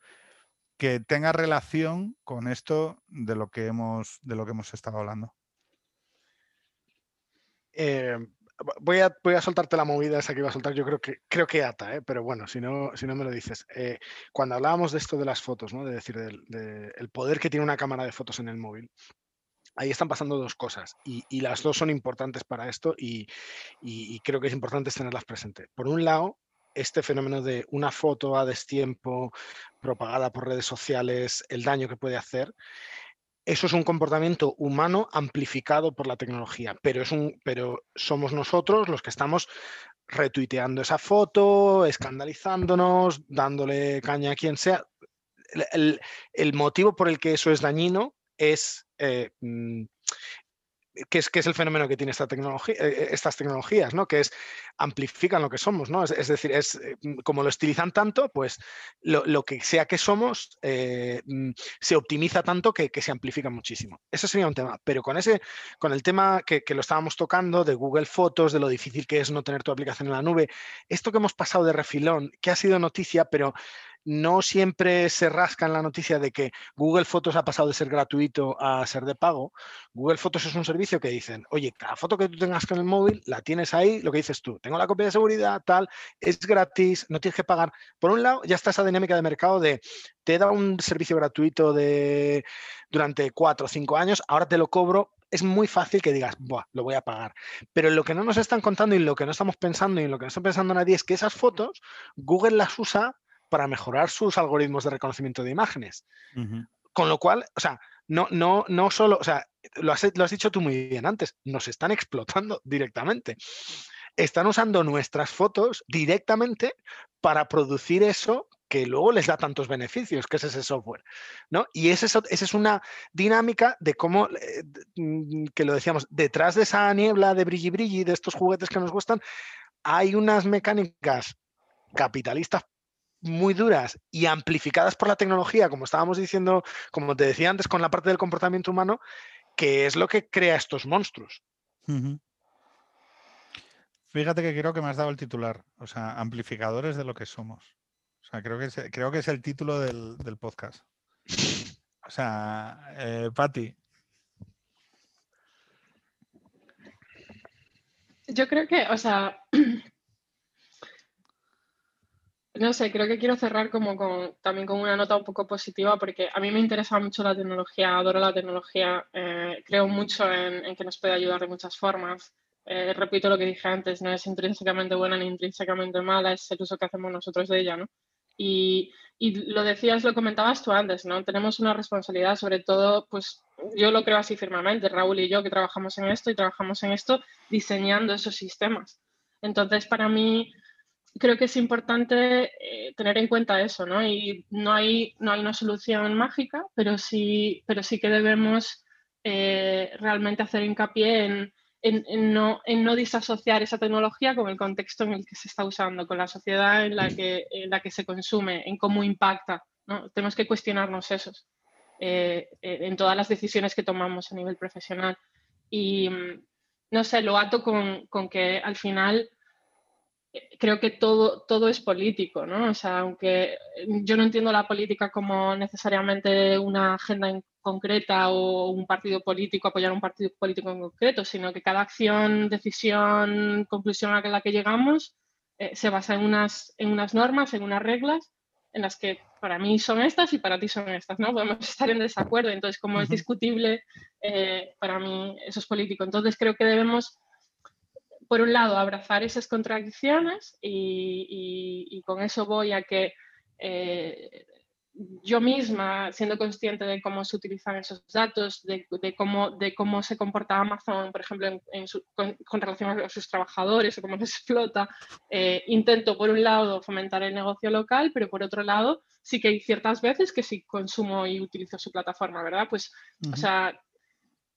que tenga relación con esto de lo que hemos, de lo que hemos estado hablando. Eh, voy a, voy a soltarte la movida esa que iba a soltar, yo creo que, creo que ata, ¿eh? pero bueno, si no, si no me lo dices. Eh, cuando hablábamos de esto de las fotos, ¿no? de decir, del el poder que tiene una cámara de fotos en el móvil, ahí están pasando dos cosas y, las dos son importantes para esto y, y, creo que es importante tenerlas presentes. Por un lado, este fenómeno de una foto a destiempo propagada por redes sociales, el daño que puede hacer, eso es un comportamiento humano amplificado por la tecnología, pero, es un, pero somos nosotros los que estamos retuiteando esa foto, escandalizándonos, dándole caña a quien sea. El, motivo por el que eso es dañino es eh, mm, que es, que es el fenómeno que tiene esta tecnología, eh, eh, estas tecnologías, ¿no? Que es amplifican lo que somos, ¿no? Es, decir, es eh, mm, como lo estilizan tanto, pues lo, que sea que somos mm, se optimiza tanto que, se amplifica muchísimo. Eso sería un tema. Pero con ese, con el tema que, que, lo estábamos tocando de Google Fotos, de lo difícil que es no tener tu aplicación en la nube, esto que hemos pasado de refilón, que ha sido noticia, pero no siempre se rasca en la noticia de que Google Fotos ha pasado de ser gratuito a ser de pago. Google Fotos es un servicio que dicen, oye, cada foto que tú tengas con el móvil la tienes ahí, lo que dices tú, tengo la copia de seguridad, tal, es gratis, no tienes que pagar. Por un lado, ya está esa dinámica de mercado de te da un servicio gratuito de durante cuatro o cinco años, ahora te lo cobro, es muy fácil que digas, Buah, lo voy a pagar. Pero lo que no nos están contando y lo que no estamos pensando y lo que no está pensando nadie es que esas fotos Google las usa para mejorar sus algoritmos de reconocimiento de imágenes. Con lo cual, o sea, no, no, no solo, o sea, lo has, lo has dicho tú muy bien antes, nos están explotando [LAUGHS] directamente. Están usando nuestras fotos directamente para producir eso que luego les da tantos beneficios, que es ese software. ¿no? Y esa es, es una dinámica de cómo, eh, mm, que lo decíamos, detrás de esa niebla de brilli brilli, de estos juguetes que nos gustan, hay unas mecánicas capitalistas muy duras y amplificadas por la tecnología, como estábamos diciendo, como te decía antes, con la parte del comportamiento humano, que es lo que crea estos monstruos. Fíjate que creo que me has dado el titular, o sea, amplificadores de lo que somos. O sea, creo que es, creo que es el título del, podcast. O sea, eh, Patti. Yo creo que, o sea, [CLEARS THROAT] No sé, creo que quiero cerrar como con, también con una nota un poco positiva porque a mí me interesa mucho la tecnología, adoro la tecnología, eh, creo mucho en, que nos puede ayudar de muchas formas. Eh, repito lo que dije antes, no es intrínsecamente buena ni intrínsecamente mala, es el uso que hacemos nosotros de ella, ¿no? Y, y lo decías, lo comentabas tú antes, ¿no? Tenemos una responsabilidad, sobre todo, pues yo lo creo así firmemente, Raúl y yo que trabajamos en esto y trabajamos en esto diseñando esos sistemas. Entonces, para mí, creo que es importante eh, tener en cuenta eso, ¿no? Y no hay, no hay una solución mágica, pero sí, pero sí que debemos eh, realmente hacer hincapié en, en, no, en no disasociar esa tecnología con el contexto en el que se está usando, con la sociedad en la que, en la que se consume, en cómo impacta. ¿no? Tenemos que cuestionarnos eso eh, en todas las decisiones que tomamos a nivel profesional. Y mm, no sé, lo ato con, con que al final creo que todo, todo es político, ¿no? O sea, aunque yo no entiendo la política como necesariamente una agenda en concreta o un partido político, apoyar un partido político en concreto, sino que cada acción, decisión, conclusión a la que llegamos eh, se basa en unas, en unas normas, en unas reglas, en las que para mí son estas y para ti son estas, ¿no? Podemos [LAUGHS] estar en desacuerdo, entonces como es discutible, eh, para mí eso es político. Entonces creo que debemos por un lado, abrazar esas contradicciones y, con eso voy a que eh, yo misma, siendo consciente de cómo se utilizan esos datos, de, cómo, de cómo se comporta Amazon, por ejemplo, con, relación a sus trabajadores o cómo les explota, eh, intento, por un lado, fomentar el negocio local, pero por otro lado, sí que hay ciertas veces que sí consumo y utilizo su plataforma, ¿verdad? Pues, o sea,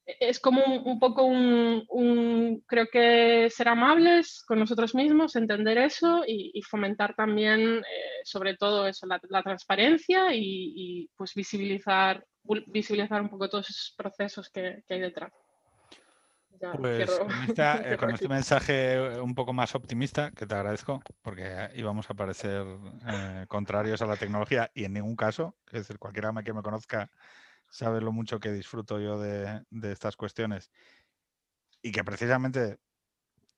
es como un, poco un, creo que ser amables con nosotros mismos, entender eso y, fomentar también, eh, sobre todo eso, la, transparencia y, pues visibilizar, visibilizar un poco todos esos procesos que, hay detrás. pues eh, [LAUGHS] con, este mensaje un poco más optimista, que te agradezco, porque íbamos a parecer eh, contrarios a la tecnología y en ningún caso, es decir, cualquiera que me conozca sabes lo mucho que disfruto yo de, estas cuestiones y que precisamente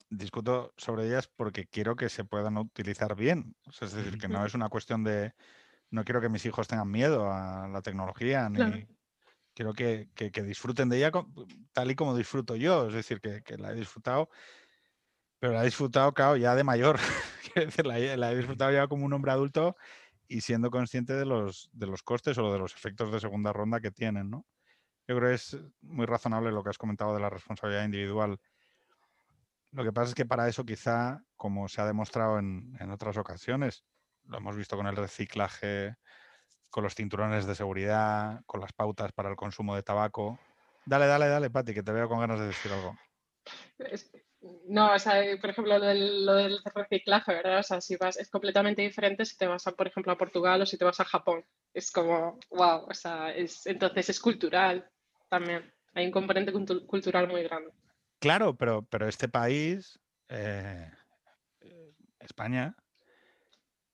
discuto sobre ellas porque quiero que se puedan utilizar bien. es decir, que no es una cuestión de, no quiero que mis hijos tengan miedo a la tecnología, ni quiero que, disfruten de ella tal y como disfruto yo. Es decir, que, la he disfrutado, pero la he disfrutado, claro, ya de mayor. [LAUGHS] la, he disfrutado ya como un hombre adulto y siendo consciente de los, de los costes o de los efectos de segunda ronda que tienen, ¿no? Yo creo que es muy razonable lo que has comentado de la responsabilidad individual. Lo que pasa es que para eso quizá, como se ha demostrado en, otras ocasiones, lo hemos visto con el reciclaje, con los cinturones de seguridad, con las pautas para el consumo de tabaco. Dale, dale, dale, Pati, que te veo con ganas de decir algo. No, o sea, por ejemplo, lo del, lo del, reciclaje, ¿verdad? O sea, si vas, es completamente diferente si te vas, a, por ejemplo, a Portugal o si te vas a Japón. Es como, wow, o sea, es, entonces es cultural también. Hay un componente cultural muy grande. Claro, pero, pero este país, eh, España,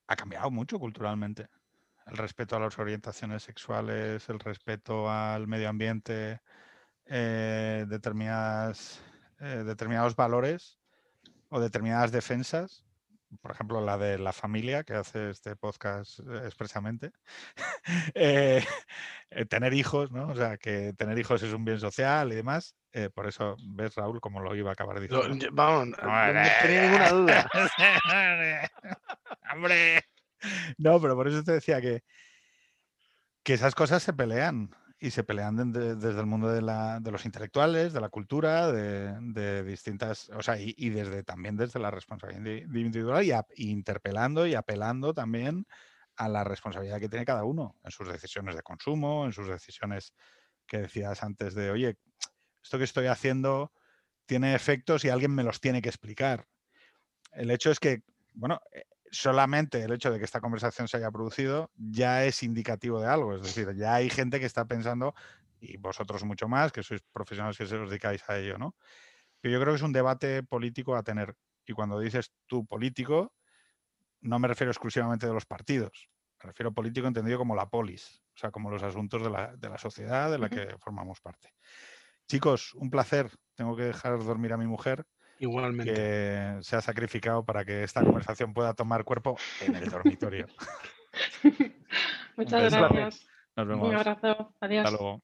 ha cambiado mucho culturalmente. El respeto a las orientaciones sexuales, el respeto al medio ambiente, eh, determinadas, eh, determinados valores o determinadas defensas por ejemplo, la de la familia, que hace este podcast eh, expresamente, [LAUGHS] eh, tener hijos, ¿no? O sea, que tener hijos es un bien social y demás. por eso, ¿ves, Raúl, cómo lo iba a acabar diciendo? vamos, no, tenía ninguna duda. [LAUGHS] ¡Hombre! No, pero por eso te decía que, que esas cosas se pelean y se pelean desde el mundo de, los intelectuales, de la cultura, de, distintas, o sea, y, desde también desde la responsabilidad individual y, interpelando y apelando también a la responsabilidad que tiene cada uno en sus decisiones de consumo, en sus decisiones que decías antes de, oye, esto que estoy haciendo tiene efectos y alguien me los tiene que explicar. El hecho es que, bueno, eh, solamente el hecho de que esta conversación se haya producido ya es indicativo de algo. Es decir, ya hay gente que está pensando, y vosotros mucho más, que sois profesionales que se os dedicáis a ello, ¿no? Pero yo creo que es un debate político a tener. Y cuando dices tú político, no me refiero exclusivamente de los partidos. Me refiero político entendido como la polis, o sea, como los asuntos de la, de la sociedad de la que formamos parte. Chicos, un placer. Tengo que dejar dormir a mi mujer. Igualmente. Que se ha sacrificado para que esta conversación pueda tomar cuerpo en el dormitorio. [LAUGHS] Muchas gracias. Nos vemos. Un abrazo. Adiós. Hasta luego.